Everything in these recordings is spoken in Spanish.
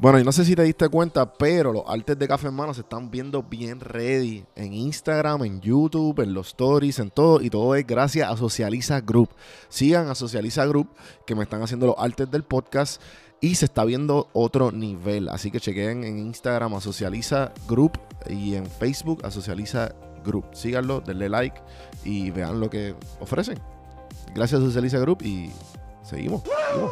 Bueno, y no sé si te diste cuenta, pero los artes de Café en Mano se están viendo bien ready en Instagram, en YouTube, en los stories, en todo. Y todo es gracias a Socializa Group. Sigan a Socializa Group, que me están haciendo los artes del podcast. Y se está viendo otro nivel. Así que chequen en Instagram a Socializa Group y en Facebook a Socializa Group. Síganlo, denle like y vean lo que ofrecen. Gracias a Socializa Group y seguimos. seguimos.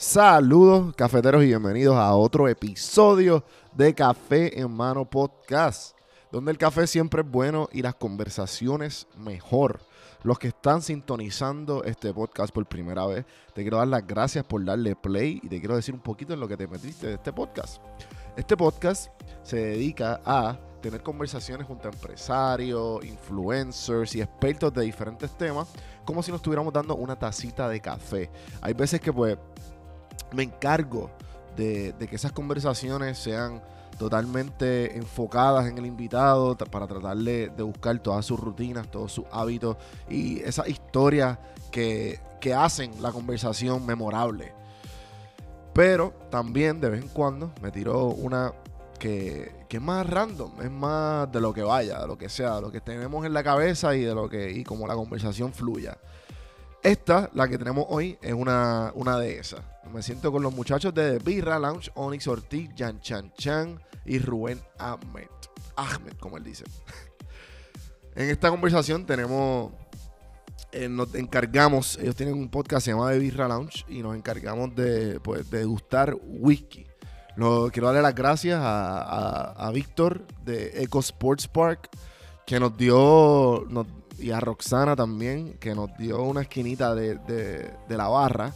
Saludos cafeteros y bienvenidos a otro episodio de Café en Mano Podcast, donde el café siempre es bueno y las conversaciones mejor. Los que están sintonizando este podcast por primera vez, te quiero dar las gracias por darle play y te quiero decir un poquito en lo que te metiste de este podcast. Este podcast se dedica a tener conversaciones junto a empresarios, influencers y expertos de diferentes temas, como si nos estuviéramos dando una tacita de café. Hay veces que pues me encargo de, que esas conversaciones sean totalmente enfocadas en el invitado para tratarle de buscar todas sus rutinas, todos sus hábitos y esas historias que, que hacen la conversación memorable. Pero también de vez en cuando me tiro una que, que, es más random, es más de lo que vaya, de lo que sea, de lo que tenemos en la cabeza y de lo que y como la conversación fluya. Esta, la que tenemos hoy, es una, una de esas. Me siento con los muchachos de Birra Lounge, Onyx Ortiz, Jan Chan Chan y Rubén Ahmed. Ahmed, como él dice. en esta conversación tenemos. Eh, nos encargamos, ellos tienen un podcast que se llama The Birra Lounge y nos encargamos de, pues, de degustar whisky. Quiero darle las gracias a, a, a Víctor de Eco Sports Park que nos dio, nos, y a Roxana también, que nos dio una esquinita de, de, la barra.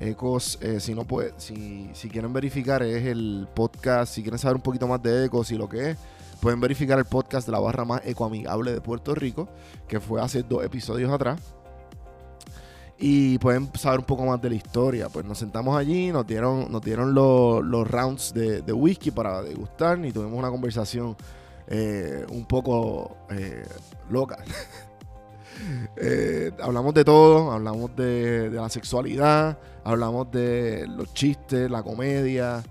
Ecos, eh, si no puede, si, si quieren verificar, es el podcast, si quieren saber un poquito más de Ecos y lo que es, pueden verificar el podcast de la barra más ecoamigable de Puerto Rico, que fue hace dos episodios atrás. Y pueden saber un poco más de la historia. Pues nos sentamos allí, nos dieron, nos dieron los, los rounds de, de, whisky para degustar y tuvimos una conversación eh, un poco eh, loca. Eh, hablamos de todo, hablamos de, la sexualidad, hablamos de los chistes, la comedia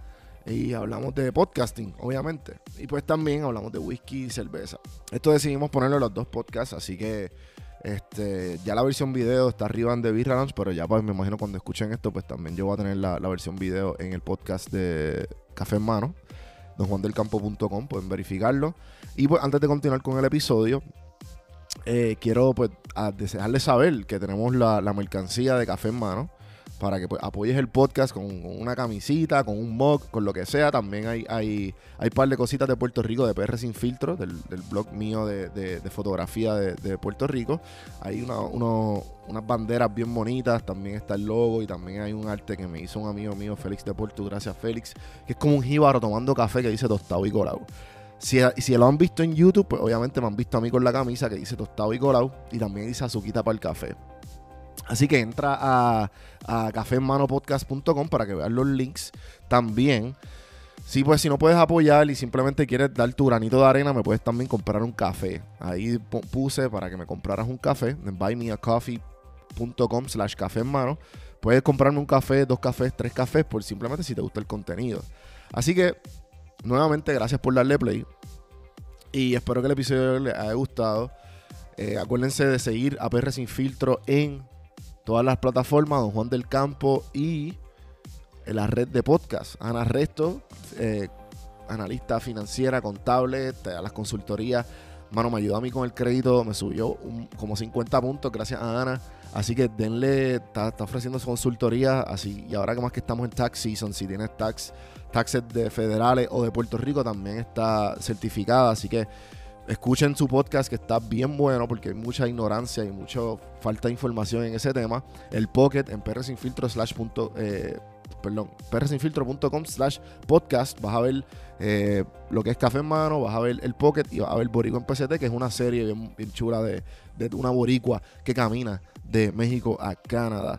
y hablamos de podcasting, obviamente. Y pues también hablamos de whisky y cerveza. Esto decidimos ponerlo en los dos podcasts, así que este, ya la versión video está arriba en The Birra Lounge, pero ya pues me imagino cuando escuchen esto, pues también yo voy a tener la, la versión video en el podcast de Café en Mano, donjuandelcampo.com, pueden verificarlo. Y pues antes de continuar con el episodio, eh, quiero pues saber que tenemos la, mercancía de café en mano para que pues, apoyes el podcast con, una camisita, con un mug, con lo que sea. También hay, hay, hay par de cositas de Puerto Rico, de PR Sin Filtro, del, blog mío de, de, de fotografía de, Puerto Rico. Hay una, uno, unas banderas bien bonitas, también está el logo y también hay un arte que me hizo un amigo mío, Félix de Puerto, gracias Félix, que es como un jíbaro tomando café que dice tostado y colado. Si, si, lo han visto en YouTube, pues obviamente me han visto a mí con la camisa que dice tostado y colado y también dice azuquita para el café. Así que entra a, a cafemanopodcast.com para que veas los links. También, sí, pues si no puedes apoyar y simplemente quieres dar tu granito de arena, me puedes también comprar un café. Ahí puse para que me compraras un café en buymeacoffee.com slash café en mano. Puedes comprarme un café, dos cafés, tres cafés, por simplemente si te gusta el contenido. Así que nuevamente, gracias por darle play. Y espero que el episodio les haya gustado. Eh, acuérdense de seguir a PR Sin Filtro en todas las plataformas, Don Juan del Campo y en la red de podcast. Ana Resto, eh, analista financiera, contable, te da las consultorías. Mano, me ayudó a mí con el crédito, me subió como 50 puntos gracias a Ana. Así que denle, está, ofreciendo su consultoría. Así, y ahora que más que estamos en tax season, si tienes tax taxes de federales o de Puerto Rico también está certificada. Así que escuchen su podcast que está bien bueno porque hay mucha ignorancia y mucha falta de información en ese tema. El Pocket en prsinfiltro slash punto, eh, perdón, prsinfiltro.com slash podcast. Vas a ver eh, lo que es Café en Mano, vas a ver el Pocket y vas a ver Boricua en PCT, que es una serie bien, bien chula de, de una boricua que camina de México a Canadá.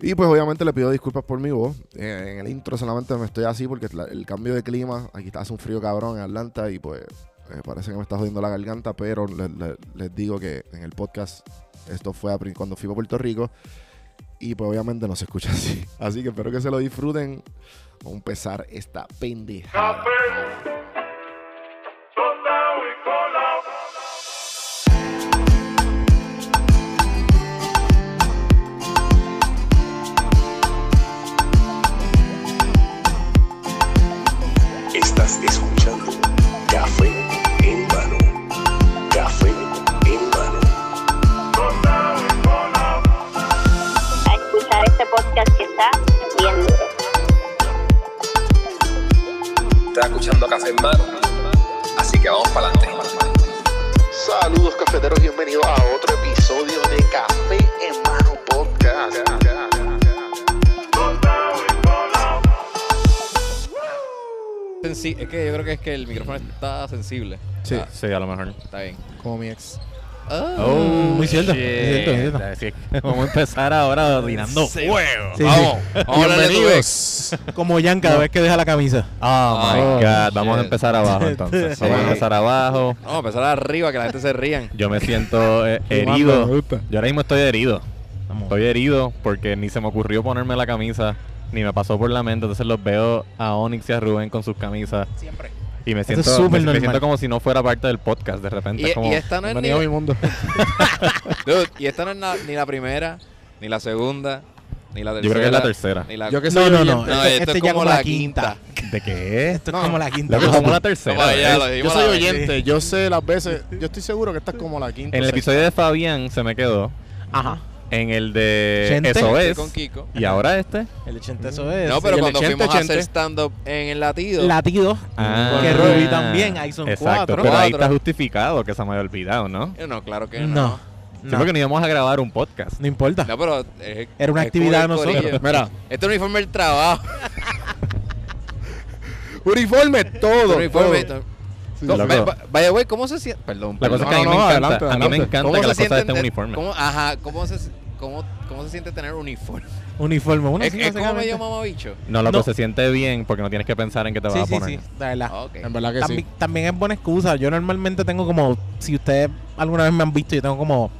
Y pues obviamente le pido disculpas por mi voz. Eh, en el intro solamente me estoy así porque el cambio de clima, aquí hace un frío cabrón en Atlanta y pues eh, parece que me está jodiendo la garganta, pero le, le, les digo que en el podcast, esto fue cuando fui a Puerto Rico, Y pues obviamente no se escucha así. Así que espero que se lo disfruten. Vamos a empezar esta pendejada. Estás escuchando Café en mano. Así que vamos para adelante. Saludos cafeteros, bienvenidos a otro episodio de Café en Mano Podcast. Sensi- es que yo creo que es que el micrófono está sensible. Sí. Ah, Sí, a lo mejor. está bien. Como mi ex. Oh, muy cierto, muy cierto, muy cierto. Así que vamos a empezar ahora tirando Sí. fuego. Sí, Vamos. Bienvenidos. Como Jan cada vez que deja la camisa. Oh my Oh, god. Vamos a empezar abajo entonces. Vamos a empezar abajo. Vamos a empezar arriba, que la gente se rían. Yo me siento eh, herido. Yo ahora mismo estoy herido. Vamos. Estoy herido porque ni se me ocurrió ponerme la camisa, ni me pasó por la mente. Entonces los veo a Onyx y a Rubén con sus camisas. Siempre. Y me es siento, súper me, siento como si no fuera parte del podcast de repente. Y, Es como, y esta no es ni, mi mundo. Dude, y esta no es na- ni la primera, ni la segunda, ni la tercera. yo creo que es la tercera. Ni la... Yo que No, no, no. No, este, esto este es ya como la quinta. ¿De qué? Esto es como la quinta. Como la tercera. Yo soy oyente, yo sé las veces. Yo estoy seguro que esta es como la quinta. En el episodio de Fabián se me quedó. Ajá. En el de Chente. Eso Estoy es. con Kiko. Y ahora este. El 80 eso es. No, pero cuando fuimos a hacer stand-up en el latido. Latido. Ah, que Ruby también. Ahí son Exacto, cuatro. pero ahí está justificado que se me había olvidado, ¿no? Eh, No, claro que no. No. Sí, No. porque no íbamos a grabar un podcast. No importa. No, pero. eh, Era una actividad de nosotros. corillo. Mira, Este es un uniforme del trabajo. uniforme, todo. uniforme. todo. Sí, ¿Cómo- loco. va- Vaya, güey, ¿cómo se siente? Perdón. La cosa perdón. es que a mí me encanta, adelante, a mí me encanta ¿Cómo que las cosas siente estén uniformes. ¿cómo, ajá, ¿cómo se, cómo, ¿cómo se siente tener uniforme? Uniforme. Uno es sí, es como medio mamabicho. No, lo que No. se siente bien porque no tienes que pensar en qué te vas Sí, a sí, poner. sí. De verdad. Ah, ok. En verdad que También, sí. también es buena excusa. Yo normalmente tengo como, si ustedes alguna vez me han visto, yo tengo como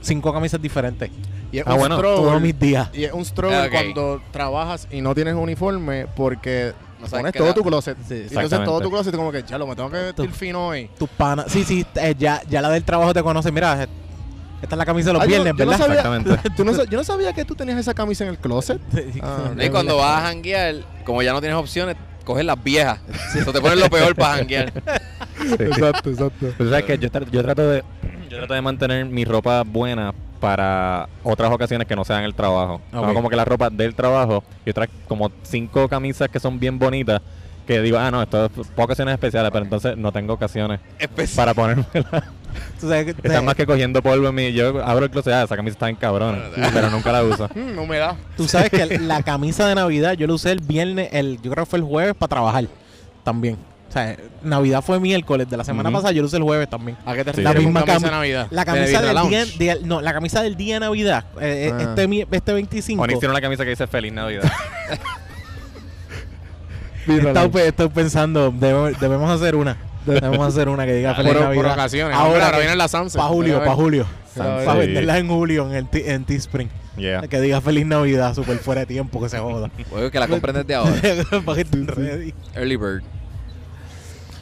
cinco camisas diferentes Y es Ah, un bueno, struggle- todos mis días. Y es un struggle ok. cuando trabajas y no tienes uniforme porque No sabes pones qué todo tu closet. Sí, y entonces todo tu closet como que, ya lo me tengo que vestir Tú- fino hoy. Tus panas. Sí, sí, eh, ya, ya la del trabajo te conoce. Mira, eh, esta es la camisa de los Ah, yo- viernes, yo no ¿verdad? sabía- Exactamente. Tú no yo no sabía que tú tenías esa camisa en el closet. Sí. Ah, No, Y cuando vas a janguear, como ya no tienes opciones, coges las viejas. Eso te pones lo peor para janguear. Sí. exacto, exacto. Pero sabes que yo, tra- yo trato de yo trato de mantener mi ropa buena para otras ocasiones que no sean el trabajo. No como que la ropa del trabajo y otras como cinco camisas que son bien bonitas que digo, ah, no, esto es para ocasiones especiales, pero entonces no tengo ocasiones Especial. para ponérmela. Tú sabes más que cogiendo polvo en mí. Yo abro el closet, ah, esa camisa está en cabrón, pero nunca la uso. Mm, humedad. Tú sabes que la camisa de Navidad yo la usé el viernes, el, yo creo que fue el jueves para trabajar también. O sea, Navidad fue miércoles de la semana pasada, yo la usé el jueves también. ¿A qué te Sí. refieres La misma camisa cami- de Navidad? La ¿De camisa del día, de- no, la camisa del día de Navidad, eh, Ah. este, este 25. Onyx tiene una camisa que dice Feliz Navidad. He estado, pe- he estado pensando, debemos, debemos hacer una. Debemos hacer una que diga Feliz Por, por Navidad. ocasiones. Ahora Ahora, viene la Samsung. Para julio, para julio. Para Sí. venderla en julio en, el ti- en Teespring. Yeah. Que diga Feliz Navidad, super fuera de tiempo, que se joda. Oye, que la compren desde ahora. Para que estés ready. Early Bird.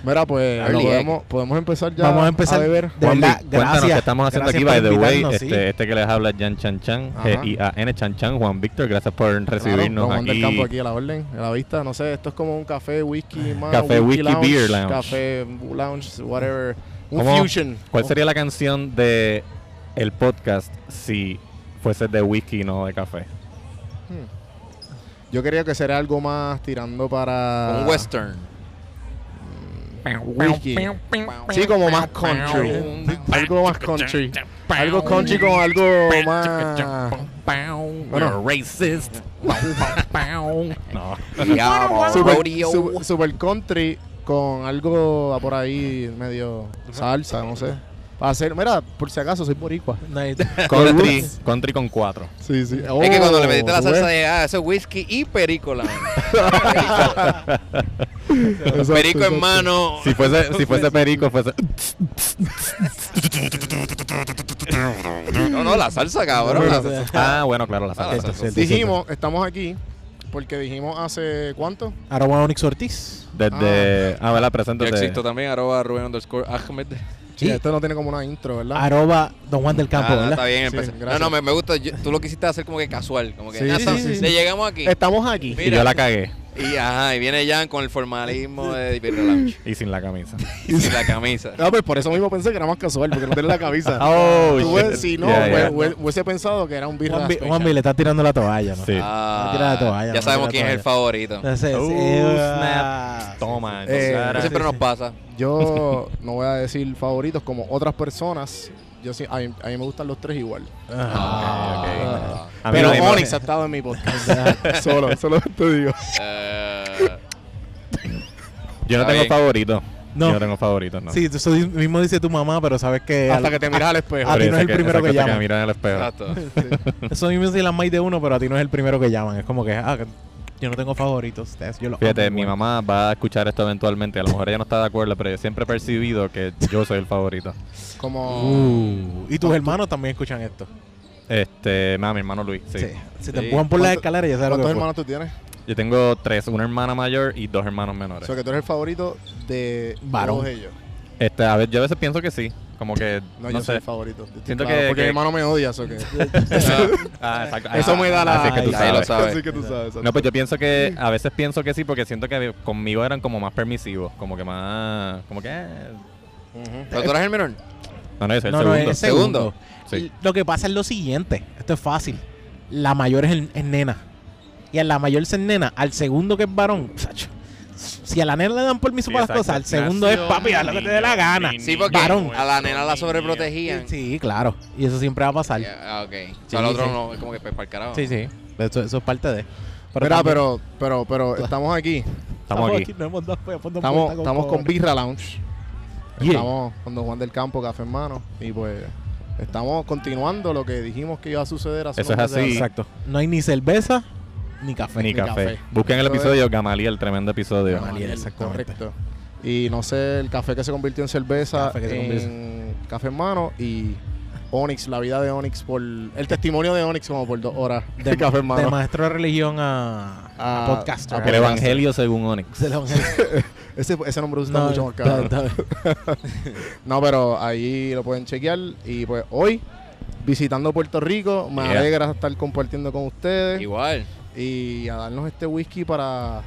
Mira, pues Early egg. podemos, podemos empezar ya Vamos a empezar. beber. De Juanvi, verdad, cuéntanos gracias. qué estamos haciendo Gracias aquí, by the way. sí. Este, este que les habla Jan Chan Chan. G-I-A-N Chan Chan, Juan Víctor, gracias por recibirnos Claro, Juan del aquí. campo aquí a la orden, a la vista. No sé, esto es como un café, whisky, más Café, whisky, beer lounge. Café, lounge, whatever. Un ¿Cómo- fusion. ¿Cuál sería la canción de el podcast si fuese de whisky y no de café? Yo quería que sería algo más tirando para... Un western. Whisky. Sí, como más country. algo más country. Algo country con algo más... Bueno, racist. no. Super, rodeo. su- super country con algo por ahí medio salsa, no sé. Para hacer, mira, por si acaso soy boricua. Nice. Country, country con cuatro. Sí, sí. Es que cuando le metiste la Oh, salsa de, ah, eso es whisky y perico, la Exacto, Perico en mano. Si fuese, si fuese perico, fuese. No, no, la salsa, cabrón. la salsa. Ah, bueno, claro, la Ah, salsa. la Cierto, salsa. cierto, Dijimos, estamos aquí porque dijimos hace cuánto? Arroba Onyx Ortiz. Desde. Ah, ¿verdad? Yo Preséntate. existo también, arroba Rubén underscore Ahmed. Sí, esto no tiene como una intro, ¿verdad? Arroba Don Juan del Campo, Ah, ¿verdad? está bien, Sí, empecé. no, no, me, me gusta. yo- tú lo quisiste hacer como que casual. Como que Sí, ya sí, está, sí, sí. le llegamos aquí. Estamos aquí. Y Mira. yo la cagué. Y, ajá, y viene Jan con el formalismo de Beer Lounge. Y sin la camisa. Y sin la camisa. Ah, pues por eso mismo pensé que era más casual, porque no tiene la camisa. Oh, Tú ves, shit. si no, Yeah, hubiese pensado que era un birra Juanmi, special. Juanmi le está tirando la toalla, ¿no? Sí. Ah, No tira la toalla, ya no sabemos quién es el favorito. Entonces, eh, snap. Toma. Eh, Sara. Eso siempre sí, nos pasa. Yo no voy a decir favoritos como otras personas. Yo sí, a, mí, a mí me gustan los tres igual. Ah. Ah, A mí pero mismo. Onyx ha estado en mi podcast. solo, solo te digo. Eh, Yo no tengo bien. favoritos. No. Yo no tengo favoritos, no. Sí, eso mismo dice tu mamá, pero sabes que... Hasta al- que te miras al espejo. a ti no es el primero que llama. me miran en el espejo. exacto. Eso mismo dice la más de uno, pero a ti no es el primero que llaman. Es como que, ah, que yo no tengo favoritos. Yo los Fíjate, mi mamá va a escuchar esto eventualmente. A lo mejor ella no está de acuerdo, pero yo siempre he percibido que yo soy el favorito. Como. Uh, y tus hermanos también escuchan esto. Este, nada, mi hermano Luis. Sí. Sí. Si te Sí. empujan por las ¿Cuánto- escaleras, ya sabes lo ¿Cuántos que hermanos tú tienes? Yo tengo tres, una hermana mayor y dos hermanos O menores. sea, que tú eres el favorito de Varón. todos ellos. Este, a ver, yo a veces pienso que sí. Como que, No, no, yo soy sé. el favorito. Siento claro, que- Porque que- mi hermano me odia, eso que. Ah, exacto. Eso Ah, me da la. Así que tú lo sabes. sabes. Así que tú sabes. No, pues yo pienso que, a veces pienso que sí, porque siento que conmigo eran como más permisivos, como que más, como que, eh, Ujú. ¿Pero tú eres el menor? no, no, es el No, no, segundo. es segundo. Segundo. Sí. Lo que pasa es lo siguiente. Esto es fácil. La mayor es, el- es nena. Y a la mayor es nena. Al segundo que es varón. sacho, Si a la nena le dan permiso Sí, para las cosas, al segundo es papi, haz lo que te dé la gana. Sí, porque Varón. a la nena la sobreprotegían. Sí, claro. Y eso siempre va a pasar. Ah, ok. O Sí, sea, el otro sí. no, es como que pues, para el carajo. Sí, sí. Eso, eso es parte de. Mira, también- pero, pero, pero estamos aquí. Estamos aquí. no hemos dado Estamos, puerta estamos con. Birra Lounge. Yeah. Estamos con Don Juan del Campo, Café Hermano. Y pues estamos continuando lo que dijimos que iba a suceder hace Eso es así. Exacto. No hay ni cerveza ni café. Ni ni café. café. Busquen el episodio Gamaliel, tremendo episodio. Gamaliel. Exactamente. Correcto. Y no sé, el café que se convirtió en cerveza Café que se en Café Hermano y Onyx, la vida de Onyx por el testimonio de Onyx como por dos horas de, De, Café de Hermano. maestro de religión a, a, A- podcaster. a El evangelio según Onyx. Evangelio. Ese, ese nombre está No, mucho más No, pero ahí lo pueden chequear. Y pues hoy, visitando Puerto Rico, me Yeah. alegra estar compartiendo con ustedes Igual. Y a darnos este whisky para,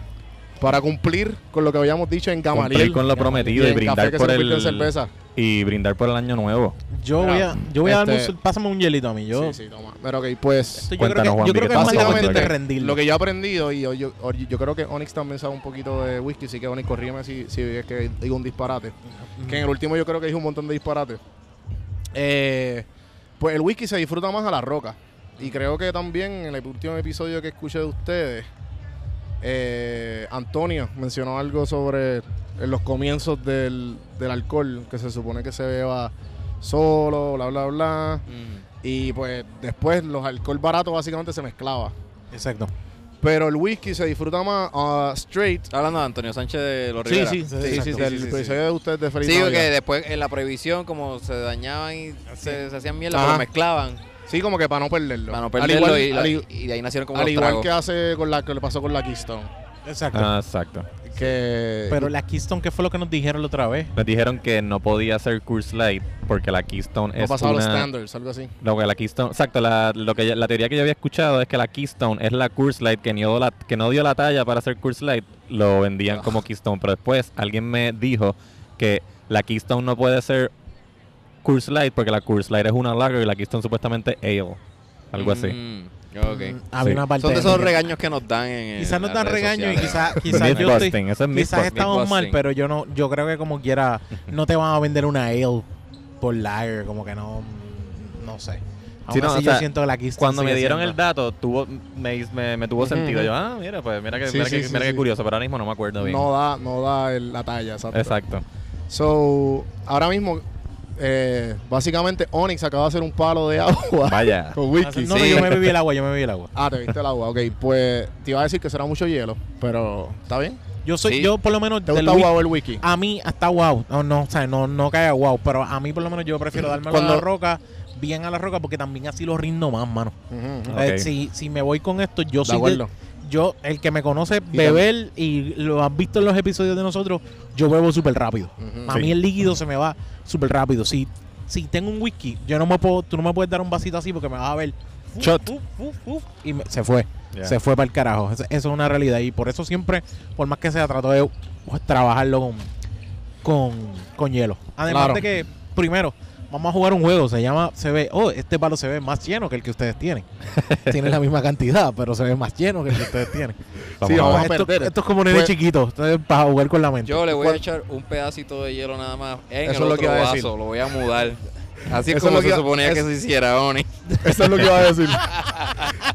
para cumplir con lo que habíamos dicho en Cumplir Gamaliel. con lo prometido y brindar por el cerveza. y brindar por el año nuevo. Yo voy a, yo voy a darme un, Este- sol- pásame un hielito a mí. Yo, Sí, sí, toma. Pero ok, pues esto yo creo que, Juan, yo creo ¿qué que básicamente lo que yo he aprendido y yo, yo, yo creo que Onyx también sabe un poquito de whisky, así que Onyx, corrígeme si, si es que digo un disparate. Que en el último yo creo que dije un montón de disparates. Eh, pues el whisky se disfruta más a la roca. Y creo que también en el último episodio que escuché de ustedes, eh, Antonio mencionó algo sobre en los comienzos del, del alcohol, que se supone que se beba solo, bla, bla, bla. Mm. Y pues después los alcohol baratos básicamente se mezclaba. Exacto. Pero el whisky se disfruta más ah, straight. Está hablando de Antonio Sánchez de los Sí, Rivera. sí, sí, sí, del Sí, sí, sí, episodio de ustedes de Feliz Sí, Navidad. porque después en la prohibición, como se dañaban y se, se hacían mierda, Ajá. pero mezclaban Sí, como que para no perderlo. para no Al perderlo igual, y, al, de ahí nacieron como al los igual tragos. que hace con la que le pasó con la Keystone. Exacto. Ah, exacto. Que Pero la Keystone, ¿qué fue lo que nos dijeron la otra vez? Nos dijeron que no podía hacer Curse Light porque la Keystone no es pasaba los una... standards, algo así. Lo que la Keystone, exacto, la, lo que, la teoría que yo había escuchado es que la Keystone es la Curse Light que no, dio la, que no dio la talla para hacer Curse Light, lo vendían como Keystone, pero después alguien me dijo que la Keystone no puede ser Curse Light porque la Curse Light es una lager y la Keystone supuestamente ale, algo así. Mm, ok. Mm, Había Sí. una parte Son de esos regaños que nos dan en Quizás no en tan las redes regaño y quizás quizás yo estoy, es quizás estamos mal, pero yo no yo creo que como quiera no te van a vender una ale por lager, como que no no sé. Aún Sí, no, así o yo sea, siento que la Cuando me dieron siendo- el dato, tuvo, me, me, me tuvo sentido. Yo, ah, mira, pues mira que, Sí, mira sí, que, sí, mira sí. curioso, pero ahora mismo no me acuerdo bien. No da, no da el- la talla, exacto. Exacto. So, ahora mismo, eh, básicamente Onyx acaba de hacer un palo de agua Vaya. con whisky. No, no, Sí. yo me bebí el agua, yo me bebí el agua. Ah, te viste el agua. Ok, pues te iba a decir que será mucho hielo, pero ¿está bien? Yo soy, Sí. yo por lo menos ¿Te del gusta wow el wiki? A mí hasta wow. No, no, o sea, no, no cae a wow. Pero a mí por lo menos yo prefiero darme a la roca, bien a la roca, porque también así lo rindo más, mano. Ujú. Eh, Ok. si, si me voy con esto, yo De soy de- acuerdo. Yo, el que me conoce Y beber y lo has visto en los episodios de nosotros, yo bebo súper rápido. A Sí. mí el líquido se me va súper rápido. Si, si tengo un whisky, yo no me puedo, tú no me puedes dar un vasito así porque me vas a ver. uf, Shot. uf, uf, uf, y me- se fue. Se fue para el carajo. Eso, eso es una realidad. Y por eso siempre, por más que sea, trato de pues, trabajarlo con, con, con hielo. Además Claro. de que, primero, vamos a jugar un juego. Se llama, se ve, oh, este palo se ve más lleno que el que ustedes tienen. Tiene la misma cantidad, pero se ve más lleno que el que ustedes tienen. Vamos Sí, a vamos a esto, perder. esto es como nene Pues- chiquito. Esto es para jugar con la mente. Yo le voy ¿Cuál- a echar un pedacito de hielo nada más en Eso el es lo otro que iba a vaso. decir. Lo voy a mudar. Así es como lo que se iba- suponía es- que se hiciera, Oni. Eso es lo que iba a decir.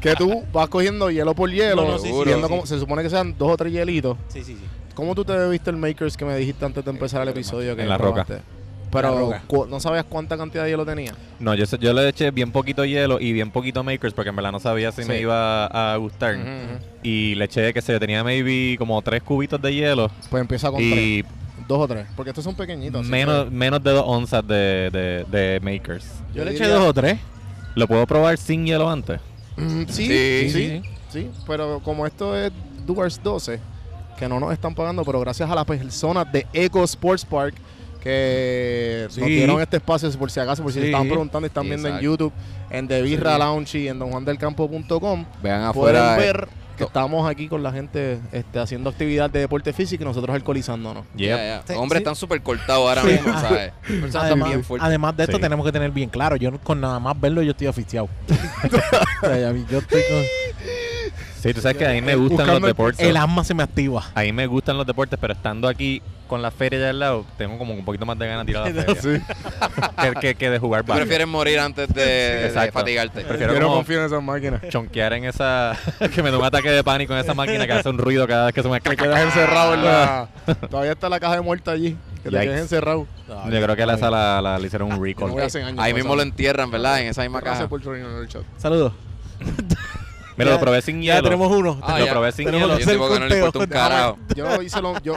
que tú vas cogiendo hielo por hielo, No, no, sí, sí, viendo sí. cómo- se supone que sean dos o tres hielitos. Sí, sí, sí. ¿Cómo tú te bebiste el Makers que me dijiste antes de empezar el episodio? Que En la roca. probaste? Pero no sabías cuánta cantidad de hielo tenía. No, yo, yo le eché bien poquito hielo y bien poquito makers porque en verdad no sabía si me iba a gustar. Y le eché, que sé yo, tenía maybe como tres cubitos de hielo Pues empieza con tres, y dos o tres. Porque estos son pequeñitos. menos, que- menos de dos onzas de, de, de makers. Yo, Yo le eché diría- dos o tres. ¿Lo puedo probar sin hielo antes? Mm, sí, Sí, sí, sí, sí, sí. Pero como esto es Doers 12, que no nos están pagando, pero gracias a las personas de Eco Sports Park que Sí. nos dieron este espacio por si acaso, por si Sí. estaban preguntando y están viendo en. YouTube, en The Birra Lounge y en donjuandelcampo.com, Vean pueden afuera. eh, ver que estamos aquí con la gente este, haciendo actividad de deporte físico y nosotros alcoholizándonos. Yep. Ya, ya. Sí, Los hombres sí. están súper cortados ahora Sí. mismo, ¿sabes? Además, bien además de esto, Sí. tenemos que tener bien claro. Yo con nada más verlo, yo estoy oficiado. O sea, yo estoy con- Sí, tú sabes que a mí me gustan Buscando los deportes. el asma se me activa. A mí me gustan los deportes, pero estando aquí con la feria ya al lado, tengo como un poquito más de ganas de ir a la feria. que, que, que de jugar Tú prefieres morir antes de, fatigarte. Prefiero Yo no confío en esas máquinas. chonquear en esa... que me dé un ataque de pánico en esa máquina que hace un ruido cada vez que se me... Te quedas encerrado en la... Todavía está la caja de muerta allí. Que te quedes encerrado. Yo creo que la sala la, le hicieron un recall. no a años Ahí mismo esa- lo entierran, ¿verdad? En esa misma Gracias caja. por en el chat. Saludos. Mira, Ya- lo probé sin Ya hielo. tenemos uno. Ah, lo ya. probé sin Tenemos hielo. Yo que no le importa un carajo. Yo hice lo... Yo,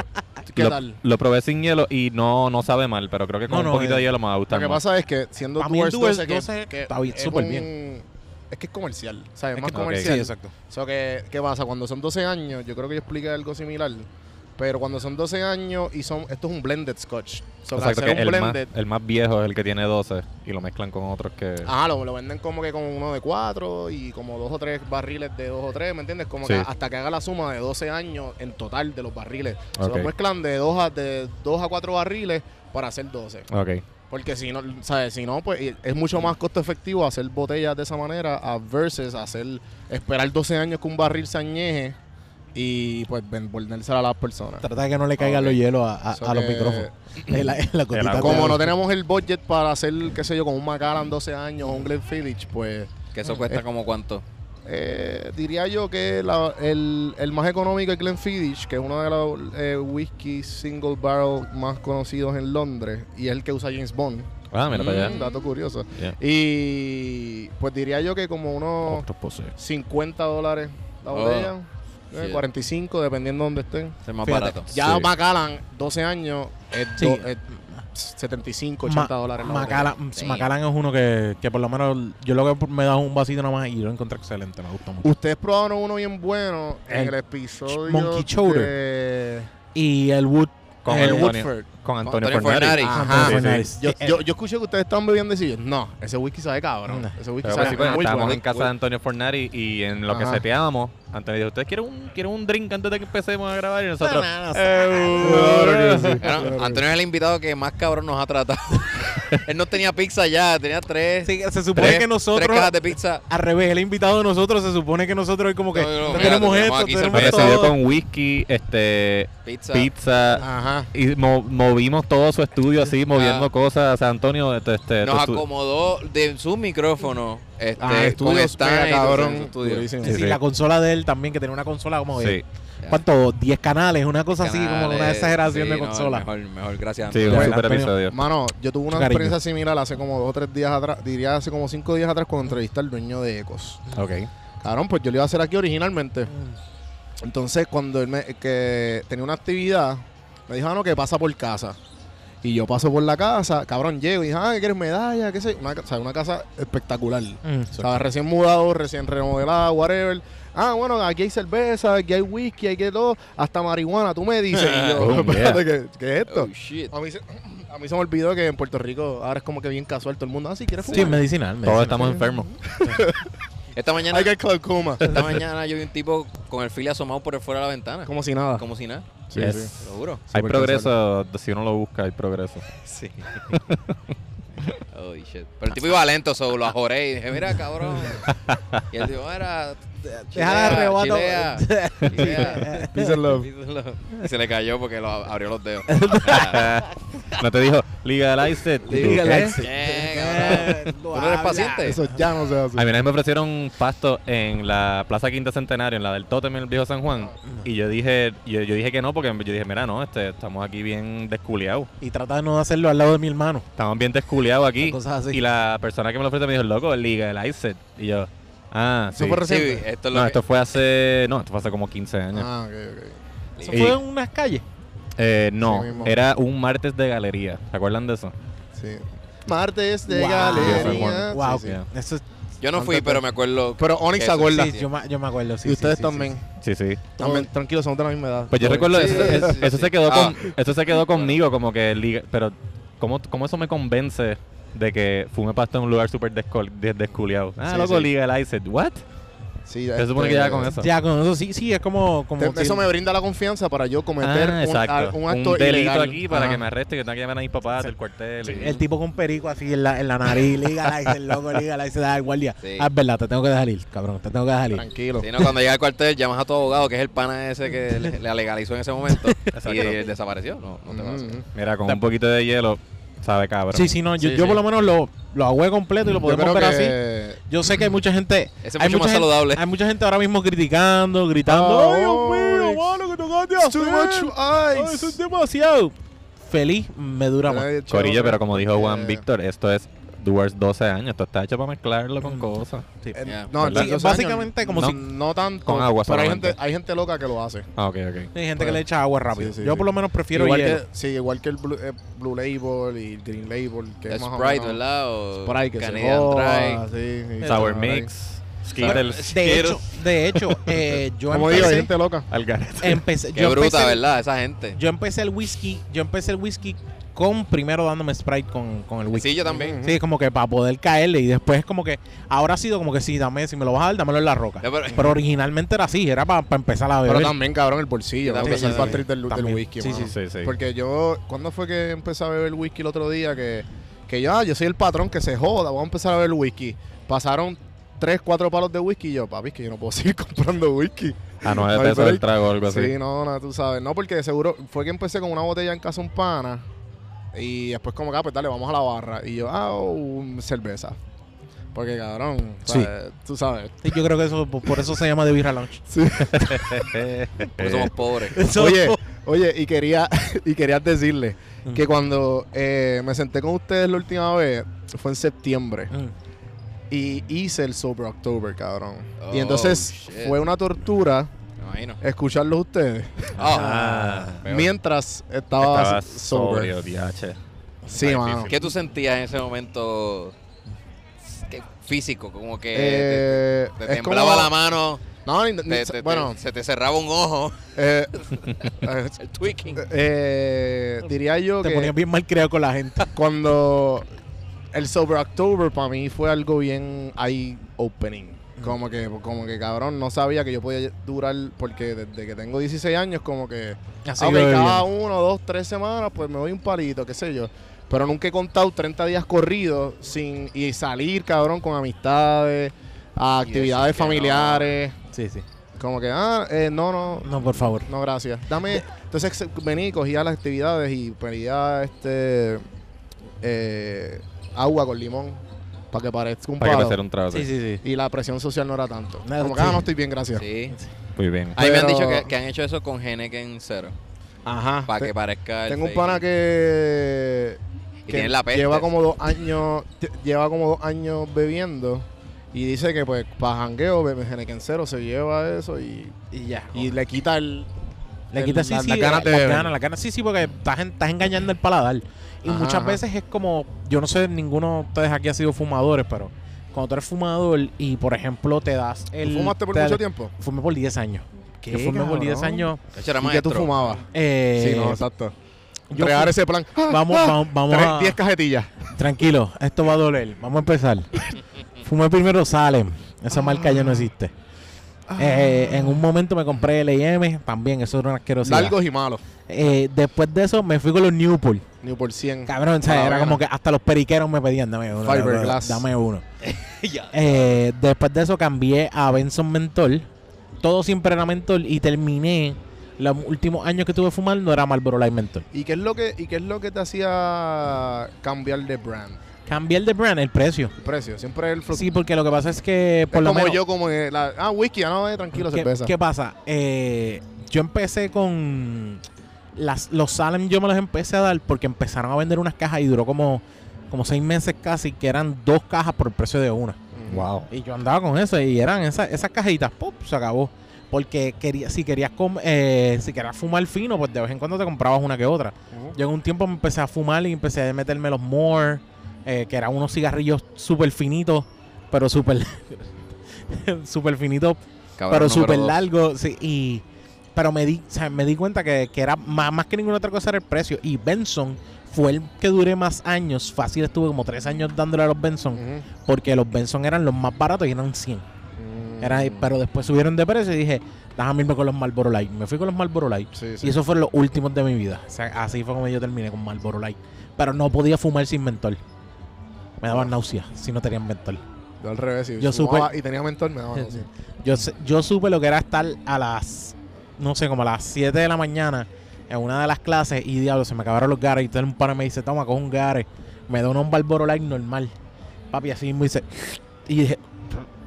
¿Qué Lo, tal? lo probé sin hielo y no, no sabe mal, pero creo que con No, no, un poquito eh, de hielo me va a Lo gustar que más. pasa es que siendo Pa' mí el Doers Doers 12, que, 12 que está bien, es súper un- bien. Es que es comercial, ¿sabes? Es más que- comercial. Sí, exacto. So que, ¿Qué pasa? Cuando son 12 años, yo creo que yo expliqué algo similar, pero cuando son 12 años y son... Esto es un blended scotch. So, que un el más, blended... el más viejo es el que tiene 12 y lo mezclan con otros que... Ajá, lo, lo venden como que con uno de 4 y como dos o tres barriles de dos o tres, ¿me entiendes? Como Sí. que hasta que haga la suma de 12 años en total de los barriles. Se Ok. los mezclan de 2 a, de dos a 4 barriles para hacer 12. Ok. Porque si no, ¿sabes? Si no, pues es mucho más costo efectivo hacer botellas de esa manera a versus hacer, esperar 12 años que un barril se añeje y pues volvérsela a las personas. Trata de que no le caigan okay. los hielos a, los micrófonos. como no tenemos el budget para hacer, qué sé yo, con un Macallan 12 años o un Glenfiddich, pues... ¿Que eso cuesta eh, como cuánto? Eh, diría yo que el, el, más económico es Glenfiddich, que es uno de los eh, whisky single barrel más conocidos en Londres y es el que usa James Bond. Ah, mira para mm, allá. Dato curioso. Y pues diría yo que como unos 50 dólares la botella. Oh. 9, 45, dependiendo de dónde estén. Es más barato. Ya sí. Macallan, 12 años, es, sí. do, es 75, 80 dólares. Macallan, Macallan es uno que, que, por lo menos yo lo que me da un vasito nomás y lo encontré excelente, me gustó mucho. Ustedes probaron uno bien bueno en el, episodio Monkey Chowder y el Wood con el, el Woodford con Antonio, Antonio Fornari. Fornari. Ajá. Sí, sí. Fernández. Yo, yo, yo escuché que ustedes estaban bebiendo así. yo, No, ese whisky sabe cabrón. No. Ese whisky Pero sabe sí, pues, muy estábamos bueno. en casa de Antonio Fornari y en lo que Ajá. seteábamos, Antonio dijo, ¿ustedes quieren un, quieren un drink antes de que empecemos a grabar? Y nosotros... "Eh, Bueno, Antonio es el invitado que más cabrón nos ha tratado. Él no tenía pizza ya, tenía tres. Sí, se supone tres- que nosotros, Tres cajas de pizza. al revés, el invitado de nosotros, se supone que nosotros es como que No, no, no, mira, tenemos tenemos esto, aquí tenemos todo. con whisky, este, Pizza. pizza, Ajá. y mo- movimos todo su estudio así, moviendo Ah. cosas. O sea, Antonio, este, este, Nos acomodó de su micrófono. Este, Ah, estudios en cabrón. Sí, Sí, la consola de él también, que tenía una consola como de. ¿cuánto? 10 canales, una cosa así, como una exageración sí, de no, consola. mejor, mejor, gracias. sí, Antonio. un super episodio. Mano, yo tuve una cariño. experiencia similar hace como dos o tres días atrás. Diría hace como cinco días atrás cuando entrevisté al dueño de Ecos. Ok. Cabrón, pues yo lo iba a hacer aquí originalmente. Entonces, cuando él me, que tenía una actividad, me dijo, ah, no, que pasa por casa. Y yo paso por la casa, cabrón, llego y dije, ah, ¿qué quieres medalla? ¿Qué sé? Una, o sea, una casa espectacular. Mm, sea, recién mudado, recién remodelada, whatever. Ah, bueno, aquí hay cerveza, aquí hay whisky, aquí hay todo, hasta marihuana, tú me dices. Y yo, Oh, espérate, ¿qué, qué es esto? Oh, shit. A mí, se, a mí se me olvidó que en Puerto Rico ahora es como que bien casual todo el mundo. Ah, sí, ¿quieres Sí, fumar? medicinal. Todos medicinal. estamos enfermos. Esta mañana, Hay que glaucoma. esta mañana yo vi un tipo con el fili asomado por fuera de la ventana. Como si nada. Como si nada. Sí, Yes. sí. Lo juro. Hay progreso, si uno lo busca, hay progreso. Sí. oh, shit. Pero el tipo iba lento, so, lo ajoré y dije, mira, cabrón. Y él dijo, mira, Deja de arrebato. chilea, chilea. Peace and love. Peace and love. Y se le cayó porque lo abrió los dedos. no te dijo, legalize it. ¿Y tú, Legalize? ¿Qué, cabrón? ¿Tú no eres paciente? Eso ya no se hace. A mí una vez me ofrecieron pasto en la Plaza Quinta Centenario, en la del Tótem en el Viejo San Juan. Y yo dije yo, yo dije que no, porque yo dije, mira, no, este, estamos aquí bien desculiados. Y trata de no hacerlo al lado de mi hermano. Estamos bien desculiados aquí. Cosas así. Y la persona que me lo ofrece me dijo, loco, legalize it. Y yo, ah, sí. Eso fue Sí, reciente. esto es lo No, que- esto fue hace, no, esto fue hace como 15 años. Ah, ok, ok. Eso Y- fue en unas calles. Eh, no, Sí mismo. era un martes de galería. ¿Se acuerdan de eso? Sí. Martes de Wow. galería. Wow, Sí. Eso es- Yo no fui, pero me acuerdo. Pero Onyx se acuerda. sí, yo, me, yo me acuerdo. Sí, y ustedes sí, sí, también. sí. Sí, sí. También, tranquilos, somos de la misma edad. Pues yo recuerdo, eso, Sí, eso- sí, eso sí. se quedó Ah. con, eso se quedó conmigo, como que, liga- pero ¿cómo, ¿cómo eso me convence de que fume pasto en un lugar súper desculiado? Ah, Sí, loco, sí. legalize it. What? Sí, Se supone que este, ya con eso. Ya, con eso sí, sí, es como. como te- eso me brinda la confianza para yo cometer Ah, un, a- un acto delito ilegal. aquí para que me arreste, que tenga que llamar a mis papás del cuartel. y- El tipo con perico así en la, en la nariz, lígala, el loco, lígala, y se da al guardia. Sí. Ah, es verdad, te tengo que dejar ir, cabrón, te tengo que dejar ir. Tranquilo. Si no, cuando llega al cuartel, llamas a tu abogado, que es el pana ese que le, le legalizó en ese momento. Y él desapareció. No, no te. Mm. Mira, con un poquito de hielo, sabe cabrón. Sí, sí, no, yo, Sí, yo sí. por lo menos lo, lo agüé completo y lo podemos ver así. Yo sé que hay mucha gente. Ese es hay mucho más gente- saludable. Hay mucha gente ahora mismo criticando, gritando. Oh, ¡Ay, Dios mío, mano, que te acabas de It's too much Ay, ice. Eso es demasiado. Feliz me dura más. Corillo, pero como dijo Juan Eh, Víctor, esto es Doers 12 años. Esto está hecho para mezclarlo con cosas. Sí. eh, Yeah. No, Básicamente años, como no, si- no tanto. Con agua Pero hay gente, hay gente loca que lo hace. Ah, ok, ok. Hay gente que le echa agua rápido. Sí, sí, yo por lo menos prefiero igual hielo. que, sí, igual que el Blue, eh, Blue Label y el Green Label. Que Es más o Sprite, menos ¿verdad? O ahí que se joda, Dry. sí, sí, Sour. Mix, Skittles, de hecho, de hecho eh, yo Como digo, hay empecé, gente loca. Empecé, Qué yo bruta, empecé- ¿verdad? Esa gente. Yo empecé el whisky, yo empecé el whisky con primero dándome Sprite con, con el whisky. Sí, yo también. Sí, como que para poder caerle y después como que ahora ha sido como que sí, dame, si me lo vas a dar, dámelo en la roca. No, pero- pero, originalmente era así, era para empezar a beber. Pero también, cabrón, el bolsillo. También, ¿no? Que es el patrick del, whisky, Sí, mano. sí, Sí, sí. Porque yo, ¿cuándo fue que empecé a beber whisky el otro día? Que, que yo, ah, yo soy el patrón que se joda, vamos a empezar a beber whisky. Pasaron tres, cuatro palos de whisky y yo, papi, es que yo no puedo seguir comprando whisky. A 9 No hay pesos el trago o algo así. Sí, no, no, tú sabes. No, porque seguro fue que empecé con una botella en casa un pana y después como que, ah, pues dale, vamos a la barra. Y yo, ah, un cerveza. Porque, cabrón, Sí. ¿sabes? tú sabes. Sí, yo creo que eso por por eso se llama de Birra Lounge. Porque somos pobres. Oye, oye, y quería, y quería decirle Mm. que cuando eh, me senté con ustedes la última vez, fue en septiembre, Mm. y hice el Sober October, cabrón. y Oh, entonces shit. fue una tortura imagino. escucharlos ustedes Ah, peor. mientras estaba, Estaba sober. sobrio, diache. Sí, mano. ¿Qué tú sentías en ese momento ¿Qué- físico? Como que Eh, te, te es temblaba como- la mano, No, ni- ni- te- te- te- bueno, se te cerraba un ojo, eh, eh, el tweaking. eh, diría yo Te que ponías bien mal creado con la gente. cuando el Sober October para mí fue algo bien eye opening. Como que, como que cabrón, no sabía que yo podía durar, porque desde que tengo 16 años, como que, Así ah, cada uno, dos, tres semanas, pues me doy un palito, qué sé yo. Pero nunca he contado 30 días corridos sin y salir, cabrón, con amistades, a Y actividades no. familiares. Sí, sí. Como que, ah, eh, no, no, No, por favor. no, gracias. Dame. Entonces vení, cogía las actividades y pedía este eh, agua con limón para que parezca un Para que palo. hacer un trago. Sí, sí, sí. Y la presión social no era tanto. Nada, Como que, sí. ah, no estoy bien, gracias. Sí. Muy bien. A mí me han Pero- dicho que, que han hecho eso con Henneken cero. Ajá. Para Te- que parezca el tengo un fake. pana que, Y tiene la peste. lleva como dos años, lleva como dos años bebiendo Y dice que pues para jangueo, Genequén Cero se lleva eso y, Y ya. y le quita el... Le el- quita sí, la- sí, las beber. ganas, las ganas, sí, sí, porque estás, en- estás engañando el paladar. Y Ajá, muchas ajá. veces es como, yo no sé, ninguno de ustedes aquí ha sido fumadores, pero cuando tú eres fumador y, por ejemplo, te das el... ¿Tú fumaste por mucho tiempo? Fumé por 10 años. ¿Qué, Yo fumé por 10 cabrón? años. ¿Y qué tú fumabas? Eh, sí, no, exacto. yo Crear ese plan. Vamos, vamos, vamos Tres- a... 10 cajetillas. Tranquilo, esto va a doler. Vamos a empezar. Fumé primero Salem. Esa marca ya no existe. Eh, en un momento me compré el M, también, eso era una asquerosidad. Largos y malos. Eh, después de eso me fui con los Newport. Ni por 100. Cabrón, o sea, era como que hasta los periqueros me pedían, dame uno. Fiberglass. Dame uno. Ya. Eh, después de eso cambié a Benson Menthol. Todo siempre era Menthol y terminé. Los últimos años que estuve fumando era Marlboro Light Menthol. ¿Y qué es lo que, y qué es lo que te hacía cambiar de brand? Cambié el de brand, el precio. El precio. Siempre el Sí, porque lo que pasa es que Es por lo como menos yo, como que la, ah, whisky, ah, no, eh, tranquilo, ¿Qué, cerveza. qué pasa? Eh, yo empecé con las, los Salem, yo me los empecé a dar porque empezaron a vender unas cajas y duró como, como seis meses casi, que eran dos cajas por el precio de una. Ujú. Wow. Y yo andaba con eso y eran esas, esas cajitas, ¡pum! se acabó. Porque quería, si querías com- eh, si querías fumar fino, pues de vez en cuando te comprabas una que otra. Ujú. Yo en un tiempo me empecé a fumar y empecé a meterme los More, eh, que eran unos cigarrillos súper finitos, pero súper súper finitos pero súper dos. largo. Sí, y, pero me di, o sea, me di cuenta que, que era más, más que ninguna otra cosa era el precio. Y Benson fue el que duré más años. Fácil estuve como tres años dándole a los Benson. Porque los Benson eran los más baratos y eran 100. Mm. Era, pero después subieron de precio y dije, déjame irme con los Marlboro Light. Me fui con los Marlboro Light. Sí, sí. Y esos fueron los últimos de mi vida. O sea, así fue como yo terminé con Marlboro Light. Pero no podía fumar sin mentol. Me daban náusea si no tenían mentol. Yo al revés. Si Yo fumaba supe- Y tenía mentor, me daba náusea. Yo, yo supe lo que era estar a las, no sé, como a las 7 de la mañana en una de las clases y diablo, se me acabaron los gares y todo un pana me dice, toma, coge un gare. Me da un Balboro Light normal. Papi, así mismo dice, y dije,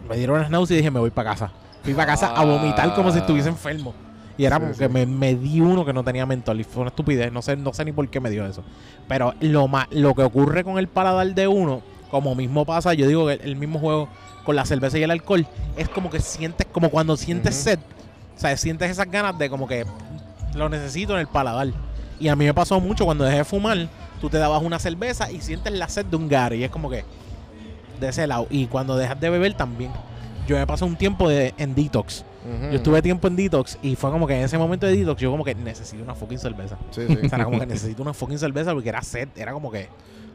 me dieron las náuseas y dije, me voy para casa. Fui para casa a vomitar como si estuviese enfermo. Y era Sí, porque sí. me, me di uno que no tenía mentol y fue una estupidez. No sé, no sé ni por qué me dio eso. Pero lo, ma- lo que ocurre con el paladar de uno, como mismo pasa, yo digo que el mismo juego con la cerveza y el alcohol, es como que sientes, como cuando sientes sed. O sea, sientes esas ganas de como que lo necesito en el paladar. Y a mí me pasó mucho cuando dejé de fumar, tú te dabas una cerveza y sientes la sed de un gare. Y es como que de ese lado. Y cuando dejas de beber también. Yo me pasé un tiempo de, en detox. Yo estuve tiempo en detox y fue como que en ese momento de detox yo como que necesito una fucking cerveza. Sí, sí. O sea, era como que necesito una fucking cerveza porque era sed, era como que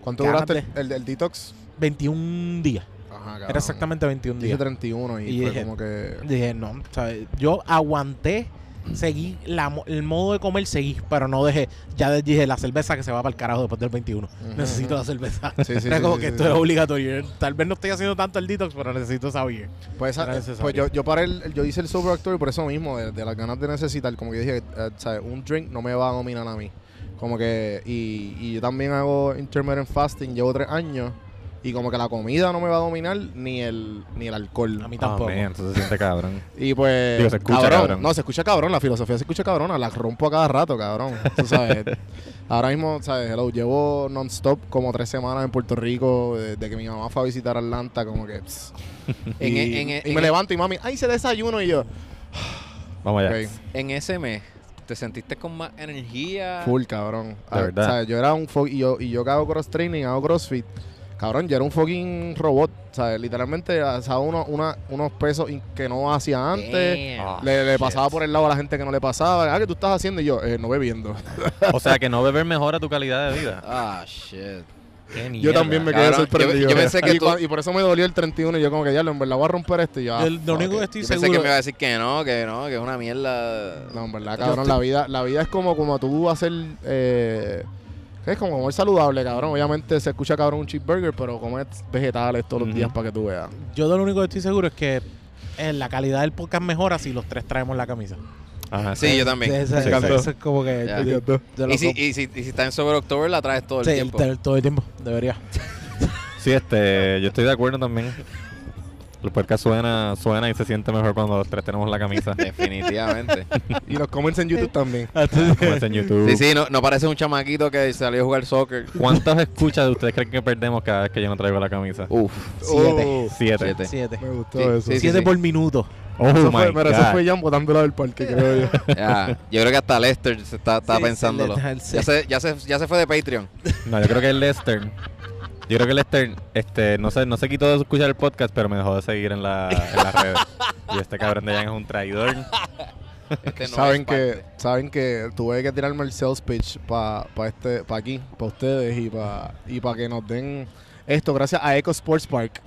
¿Cuánto duraste el, el, el detox? 21 días. Ajá, cabrón. Era exactamente 21 Dije días. 31 y, Y fue dije- como que... Dije, no, ¿sabes? yo aguanté, seguí la el modo de comer, seguí, pero no dejé, ya dije la cerveza que se va para el carajo después del 21. Ujú, Necesito la cerveza. Sí, sí, era sí, como que esto es obligatorio. Tal vez no estoy haciendo tanto el detox, pero necesito esa beer. Pues, Era eh, pues yo, yo paré el, yo hice el Sober October por eso mismo, de, de las ganas de necesitar, como que dije, eh, ¿sabes? un drink no me va a dominar a mí. Como que, y, y yo también hago intermittent fasting, llevo tres años, y como que la comida no me va a dominar, ni el, ni el alcohol. A mí Ah, tampoco. man, eso se siente cabrón. Y pues, Digo, se escucha cabrón. No, se escucha cabrón, la filosofía se escucha cabrón, la rompo a cada rato, cabrón. Tú sabes, ahora mismo, ¿sabes? Hello, llevo non-stop como tres semanas en Puerto Rico, desde que mi mamá fue a visitar Atlanta, como que... pss. En y, e- en e- y en me e- levanto y mami, ¡ay, se desayuno! Y yo, Vamos allá. En ese mes, ¿te sentiste con más energía? full, cabrón. Ah, verdad. ¿sabes? Yo era un... Y yo, y yo que hago cross-training, hago crossfit, cabrón, yo era un fucking robot, ¿sabes? Literalmente, alzaba uno, una, unos pesos que no hacía antes. Damn. Le, pasaba por el lado a la gente que no le pasaba. Ah, ¿qué tú estás haciendo? Y yo, eh, no bebiendo. O sea, que no beber mejora tu calidad de vida. Ah, shit. Qué Yo también me quedé Cabrón, sorprendido. yo- yo pensé que y, tú- cua- y por eso me dolió el 31 y yo como que ya, en verdad voy a romper esto y ya. Yo- lo fuck único que estoy Yo pensé seguro que me iba a decir que no, que no, que es una mierda. No, en verdad, cabrón, estoy- la vida, la vida es como, como tú hacer, eh, es como comer saludable, cabrón. Obviamente se escucha cabrón un cheeseburger, pero comer vegetales todos los días para que tú veas. Yo de lo único que estoy seguro es que eh, la calidad del podcast mejora si los tres traemos la camisa. Ajá, Sí, yo también. Sí. eso es como que... Ya. yo- de lo Y si, y, si, y si está en Sober October, la traes todo el sí, tiempo. el- todo el tiempo, debería. Sí, este, yo estoy de acuerdo también. El podcast suena, suena y se siente mejor cuando los tres tenemos la camisa. Definitivamente. Y los comments en YouTube también. Como es en YouTube. Sí, sí, no, no parece un chamaquito que salió a jugar soccer. ¿Cuántas escuchas de ustedes creen que perdemos cada vez que yo no traigo la camisa? Uf. Siete. Oh, Siete. Siete. Siete. me gustó Sí, eso. sí, sí. Siete por minuto. Oh Eso my fue, pero eso God. fue Jan botándola del parque, creo yo. Yo creo que hasta Lester se está, está Sí, pensándolo. se le- Ya se, ya, se, ya se fue de Patreon. No, yo creo que el Lester. Yo creo que Lester este, no, se, no se quitó de escuchar el podcast, pero me dejó de seguir en, la, en las redes. Y este cabrón de Jan es un traidor. Este no saben es que saben que tuve que tirarme el sales pitch para este pa aquí, para ustedes y para y para que nos den esto gracias a Eco Sports Park.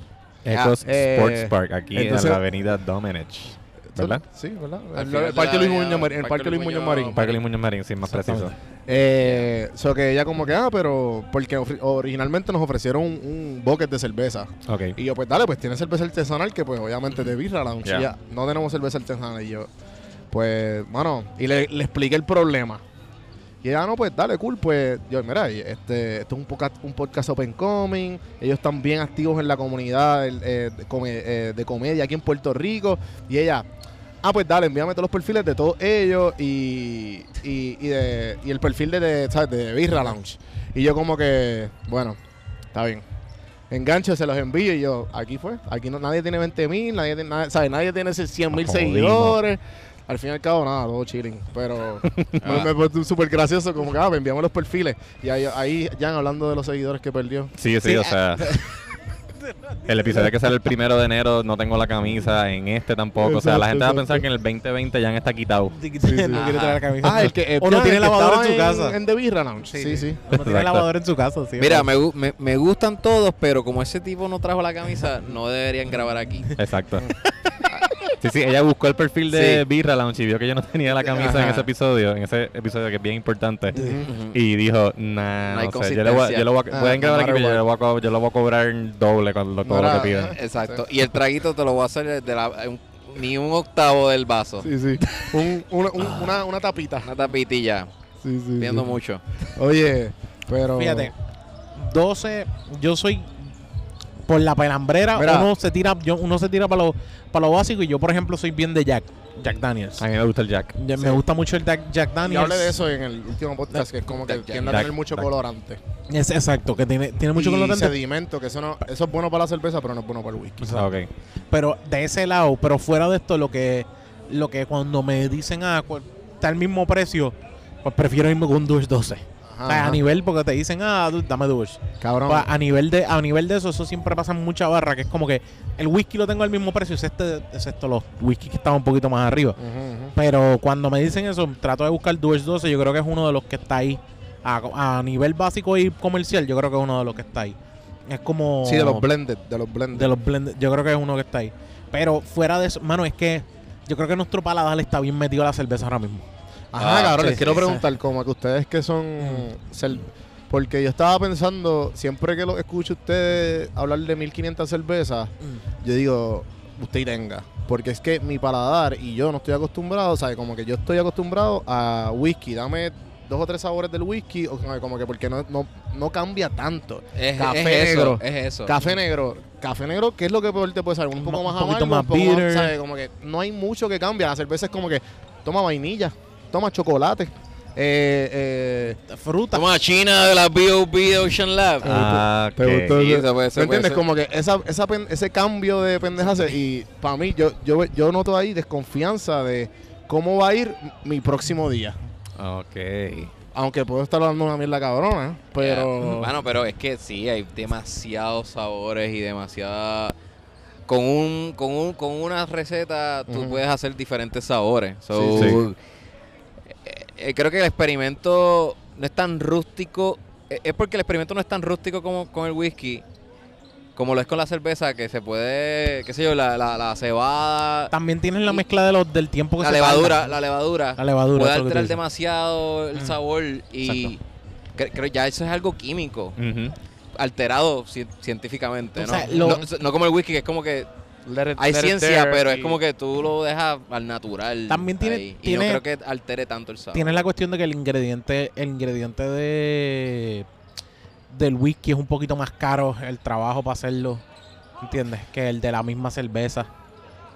Ecos eh, Sports Park, aquí entonces- en la avenida Domenech. ¿Verdad? Sí, ¿verdad? El, Parque la Luis Muñoz Marín. El Parque Luis Muñoz Marín. Parque Luis Muñoz Marín, sí, más preciso. Eh, so que ella como que, ah, pero porque originalmente nos ofrecieron un, un bucket de cerveza. Ok. Y yo, pues dale, pues tiene cerveza artesanal que pues obviamente de Birra ya, no tenemos cerveza artesanal. Y yo, pues, mano, y le, le expliqué el problema. Y ella, no, pues dale, cool. Pues yo, mira, este, esto es un podcast, un podcast open coming. Ellos están bien activos en la comunidad eh, de, come- eh, de comedia aquí en Puerto Rico. Y ella, ah, pues dale, envíame todos los perfiles de todos ellos y, y, y, de, y el perfil de, de, ¿sabes? de Birra Lounge. Y yo como que, bueno, está bien. Engancho, se los envío y yo, aquí fue. Aquí no, nadie tiene 20 mil, nadie, tiene- nadie, ¿sabes? nadie tiene 100 mil Jodimos. seguidores. Al fin y al cabo, nada, todo chilling. Pero me, me fue súper gracioso, como que, ah, me enviamos los perfiles. Y ahí, ahí ya hablando de los seguidores que perdió. Sí, sí, Sí, o sea. El episodio que sale el primero de enero no tengo la camisa, en este tampoco. O sea, la Exacto, gente va a pensar que en el 2020 ya está quitado. no quiere traer la camisa. Ah, el que. eh, o no tiene lavadora en su casa. En The Birra Lounge. Sí, sí. Sí, sí. O no tiene lavadora en su casa. sí, Mira, me, me, me gustan todos, pero como ese tipo no trajo la camisa, no deberían grabar aquí. Exacto. Sí, sí, ella buscó el perfil de Sí. Birra Lounge y vio que yo no tenía la camisa en ese episodio, en ese episodio que es bien importante. Y dijo, nah, No sé, yo le voy, a- yo le voy a, Ah, pueden grabar aquí, pero yo le voy a, co- yo le voy a cobrar doble con lo, todo lo que piden. Exacto. Y el traguito te lo voy a hacer de la, un- ni un octavo del vaso. Sí, sí. Un- una, un- una, una tapita. Una tapitilla. Sí, sí. Viendo sí. mucho. Oye, pero. Fíjate, 12, yo soy por la pelambrera, Mira. uno se tira, yo, uno se tira para lo, para lo básico y yo por ejemplo soy bien de Jack, Jack Daniels. A mí me gusta el Jack. Ya- Me gusta mucho el Jack, Jack Y Daniels. hablé de eso en el último podcast, que es como que Jack- tiende a Jack- tener mucho Jack. colorante. Es exacto, que tiene, tiene mucho y colorante. sedimento, que eso no, eso es bueno para la cerveza, pero no es bueno para el whisky. Ah, ok. Pero de ese lado, pero fuera de esto, lo que, lo que cuando me dicen, ah, cu- está al mismo precio, pues prefiero irme con un Dutch 12. Ajá, O sea, a nivel, porque te dicen, ah, dame Dutch. Cabrón. Pues, a nivel de a nivel de eso, eso siempre pasa en mucha barra, que es como que el whisky lo tengo al mismo precio, excepto, excepto los whisky que estaban un poquito más arriba. Pero cuando me dicen eso, trato de buscar Dutch 12, yo creo que es uno de los que está ahí. A, a nivel básico y comercial, yo creo que es uno de los que está ahí. Es como... Sí, de los blended, de los blended. de los blend- yo creo que es uno que está ahí. Pero fuera de eso, mano, es que yo creo que nuestro paladar está bien metido a la cerveza ahora mismo. Ajá, Ah, cabrón, sí, les quiero preguntar, como que ustedes que son... cel- Porque yo estaba pensando, siempre que lo escucho ustedes hablar de 1500 cervezas, yo digo, usted y tenga. Porque es que mi paladar y yo no estoy acostumbrado, ¿sabes? Como que yo estoy acostumbrado a whisky. Dame dos o tres sabores del whisky, o como- que porque no, no, no cambia tanto. Es, Café es negro. eso. Es eso. Café negro. Café negro, ¿qué es lo que peor te puede salir? Un poco Un más poquito amargo, más un poco más. ¿sabes? Como que no hay mucho que cambia. La cerveza es como que toma vainilla, toma chocolate. Eh, eh, Fruta. Toma China de la B.O.B. Ocean Lab. Ah, ¿Te ok. gustó? Sí, eso puede ser, ¿Me puede entiendes? ser. Como que esa, esa pen- ese cambio de pendejas y para mí yo, yo, yo noto ahí desconfianza de cómo va a ir mi próximo día. Ok. Aunque puedo estar dando una mierda cabrona, pero... Bueno, pero es que sí, hay demasiados sabores y demasiada. Con un, con un, con una receta tú puedes hacer diferentes sabores. So, Sí, sí. Eh, creo que el experimento no es tan rústico. eh, Es porque el experimento no es tan rústico como con el whisky. Como lo es con la cerveza, que se puede, qué sé yo, la, la, la cebada, También tienes la mezcla de los, del tiempo que la se levadura, tarda. la levadura. La levadura, puede alterar demasiado el Mm. sabor y Exacto. cre- creo ya eso es algo químico alterado ci- científicamente, no, no como el whisky, que es como que Let it- hay let ciencia, pero es como que tú lo dejas al natural. También tiene- ahí, y tiene- no creo que altere tanto el sabor. Tienes la cuestión de que el ingrediente, el ingrediente de del whisky es un poquito más caro, el trabajo para hacerlo. ¿entiendes? Que el de la misma cerveza.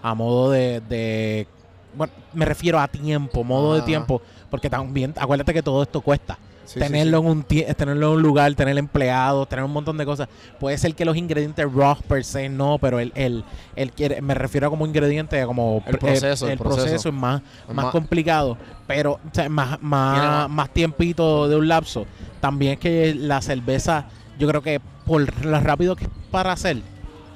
A modo de, de- bueno, me refiero a tiempo, modo de tiempo, porque también, acuérdate que todo esto cuesta. Sí, tenerlo, sí. En un tie- tenerlo en un lugar, tener empleados, tener un montón de cosas. Puede ser que los ingredientes raw per se no, pero el, el, el quiere- me refiero a como ingrediente, como El pr- proceso, el, el proceso. proceso es más, Es más más- complicado, pero o sea, más, más, más- tiempito de un lapso. También es que la cerveza, yo creo que por lo rápido que es para hacer,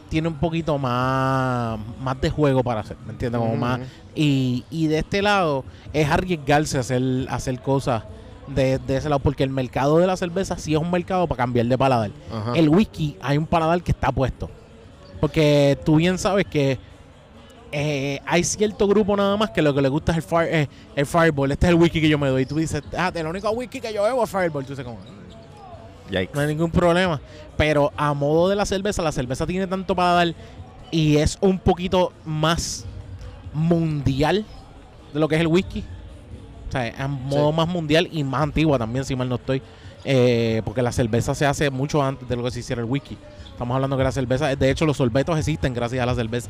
tiene un poquito más, más de juego para hacer, ¿me entiendes? Como más, y, y de este lado es arriesgarse a hacer, a hacer cosas de, de ese lado, porque el mercado de la cerveza sí es un mercado para cambiar de paladar. Ajá. El whisky hay un paladar que está puesto. Porque tú bien sabes que eh, hay cierto grupo nada más que lo que le gusta es el, fire, eh, el Fireball. Este es el whisky que yo me doy. Y tú dices, ah, el único whisky que yo bebo es Fireball. Tú dices, como, Yikes. no hay ningún problema. Pero a modo de la cerveza, la cerveza tiene tanto paladar y es un poquito más mundial de lo que es el whisky. Sea, a modo más mundial y más antigua también, si mal no estoy. Eh, porque la cerveza se hace mucho antes de lo que se hiciera el whisky. Estamos hablando que la cerveza, de hecho, los sorbetos existen gracias a la cerveza.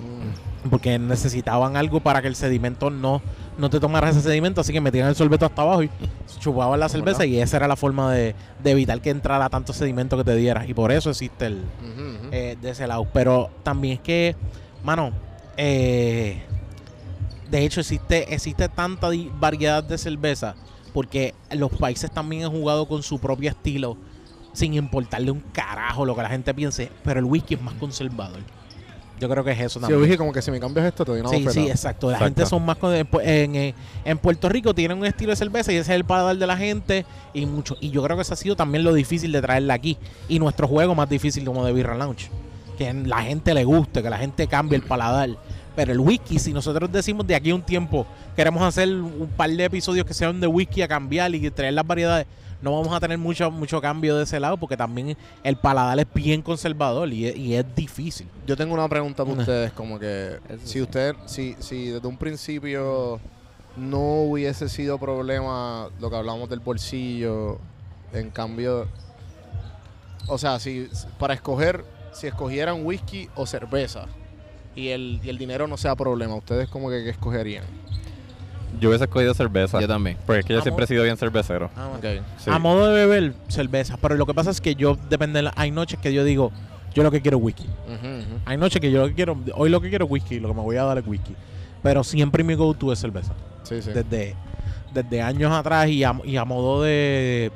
Mm. Porque necesitaban algo para que el sedimento no, no te tomara ese sedimento, así que metían el sorbeto hasta abajo y chupaban la cerveza y esa era la forma de, de evitar que entrara tanto sedimento que te diera. Y por eso existe el eh, de ese lado. Pero también es que, mano, eh, de hecho existe, existe tanta variedad de cerveza porque los países también han jugado con su propio estilo sin importarle un carajo lo que la gente piense, pero el whisky es más conservador. Yo creo que es eso Sí, también. yo dije como que si me cambias esto te doy una Sí, bofetada. sí, exacto. La Exacto. gente son más... con- En, en, eh, en Puerto Rico tienen un estilo de cerveza y ese es el paladar de la gente y mucho. Y yo creo que eso ha sido también lo difícil de traerla aquí. Y nuestro juego más difícil como de Birra Lounge. Que la gente le guste, que la gente cambie el paladar. Pero el whisky, si nosotros decimos de aquí a un tiempo queremos hacer un par de episodios que sean de whisky a cambiar y traer las variedades, no vamos a tener mucho, mucho cambio de ese lado porque también el paladar es bien conservador y es, y es difícil. Yo tengo una pregunta para ustedes, como que Eso si sí. usted, si, si desde un principio no hubiese sido problema lo que hablamos del bolsillo, en cambio, o sea, si para escoger, si escogieran whisky o cerveza y el, y el dinero no sea problema, ustedes como que escogerían? Yo hubiese escogido cerveza. Yo también. Porque es que yo siempre he sido bien cervecero. Sí. A modo de beber cerveza, pero lo que pasa es que yo depende de la- hay noches que yo digo, yo lo que quiero es whisky. Hay noches que yo lo que quiero, hoy lo que quiero es whisky, lo que me voy a dar es whisky. Pero siempre mi go-to es cerveza. Sí, sí. Desde, desde años atrás y a, y a modo de,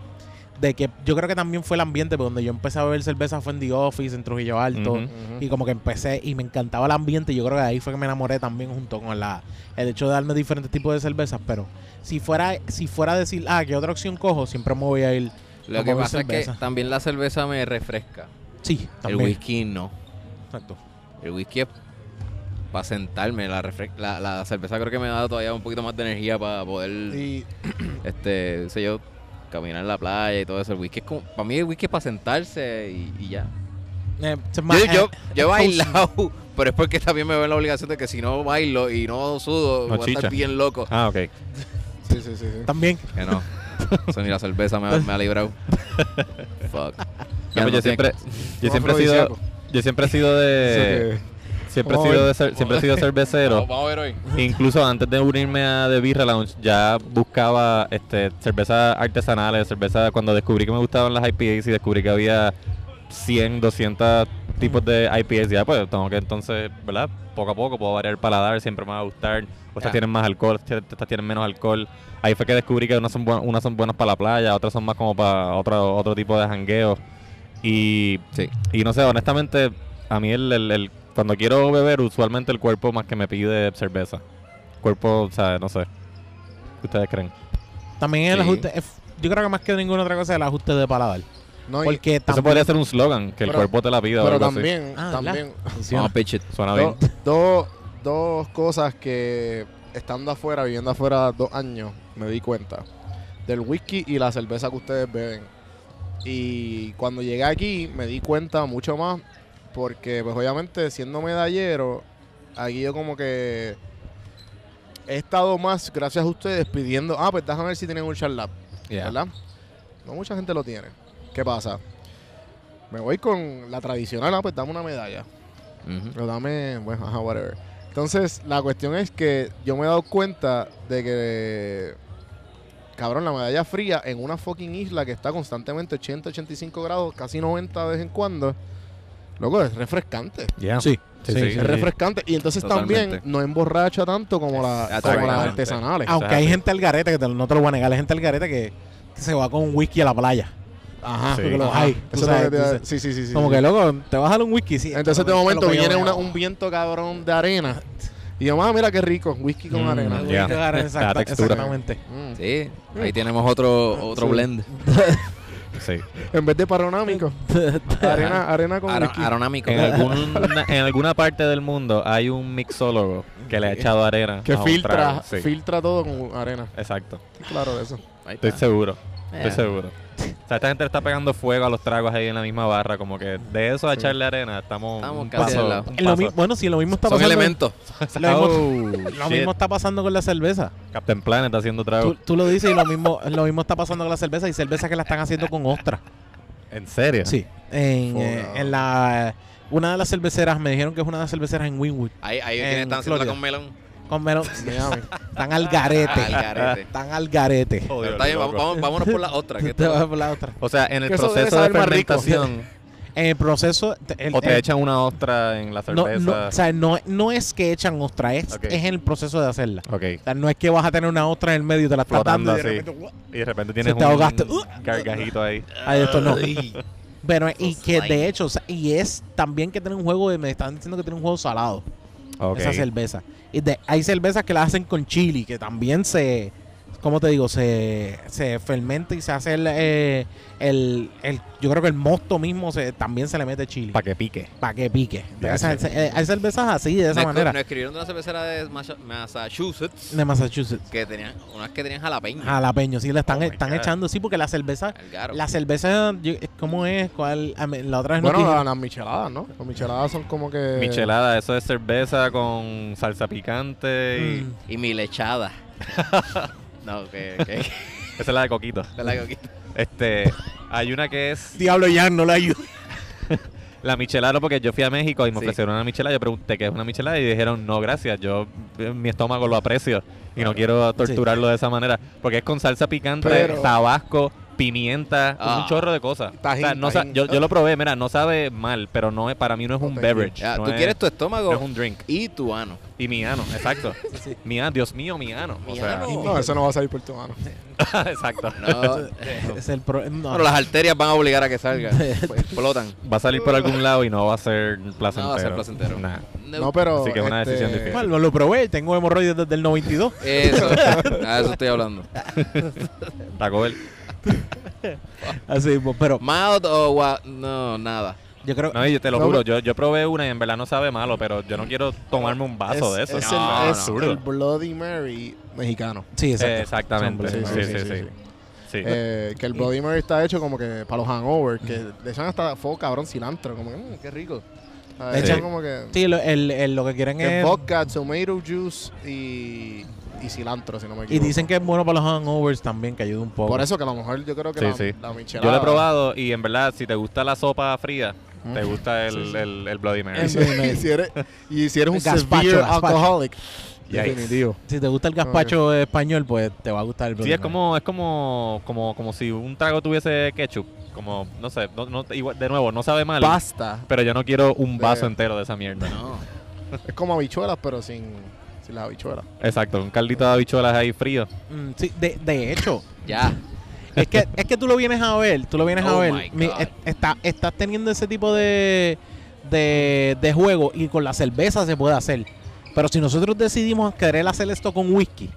de que yo creo que también fue el ambiente, donde yo empecé a beber cerveza fue en The Office, en Trujillo Alto. Y como que empecé y me encantaba el ambiente. Yo creo que ahí fue que me enamoré también junto con la el hecho de darme diferentes tipos de cervezas. Pero si fuera si fuera a decir, ah, ¿qué otra opción cojo? Siempre me voy a ir. Lo a que pasa es cerveza. que también la cerveza me refresca. Sí, también. El whisky no. Exacto. El whisky es para sentarme. La, refre- la, la cerveza creo que me da todavía un poquito más de energía para poder, Y este, qué sé yo, caminar en la playa y todo eso. El whisky es como, para mí el whisky es para sentarse y, y ya. Eh, Yo, yo, yo he bailado, pero es porque también me veo en la obligación de que si no bailo y no sudo, No voy a estar bien loco. Ah, ok. sí, sí, sí, sí. También. Que no. Eso ni la cerveza me, me ha librado. Fuck. No, pues yo siempre, yo Un siempre he sido, yo siempre he sido de, siempre he sido de cer- siempre he sido cervecero. Vamos, vamos a ver hoy. Incluso antes de unirme a The Birra Lounge, ya buscaba este, cervezas artesanales, cerveza cuando descubrí que me gustaban las IPAs y descubrí que había 100, 200 tipos de IPAs, ya pues tengo que entonces, ¿verdad? Poco a poco puedo variar el paladar, siempre me va a gustar. Estas tienen más alcohol, estas tienen menos alcohol. Ahí fue que descubrí que unas son, buen- unas son buenas para la playa, otras son más como para otro, otro tipo de jangueo. Y, Sí. y no sé, honestamente, a mí el, el- el- cuando quiero beber, usualmente el cuerpo más que me pide cerveza. Cuerpo, o sea, no sé. ¿Qué ustedes creen? También el Sí. ajuste. yo creo que más que ninguna otra cosa es el ajuste de paladar. No, y- Porque Eso también. podría ser un slogan, que el Pero- cuerpo te la pida o pero algo así. también, Ah, también pitch it. Suena do- bien. do- dos cosas que estando afuera, viviendo afuera dos años, me di cuenta. Del whisky y la cerveza que ustedes beben. Y cuando llegué aquí me di cuenta mucho más porque pues obviamente siendo medallero, aquí yo como que he estado más, gracias a ustedes, pidiendo, ah, pues déjame ver si tienen un charlap, Yeah. ¿verdad? No mucha gente lo tiene. ¿Qué pasa? Me voy con la tradicional, ah, pues dame una medalla. Ujú. Pero dame, bueno, ajá, whatever. Entonces, la cuestión es que yo me he dado cuenta de que, cabrón, la medalla fría en una fucking isla que está constantemente 80, 85 grados, casi 90 de vez en cuando, loco, es refrescante. Yeah. Sí, Sí, sí, sí, Es sí. refrescante. Y entonces también no emborracha tanto como, la, como las artesanales. Aunque hay gente al garete, que te- no te lo voy a negar, hay gente al garete que, que se va con un whisky a la playa. Ajá. Sí. Porque los hay. Eso tú es lo sabes, que te sí, sí, sí, sí. Como sí. que, loco, te vas a dar un whisky, sí. Entonces de momento viene una- un viento cabrón de arena. Y yo, ah, mira qué rico, whisky con Mm, arena. Whisky Ya. de arena, exacta- La textura. Exactamente. Mm. Sí, ahí tenemos otro, otro Sí. blend. Sí. En vez de paronámico, arena, arena con Aro- whisky. aronámico. En, alguna, en alguna parte del mundo hay un mixólogo que le ha echado arena. Que filtra. Sí, filtra todo con arena. Exacto. Claro, de eso. Estoy seguro. Estoy seguro. O sea, esta gente le está pegando fuego a los tragos ahí en la misma barra. Como que de eso a Sí. echarle arena, estamos, Estamos un casi paso- al lado. un Es lo paso. mi- bueno, sí, lo mismo está Son pasando. elementos. Lo mismo, Oh, lo shit. mismo está pasando con la cerveza. Captain Planet haciendo trago. Tú, tú lo dices y lo mismo, lo mismo está pasando con la cerveza y cerveza que la están haciendo con ostra. ¿En serio? Sí. En, eh, en la una de las cerveceras me dijeron que es una de las cerveceras en Winwood. Ahí, ahí En están haciendo con melón. Con melón. Miami. Están al garete. Al garete. Están al garete. Pero Dios, está bien, loco. vamos, vamos- vámonos por la otra. Que Te por la otra. O sea, en el Que eso debe proceso de saber más rico. fermentación, En el proceso. el- o te el- echan una ostra en la no, cerveza. no, o sea, no, no es que echan ostra, es, Ok. es en el proceso de hacerla. ok. O sea, no es que vas a tener una ostra en el medio y te la estás Flotando dando y de así. repente, ¡guau! Y de repente tienes te ahogaste. un gargajito ahí. Ay, esto no. Pero, y que slime. de hecho, o sea, y es también que tiene un juego de, me están diciendo que tiene un juego salado, Ok. esa cerveza. Y de, hay cervezas que la hacen con chili, que también se, ¿cómo te digo? Se, se fermenta y se hace el, eh, el, el- yo creo que el mosto mismo se, también se le mete chili. Para que pique. Para que pique. Esa- hay cervezas así, de esa Nos, manera. nos escribieron de una cervecera de Massachusetts De Massachusetts. que tenían, unas que tenían jalapeño. Jalapeño, sí, le están, Oh están echando, sí, porque la cerveza, la cerveza, ¿cómo es? ¿Cuál? La otra vez Bueno, las micheladas, ¿no? Las micheladas son como que... Michelada, eso es cerveza con salsa picante. y- Mm. Y mi lechada. no, que. que, Esa es la de coquito. que la que- Este, hay una que es Diablo, ya no la ayudo. la michelada porque yo fui a México y me Sí. ofrecieron una michelada. Yo pregunté qué es una michelada y dijeron no, gracias. Yo eh, mi estómago lo aprecio y no quiero torturarlo de esa manera porque es con salsa picante, Pero- tabasco, pimienta, Ah. un chorro de cosas. Tajín, O sea, no sa- tajín. yo, yo lo probé, mira, no sabe mal, pero no es, para mí no es un No, beverage. Ya, no tú es- quieres tu estómago no es un drink. y tu ano. Y mi ano, exacto. Mi ano, Dios mío, mi ano. O Mi sea, ano. No, eso no va a salir por tu mano. exacto. No, Es el pro- no. pero las arterias van a obligar a que salga. Pues, explotan. Va a salir por algún lado y no va a ser placentero. No va a ser placentero. Nah. No, pero... Así que es una este, decisión difícil. Bueno, lo probé, tengo hemorroides desde el 92. Eso. A eso estoy hablando. Taco Bell. Así, pero Mild o gua- No, nada. yo creo No, y yo te lo No, juro, yo, yo probé una y en verdad no sabe malo, pero yo no quiero tomarme un vaso de es, eso. Es, No, el, no. es absurdo. el Bloody Mary mexicano. sí, exacto. Eh, exactamente. Sí, sí, sí. sí, sí. Eh, que el Bloody Mary está hecho como que para los hangovers, que le echan hasta fuego cabrón cilantro, como que, mmm, qué rico. Ah, Le echan echan- como que, Sí, lo, el, el- lo que quieren que es vodka, tomato juice y, y cilantro, si no me y equivoco. dicen que es bueno para los hangovers también, que ayuda un poco. Por eso que a lo mejor yo creo que Sí, la, sí. la michelada... Yo lo he probado y en verdad, si te gusta la sopa fría, te gusta el, Sí, sí. el, el Bloody Mary. Y si, y si eres, y si eres un Gazpacho, severe gazpacho. alcoholic. Definitivo. Si te gusta el gazpacho español, pues te va a gustar el Sí, es como, es como, como, como si un trago tuviese ketchup. Como, no sé, no, no- igual, de nuevo, no sabe mal. Pasta. Pero yo no quiero un De- vaso entero de esa mierda. No. Es como habichuelas, pero sin, sin las habichuelas. Exacto, un caldito de habichuelas ahí frío. Mm, sí, de, de hecho, Ya. es que, es que tú lo vienes a ver, tú lo vienes a Oh ver. Mi- es- está, estás teniendo ese tipo de, de, de juego y con la cerveza se puede hacer. Pero si nosotros decidimos querer hacer esto con whisky,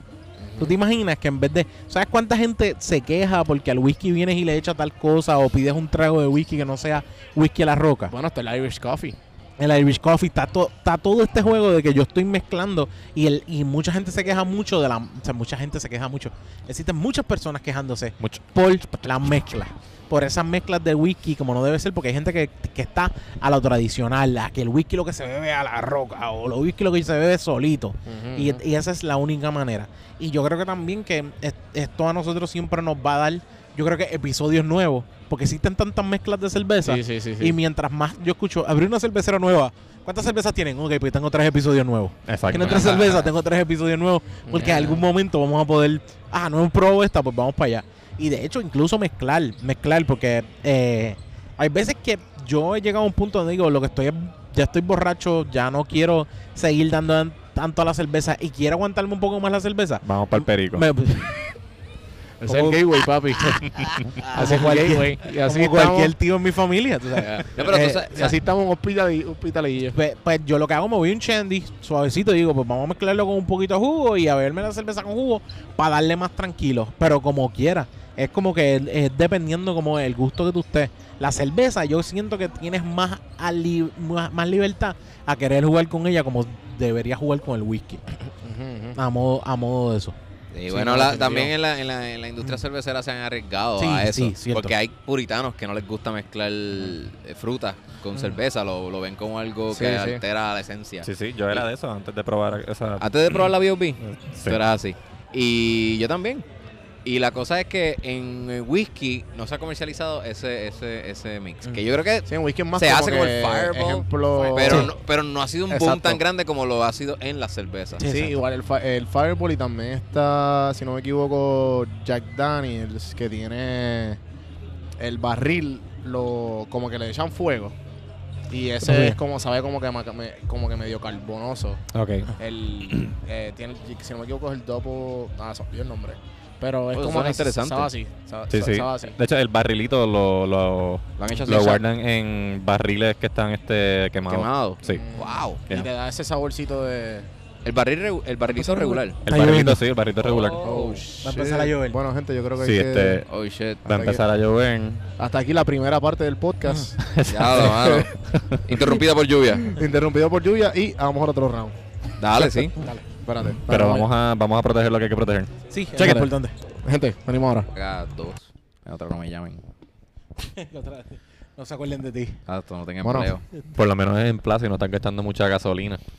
¿tú te imaginas que en vez de... ¿Sabes cuánta gente se queja porque al whisky vienes y le echa tal cosa o pides un trago de whisky que no sea whisky a la roca? Bueno, hasta el Irish Coffee. El Irish Coffee está, to- está todo este juego de que yo estoy mezclando y el y mucha gente se queja mucho de la... O sea, mucha gente se queja mucho. Existen muchas personas quejándose Mucho. por las mezclas. Por esas mezclas de whisky, como no debe ser, porque hay gente que, que está a lo tradicional, a que el whisky lo que se bebe a la roca, o el whisky lo que se bebe solito. y, y esa es la única manera. Y yo creo que también que es- esto a nosotros siempre nos va a dar yo creo que episodios nuevos, porque existen tantas mezclas de cerveza. Sí, sí, sí. sí. Y mientras más yo escucho, abrir una cervecera nueva, ¿cuántas cervezas tienen? Ok, pues tengo tres episodios nuevos. Exacto. Tienen tres cervezas, tengo tres episodios nuevos, porque en algún momento vamos a poder, ah, no hemos probado esta, pues vamos para allá. Y de hecho, incluso mezclar, mezclar, porque eh, hay veces que yo he llegado a un punto donde digo, lo que estoy es, ya estoy borracho, ya no quiero seguir dando an- tanto a la cerveza y quiero aguantarme un poco más la cerveza. Vamos para el perico. Me- Ese es el gateway, papi. así cualquier-. Y así como cualquier tío en mi familia. tú sabes. No, pero tú Eh, sabes- y así estamos en hospital hospitalillo. Pues, pues yo lo que hago, me voy a un shandy suavecito y digo, pues vamos a mezclarlo con un poquito de jugo y a beberme la cerveza con jugo para darle más tranquilo. Pero como quiera, es como que es, es dependiendo como el gusto que tú estés. La cerveza, yo siento que tienes más, ali- más, más libertad a querer jugar con ella como deberías jugar con el whisky. A modo, a modo de eso. Y Sí, bueno, no, la- también en la, en, la, en la industria cervecera se han arriesgado Sí, a eso. sí, porque hay puritanos que no les gusta mezclar eh, frutas con cerveza, lo, lo ven como algo Sí, que sí. altera la esencia. Sí, sí, yo era de eso antes de probar esa. Antes de probar la B.O.B., Sí. tú eras así. Y yo también. Y la cosa es que en whisky no se ha comercializado ese, ese, ese mix. Que yo creo que Sí, en whisky es más Se como hace como el Fireball, Ejemplo, pero, Sí. no, pero no ha sido un boom Exacto. tan grande como lo ha sido en la cerveza. Sí, igual el, el Fireball y también está, si no me equivoco, Jack Daniels, que tiene el barril, lo como que le echan fuego. Y ese es como, sabe como que, me- como que medio carbonoso. Ok. El, eh, tiene, si no me equivoco, es el Dopo, ah, se el nombre. Pero es Oh, como que interesante. sabe así. sabe- Sí, sí. sabe así. De hecho, el barrilito lo, lo, Lo han hecho así. lo guardan en barriles que están este quemados. quemado. Sí. Wow. Y Ya. le da ese saborcito de... El barril el barrilito regular. El barrilito, sí, el barrilito regular. Oh. Va a empezar a llover. Bueno, gente, yo creo que Sí, hay que- este- Oh shit. Va a empezar a llover. hasta aquí la primera parte del podcast. Ya, lo, mano. Interrumpida por lluvia. Interrumpido por lluvia y a lo mejor otro round. Dale, sí. Dale, espérate. Pero vamos a, vamos a proteger lo que hay que proteger. Sí, es importante. Gente, venimos ahora. Haga dos. En otra no me llamen. no se acuerden de ti. Ah, esto no tenga Bueno. empleo. Por lo menos es en plaza y no están gastando mucha gasolina.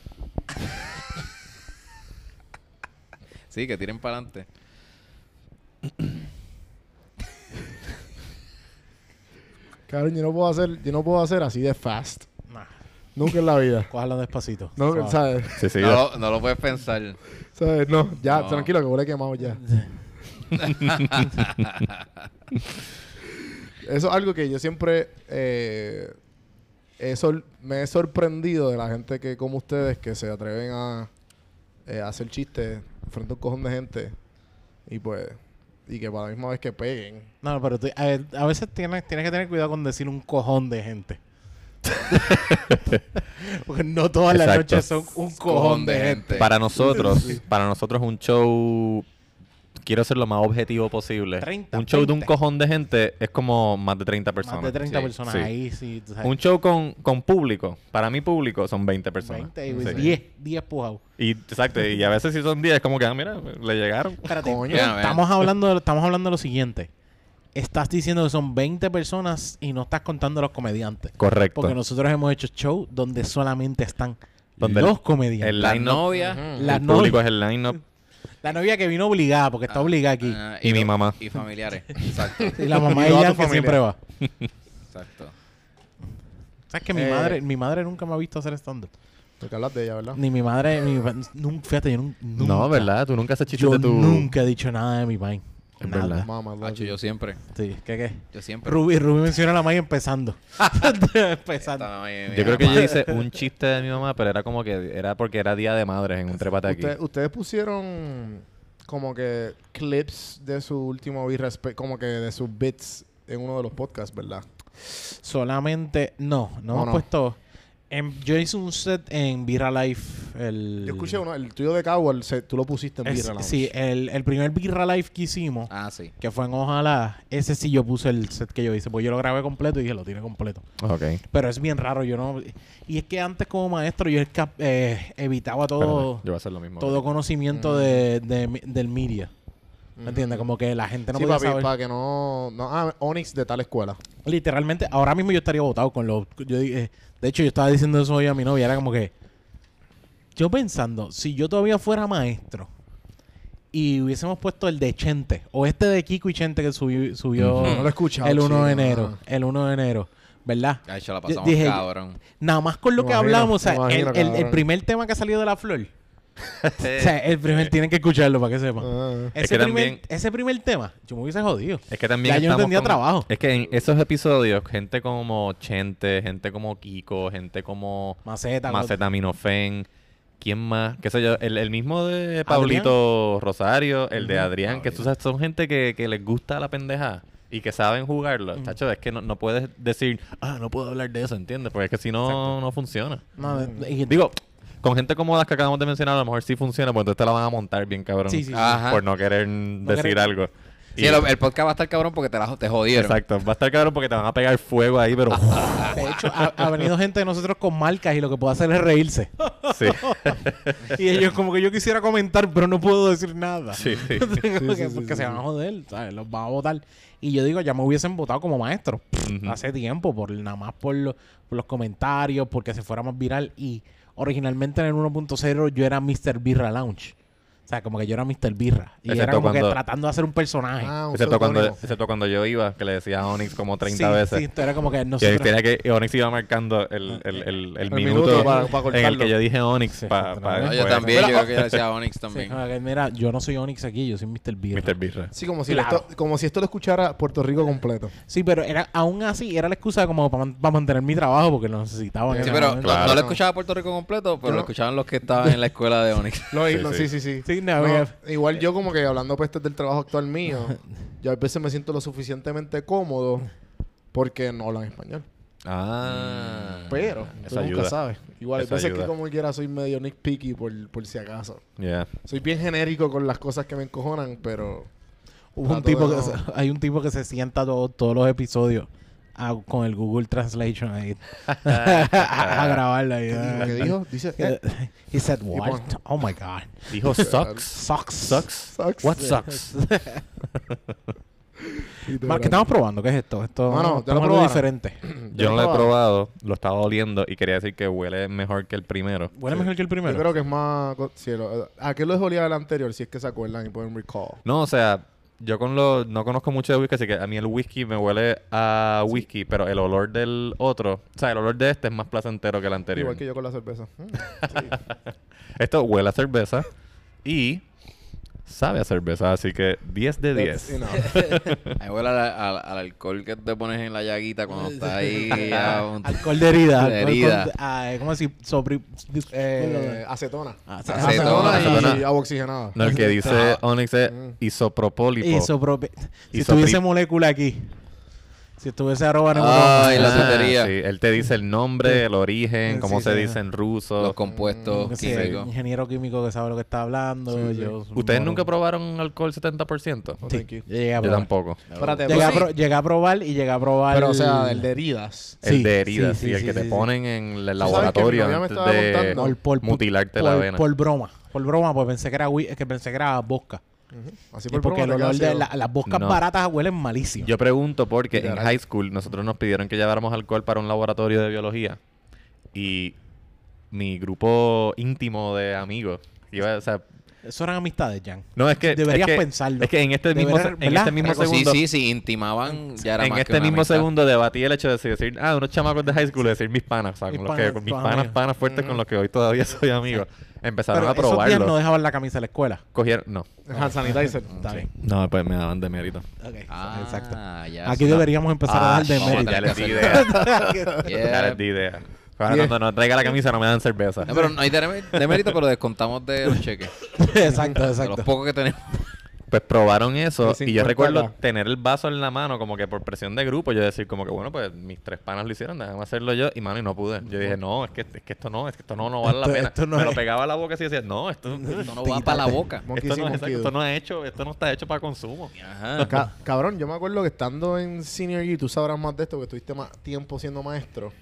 Sí, que tiren para adelante. Cabrón, yo no puedo hacer, yo no puedo hacer así de fast. Nunca en la vida. cójalo despacito. No, Suave. ¿sabes? Sí, sí. no, ya. lo, no lo puedes pensar. ¿Sabes? No, ya, No. tranquilo, que huele quemado ya. Eso es algo que yo siempre eh, he sor- me he sorprendido de la gente que, como ustedes, que se atreven a, eh, a hacer chistes frente a un cojón de gente y pues, y que para la misma vez que peguen. No, pero tú- a, a veces tienes, tienes que tener cuidado con decir un cojón de gente. Porque no todas las Exacto. noches son un cojón de gente. Para nosotros, para nosotros un show quiero ser lo más objetivo posible. 30, un show de un 20. cojón de gente es como más de 30 personas. Más de 30 Sí, personas sí. ahí, sí. tú sabes. Un show con, con público, para mi público son 20 personas. 20 y Sí. 10, 10 pujados. Y exacto, y a veces si son 10 es como que, ah, mira, le llegaron. Espérate, Coño. Ya, estamos hablando, de, estamos hablando de lo siguiente. Estás diciendo que son 20 personas y no estás contando los comediantes. Correcto. Porque nosotros hemos hecho show donde solamente están Donde los comediantes. el La line-up, novia. La el público es el line-up La novia que vino obligada, porque está obligada aquí. ah, y mi lo- mamá. Y familiares. Exacto. y la mamá y ella que familia. siempre va. Exacto. ¿Sabes que mi Eh. madre mi madre nunca me ha visto hacer stand-up? Porque hablas de ella, ¿verdad? Ni mi madre, mi, nunca, fíjate, yo nun- nunca. No, ¿verdad? Tú nunca chistes Yo de tu... nunca he dicho nada de mi país. Verdad. Hacho, you. yo siempre. Sí, ¿qué qué? Yo siempre. Ruby, Ruby menciona a la May empezando. empezando. Esta, mi- mi Yo creo que yo hice un chiste de mi mamá, pero era como que era porque era día de madres en un trepate aquí. Usted- ustedes pusieron como que clips de su último como que de sus bits en uno de los podcasts, ¿verdad? Solamente, no, no No, hemos no. puesto. En- yo hice un set en Vira Life. El, Yo escuché uno, el tuyo de Cowell, se- tú lo pusiste en Birra Lounge. Sí, el, el primer Vira Life que hicimos, Ah, sí. que fue en Ojalá, ese sí yo puse el set que yo hice, pues yo lo grabé completo y dije, lo tiene completo. Ok. Pero es bien raro, yo no... Y es que antes como maestro yo eh, evitaba todo, Perdón, yo voy a hacer lo mismo. todo conocimiento de, de- del media. ¿Me entiendes? Como que la gente no sí, podía papi, saber. para que no, no... Ah, Onyx de tal escuela. Literalmente, ahora mismo yo estaría votado con los... Yo, dije- de hecho, yo estaba diciendo eso hoy a mi novia. Era como que... Yo pensando, si yo todavía fuera maestro y hubiésemos puesto el de Chente, o este de Kiko y Chente que subió, subió. No lo he escuchado. el 1 de enero, no. el 1 de enero, ¿verdad? Ay, yo la pasamos dije- cabrón. Nada más con lo Me que imagino, hablamos, o sea, imagino, el, el- el primer tema que salió de la flor. o sea, el primer tienen que escucharlo para que sepan. Ah. Es Ese, que primer, también- ese primer tema, yo me hubiese jodido. Es que también Ya yo no tenía trabajo. Es que en esos episodios, gente como Chente, gente como Kiko, gente como Maceta. Macetaminofen, ¿quién más? ¿Qué sé yo? El, el mismo de Pablito Rosario, el de Adrián, que tú sabes, son gente que, que les gusta la pendeja y que saben jugarlo. Tacho, es que no, no puedes decir, ah, no puedo hablar de eso, ¿entiendes? Porque es que si no, no funciona. No, y- Digo, con gente como las que acabamos de mencionar, a lo mejor sí funciona, porque entonces te la van a montar bien cabrón. Sí, sí, sí. Ajá. Por no querer decir querer- algo. Sí, el, el podcast va a estar cabrón porque te, la, te jodieron. Exacto, va a estar cabrón porque te van a pegar fuego ahí, pero de hecho, ha, ha venido gente de nosotros con marcas y lo que puedo hacer es reírse. sí, y ellos como que yo quisiera comentar, pero no puedo decir nada. sí, sí. porque sí, sí, porque sí, se sí. van a joder, ¿sabes? Los van a votar. Y yo digo, ya me hubiesen votado como maestro hace tiempo, por nada más por, lo- por los comentarios, porque se fuera más viral. Y originalmente en el 1.0 yo era Mr. Birra Lounge. O sea, como que yo era Mr. Birra. Y Excepto era como que tratando de hacer un personaje. Ah, un Excepto cuando, excepto cuando yo iba, que le decía a Onyx como 30 sí, veces. Sí, esto era como que Que nosotros... tenía que, y Onyx iba marcando el, el, el, el El minuto, minuto para- para en el que yo dije Onyx Sí, para exacto. No, yo también, yo creo que yo decía Onyx también. que, mira, yo no soy Onyx aquí, yo soy Mr. Birra. Mr. Birra. Sí, como si, Claro. esto, como si esto lo escuchara Puerto Rico completo. Sí, pero era aún así era la excusa como para, mantener mi trabajo porque lo necesitaban. Sí, pero no, Claro. no lo escuchaba Puerto Rico completo, pero lo escuchaban los que estaban en la escuela de Onyx. Lo, Sí, sí. sí, no, igual yo como que hablando pues del trabajo actual mío, yo a veces me siento lo suficientemente cómodo porque no hablan español. Ah. Pero, Eso nunca ayuda. sabes. Igual, hay veces ayuda. que como quiera soy medio nitpicky por, por si acaso. Yeah. Soy bien genérico con las cosas que me encojonan, pero... Hubo un Trato tipo de que no- se- hay un tipo que se sienta todo- todos los episodios a- con el Google Translation ahí a grabarlo ahí. ¿Qué dijo? Dice... eh, He said what? pon- Oh my god. Dijo sucks. Sucks. Sucks. sucks. What sucks? Ma- ¿Qué estamos probando? ¿Qué es esto? Esto Mano, ¿ya lo estamos algo diferente. Yo no lo he probado, lo estaba oliendo y quería decir que huele mejor que el primero. Huele mejor que el primero. Yo creo que es más... co- si lo- ¿A qué lo dejó el anterior? Si es que se acuerdan y pueden recall. No, o sea, yo con lo no conozco mucho de whisky, así que a mí el whisky me huele a whisky, pero el olor del otro, o sea, el olor de este es más placentero que el anterior. Igual que yo con la cerveza. Mm, sí. Esto huele a cerveza y sabe a cerveza, así que 10 de 10. That's enough. Ahí huele al, al- al alcohol que te pones en la llaguita cuando estás ahí. a un- Alcohol de herida. De herida. con- ah, ¿Cómo decir? Sobre... Eh, acetona. Ah, acetona, y acetona. agua oxigenada. No, el que dice Onyx es Mm. isopropólipo. Isoprope- Si Isopri- estuviese molécula aquí. Si estuviese arroba Ay, la Ah, tontería. sí, él te dice el nombre, el origen, Sí, cómo sí, se sí. dice en ruso. los compuestos Sí, químicos. ingeniero químico que sabe lo que está hablando. Sí, sí. yo- ¿Ustedes no- nunca probaron alcohol 70%? No, Sí, thank you. yo llegué a Yo probar. tampoco. Espérate, Llegué a, pero- pro- llegué a probar y llegué a probar. Pero, o sea, el de heridas. El de heridas, sí, sí, sí, el sí, que sí, te sí. ponen en el laboratorio antes de mutilarte la vena. Por broma. Por broma, pues pensé que era, que pensé que era vodka. Así por porque el olor de la- las No. baratas huelen malísimo. Yo pregunto porque en high school nosotros nos pidieron que lleváramos alcohol para un laboratorio de biología y mi grupo íntimo de amigos iba, o sea, Eso eran amistades, Jan. no es que Deberías es que, pensarlo. Es que en este mismo este mismo segundo Sí, sí, sí, intimaban. Ya era en más que este una mismo amistad. segundo debatí el hecho de decir, ah, unos chamacos de high school, decir mis panas, o sea, Mis con los que, con mis panas, amigos. panas fuertes con los que hoy todavía soy amigo. Empezaron Pero a esos días probarlo. no dejaban la camisa de la escuela. Cogieron, no, Hand sanitizer. Está bien. no, pues me daban de mérito. Ok, Ah, exacto. ya Aquí sí. deberíamos empezar a Ah, dar de vamos a mérito. ya les di idea. Ya les di idea. Ahora cuando no traiga la camisa no me dan cerveza. No, pero no hay de, de mérito, pero descontamos de los cheques. exacto, De los exacto. pocos que tenemos. Pues probaron eso De y yo 50 recuerdo tener el vaso en la mano como que por presión de grupo, yo decir como que bueno, pues mis tres panas lo hicieron, déjame hacerlo yo y mano y no pude. Yo dije, no, es que, es que esto no, es que esto no, no vale la pena. esto no Me es- lo pegaba a la boca así y decía, no, esto, Esto no va para la boca. Esto, no es, exacto, esto no es hecho, esto no está hecho para consumo. Ajá. Ca- cabrón, yo me acuerdo que estando en Senior Year, tú sabrás más de esto, porque estuviste más tiempo siendo maestro.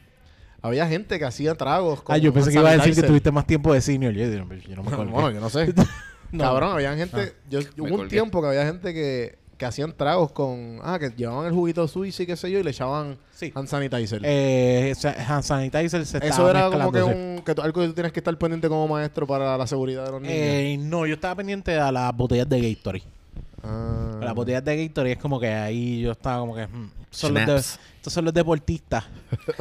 Había gente que hacía tragos con Ah, yo pensé que iba a decir que tuviste más tiempo de senior. Yo, yo no me acuerdo. Bueno, yo no sé. No. Cabrón, había gente... Ah. Yo, hubo un colgué. tiempo que había gente que, que hacían tragos con. Ah, que llevaban el juguito suizo y qué sé yo, y le echaban Sí. hand sanitizer. Eh, o sea, hand sanitizer se Eso era como que, un, que algo que tú tienes que estar pendiente como maestro para la seguridad de los niños. Eh, no, yo estaba pendiente a las botellas de Gatorade. Ah. Las botellas de Gatorade es como que ahí yo estaba como que... hmm, son los de- estos son los deportistas.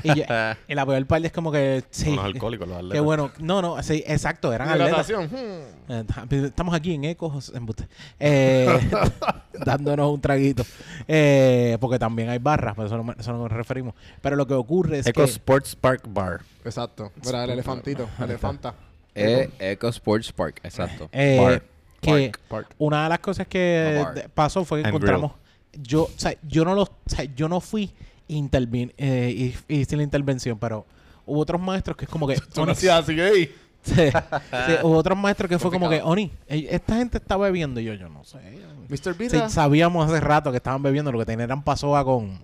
y, yo- y la peor parte es como que... Sí, Unos alcohólicos, los atletas. Qué bueno. No, no, sí, exacto, eran atletas. Hmm. Eh, Estamos aquí en Ecos, embuste. Eh, dándonos un traguito. Eh, porque también hay barras, por eso no, me- eso no nos referimos. Pero lo que ocurre es Eco que... Sports Park Bar. Exacto. Mira, el elefantito. Elefanta. Eh, Eco Sports Park, exacto. eh, Bar. Que Park. una de las cosas que pasó fue que And encontramos... Yo, o sea, yo no lo, o sea, yo no fui intervin eh, y, y hice la intervención, pero hubo otros maestros que es como que... Tú no así que Sí, sí, hubo otros maestros que fue como que, Oni, esta gente está bebiendo y yo, yo no sé. Mr. Sí, Vida. sabíamos hace rato que estaban bebiendo, lo que tenían eran pasoa con,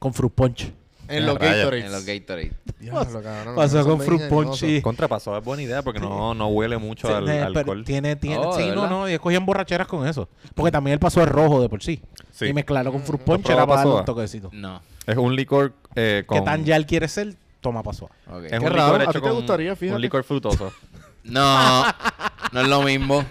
con fruit punch. En los Rayos. Gatorades. En los Gatorade. Diablo, cabrón, Pasó con fruit punch y... Contrapasó es buena idea porque no, no huele mucho Sí, al eh, alcohol. Tiene, tiene, Oh, sí, ¿de no, no, y escogían borracheras con eso. Porque también el paso es rojo de por sí. Sí. Y mezclarlo con fruit ¿Has punch era para darle un toquecito. No. Es un licor eh, con... ¿Qué tan ya él quiere ser? Toma. Ok. Es Qué un raro, licor ¿a hecho ti te con gustaría? Fíjate. un licor frutoso. No, no es lo mismo.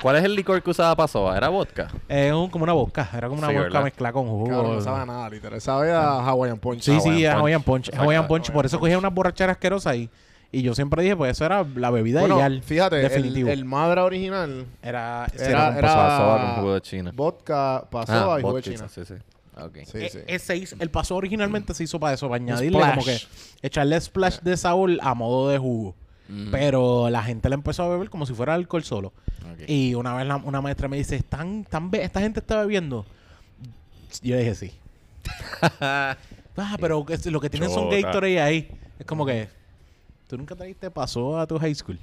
¿Cuál es el licor que usaba Pasoa? ¿Era vodka? Es un- como una vodka. Era como una Sí, vodka ¿verdad? mezclada con jugo. Cabrón, no sabe a nada, literal. Sabe a Hawaiian Punch. Sí, sí, Hawaiian Punch. Hawaiian Punch. Hawaiian Punch. Por eso cogía una borrachera asquerosa ahí. Y yo siempre dije, pues eso era la bebida Bueno, ideal. fíjate, el, Definitivo. el Madra original era, era, era Pasoa con jugo de China. vodka, pasoa Ah, y jugo de China. sí, sí. Ok. Sí, E- sí. ese hizo- el paso originalmente se hizo para eso, para añadirle como que echarle splash de sabor a modo de jugo. Mm, Pero la gente le empezó a beber como si fuera alcohol solo. Y una vez la- una maestra me dice, ¿Están, están ¿esta gente está bebiendo? Yo dije sí. ah, pero lo que tienen son Chota. Gatorade ahí. Es como que, ¿tú nunca trajiste paso a tu high school?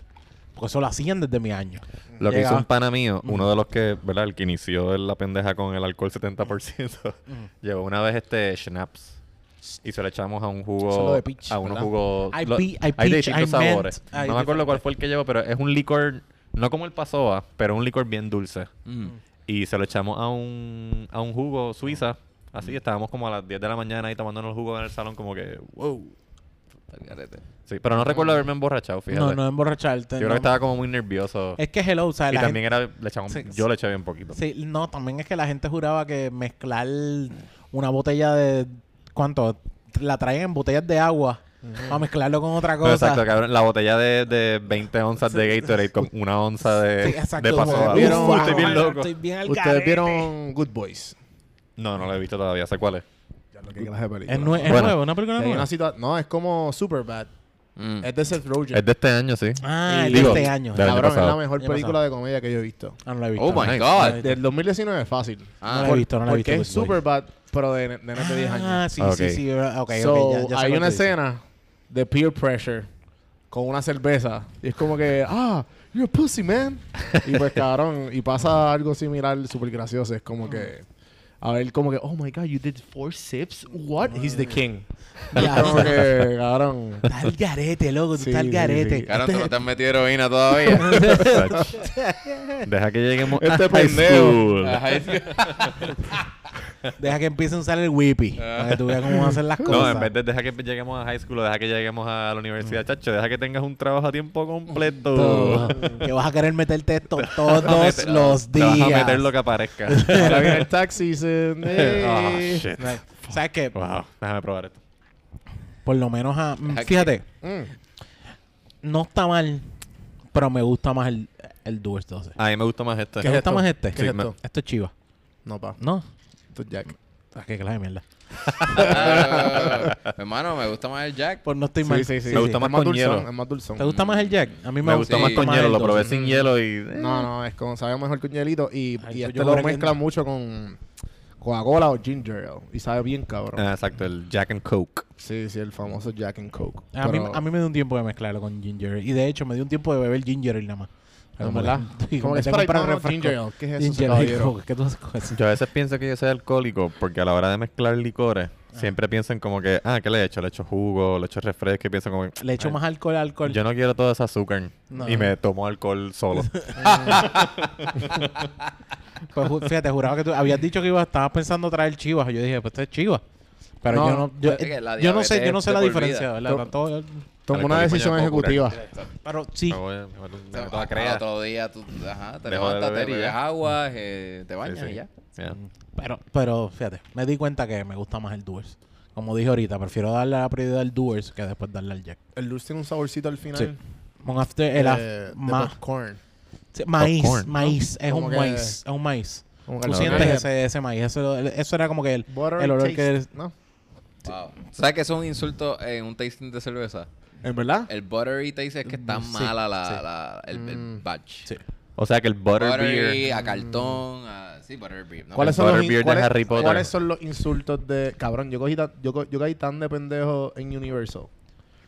Porque eso lo hacían desde mi año. Lo que hizo un pana mío, uno de los que, ¿verdad? El que inició la pendeja con el alcohol 70%, llevó una vez este schnapps y se lo echamos a un jugo, Eso es lo de peach, a unos ¿verdad? jugos, Hay lo- de distintos sabores. no me acuerdo cuál fue el que llevó, pero es un licor, no como el pasoa, pero un licor bien dulce. Mm. Y se lo echamos a un, a un jugo suiza. Así, estábamos como a las 10 de la mañana ahí tomándonos el jugo en el salón como que, wow. Sí, pero no recuerdo haberme emborrachado, fíjate. No, no emborracharte. Yo creo que estaba como muy nervioso. Es que hello, o sea, y la también era, le echamos, Sí, yo le eché bien poquito. Sí, no, también es que la gente juraba que mezclar una botella de. ¿Cuánto? La traen en botellas de agua para mezclarlo con otra cosa. exacto, cabrón. La botella de, de 20 onzas de Gatorade con una onza de, Sí, exacto. de. "Uf, Estoy bien loco. Estoy bien al Ustedes garete". vieron Good Boys. No, no lo he visto todavía. ¿Sé cuál es? Ya lo que clase de película. Es, nue- es Bueno. nuevo, una película nueva. una no, es como Superbad. Mm. Es de Seth Rogen. Es de este año, sí. Ah, Y- es de este año. año Cabrón, es la mejor película de comedia que yo he visto. Ah, no la he visto. Oh my. God. Del 2019 es fácil. Ah, no la he visto, no la he Porque visto. es Good Boy. Superbad, pero de, de nenes de 10 años. Ah, sí, Ok. sí, sí. Ok, So, ya- ya sé hay una escena de peer pressure con una cerveza. Y es como que, ah, you're a pussy, man. y pues, cabrón, y pasa algo similar, súper gracioso. Es como que, a ver, como que, oh my god, you did four sips? What? He's the king. Ya, como que, cabrón. Está al garete, loco. Tú Sí, estás al sí, garete. sí. Claro, tú no te has metido heroína todavía. Deja que lleguemos Este a high pendejo. school. Ajá, es que- Deja que empiece a usar el whippy. Para que tú veas cómo hacen las cosas. No, en vez de deja que lleguemos a high school o deja que lleguemos a la universidad, chacho, deja que tengas un trabajo a tiempo completo. Todo. que vas a querer meterte esto todos meter- los Te vas a días. meter lo que aparezca. Ahora viene el tax season. Ah, eh. shit. ¿Sabes qué? Wow, déjame probar esto. Por lo menos, a, mm, que- fíjate, Mm. no está mal, pero me gusta más el, el Doers 12. A mí me gusta más este. ¿Te gusta más este? ¿Qué es Sí, me- esto? Esto es chiva. No, pa. ¿No? Esto es Jack. Ah, qué clase de mierda. Ah, hermano, me gusta más el Jack. Pues no estoy Sí, mal. sí, sí. Me gusta Es más con dulzón, hielo. Es más dulzón. ¿Te gusta más el Jack? A mí me, Sí. más con más hielo, el lo probé 12. sin hielo y... eh, No, no, es como sabe mejor con hielito y, Ay, y pues este yo lo creo que- mezclan mucho con Coca-Cola o ginger ale y sabe bien cabrón. Ah, exacto, el Jack and Coke. Sí, sí, el famoso Jack and Coke. A, mí, Pero- a mí me dio un tiempo de mezclarlo con ginger ale. Y de hecho, me dio un tiempo de beber ginger ale nada más. Y Como que no, no, refresco. ale. ¿Qué es eso, Ginger ale, caballero? Coke, ¿qué tú haces con eso? Yo a veces pienso que yo soy alcohólico porque a la hora de mezclar licores siempre piensan como que, ah, ¿qué le he hecho? Le he hecho jugo, le he hecho refresco y piensan como que, Le echo "Ay, más alcohol al alcohol. Yo no quiero todo ese azúcar No. y me tomo alcohol solo. Pues ju- fíjate, juraba que tú habías dicho que ibas, estabas pensando traer chivas. Yo dije, pues esto es chivas. Pero No, yo no, yo, es que la yo no sé, yo no sé de la diferencia. ¿verdad? Tanto- Tomó una decisión ejecutiva. pero sí, Me voy- me voy- me meto a Al crear. otro día tú ajá, te levantas, te bebes agua, eh, te bañas Sí, sí. y ya. Pero, pero fíjate, me di cuenta que me gusta más el Doers. Como dije ahorita, prefiero darle la prioridad al Doers que después darle al Jack. El dulce tiene un saborcito al final. Sí. Un after, el eh, maíz, maíz, es un que- maíz, es un maíz. Como que Tú sientes ese, ese maíz, eso, eso era como que el, el olor taste, que ¿no? Wow. ¿Sabes que eso es un insulto en un tasting de cerveza? ¿En verdad? El buttery taste es que está Mm, sí, mala la, sí. la- el, el Mm. batch. Sí. O sea que el Buttery, butterbeer. a cartón, a, sí, butterbeer. ¿no? ¿Cuáles son, los, de cuáles- Harry Potter. ¿Cuáles son los insultos de... Cabrón, yo, cogí tan- yo, yo caí tan de pendejo en Universal.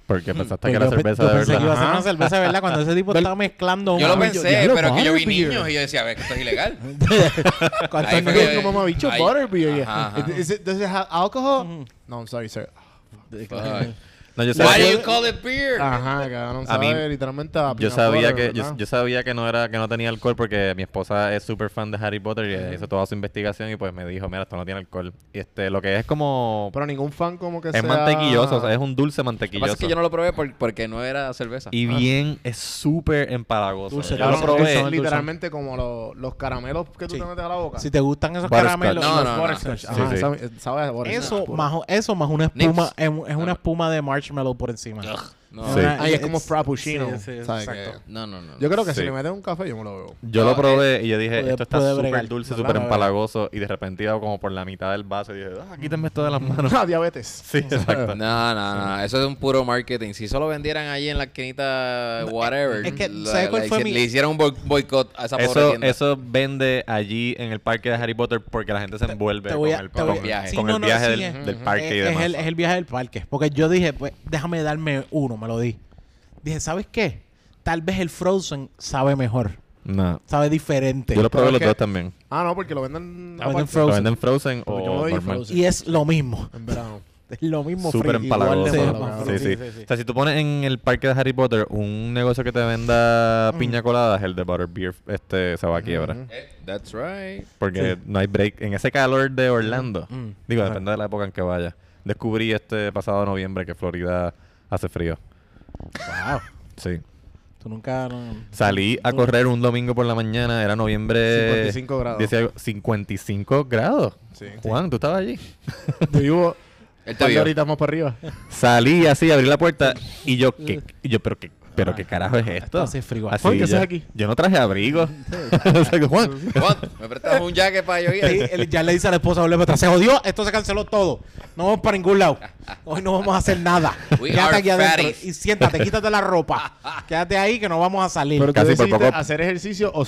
Porque pensaste Pues que era yo pe- cerveza yo de pensé que iba a verdad. ser una cerveza, ¿verdad? Cuando ese tipo estaba mezclando Yo lo un- pensé, pero que yo vi butterbeer. niños y yo decía, a ver, que esto es ilegal. cuando Ahí el fue niño- que- Yo como bicho, Ay, butterbeer. have alcohol? No, I'm sorry, sir. No, yo Why sabía, do you call it beer? Ajá, cabrón, A mí- literalmente a yo sabía butter, que yo, sabía que no era que no tenía alcohol porque mi esposa es súper fan de Harry Potter y hizo toda su investigación y pues me dijo, mira, esto no tiene alcohol. Y este, lo que es como Pero ningún fan como que es sea... mantequilloso, o sea, es un dulce Lo que pasa mantequilloso. es que yo no lo probé por- porque no era cerveza. Y bien, es súper empalagoso. Dulce, yo lo probé. son literalmente como los, los caramelos que tú Sí. te metes a la boca. Si te gustan esos Butterscotch. caramelos, No, no, no. Eso más, eso más una espuma, es, es una espuma de marshmallow por encima. No, Sí. Ay, es como frappuccino. sí, sí, ¿sabes? exacto. Que- no, no, no. Yo creo que si le metes un café, yo me lo veo. Yo No, lo probé y yo dije, puede- esto está súper dulce, Claro, súper empalagoso. Y de repente iba como por la mitad del vaso y dije, ah, quítenme esto de las manos. Ah, diabetes. sí, exacto. No, no, no, eso es un puro marketing. Si solo vendieran allí en la esquinita, whatever, es que, la- ¿sabes cuál la fue mi- le hicieron un boicot a esa pobre Eso, tienda. eso vende allí en el parque de Harry Potter porque la gente se envuelve con el, viaje. Con no, el no, viaje del, parque y demás. el, es el viaje del parque. Porque yo dije, pues, déjame darme uno, me lo di. Dije, ¿sabes qué? Tal vez el Frozen sabe mejor. No. Sabe diferente. Yo lo probé los dos también. Ah, no, porque lo venden Lo venden. Frozen. Lo venden frozen yo o lo frozen. Y es lo mismo. En verano. Es lo mismo Súper empalagoso. Sí, sí. Sí. O sea, si tú pones en el parque de Harry Potter un negocio que te venda piña colada, el de Butterbeer este, se va a quiebra. Ujú. Eh, That's right. Porque no hay break. En ese calor de Orlando, Mm. digo, Ajá. depende de la época en que vaya. Descubrí este pasado noviembre que Florida hace frío. Wow. Sí. Tú nunca... no- Salí a correr un domingo por la mañana, era noviembre. 55 grados. decía algo, 55 grados. Sí. Juan, tú estabas allí. Yo vivo Él un te par de vio. horitas más para arriba. Salí así, abrí la puerta y yo, ¿qué? y yo pero qué, pero qué carajo es esto. hace frío. Así, Juan, ¿qué haces yo, aquí? yo no traje abrigo. O sea, que, Juan, Juan, ¿me prestas un jacket para yo ir? Sí, él ya le dice a la esposa, "Ole, Petra, se jodió, esto se canceló todo. No vamos para ningún lado. Hoy no vamos a hacer nada. We Quédate aquí adentro fatties. y siéntate, quítate la ropa. Quédate ahí que no vamos a salir. Pero tú Casi por decidiste poco- hacer ejercicio o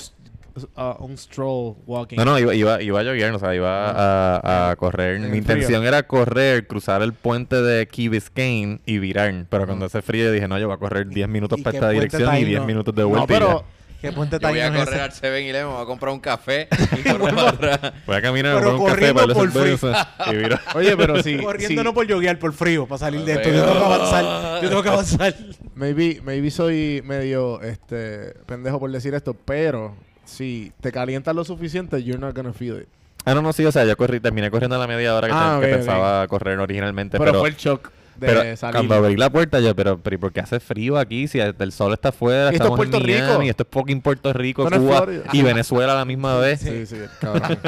uh, un stroll walking. No, no, iba, iba, iba a llover, o sea, iba a, a correr. En Mi frío. intención era correr, cruzar el puente de Key Biscayne y virar. Pero cuando hace frío yo dije, no, yo voy a correr 10 minutos ¿Y para esta dirección y ahí, 10 no? minutos de No, vuelta. y pero ¿Qué puente Yo voy a correr ese? al 7-Eleven, me voy a comprar un café y correr para atrás. Voy a caminar Pero por un café corriendo para por frío. y virar. Oye, pero sí, Corriendo sí, no por yoguear, por frío, para salir de esto. Yo tengo que avanzar. Yo tengo que avanzar. maybe, maybe soy medio este pendejo por decir esto, pero si te calientas lo suficiente, you're not gonna feel it. Ah, no, no, sí, o sea, yo corrí, terminé corriendo a la media hora que, Ah, te- que pensaba correr originalmente. Pero, Pero, fue el shock de pero salir. cuando abrí la puerta, yo, pero, pero ¿y por qué hace frío aquí? Si el sol está afuera, Y esto es estamos Puerto en Rico. Miami, esto es fucking Puerto Rico, no Cuba y Venezuela a la misma vez. Sí, sí, cabrón.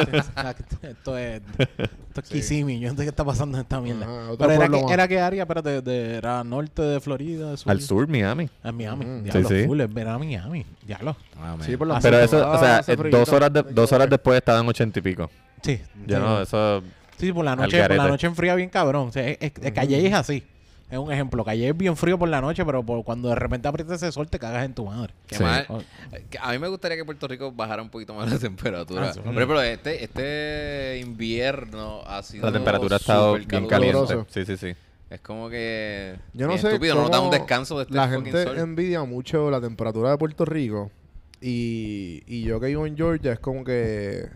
esto es, esto es Kissimmee. Yo no sé qué está pasando en esta mierda. Ajá, Pero era que, era qué área, espérate, de, era norte de Florida, sur. Al sur, Miami. En Miami. Mm. Diablo, Sí, sí. full, verano Miami. Diablo. sí, por la Pero eso, ah, o sea, eh, dos horas, de, dos horas después estaban ochenta y pico. Sí. Ya sí. no, eso... Sí, por la noche, por la noche enfría bien cabrón. O sea, es, es- es- Calle es así. Es un ejemplo. Calle es bien frío por la noche, pero por, cuando de repente aprieta ese sol te cagas en tu madre. Qué Sí. mal. Oh, A mí me gustaría que Puerto Rico bajara un poquito más la temperatura. Ah, sí. Por ejemplo, este, este invierno ha sido La temperatura ha estado bien caluroso. caliente. Sí, sí, sí. Es como que. Yo no sé estúpido, no nos da un descanso de este La gente sol. envidia mucho la temperatura de Puerto Rico. Y, y yo que vivo en Georgia es como que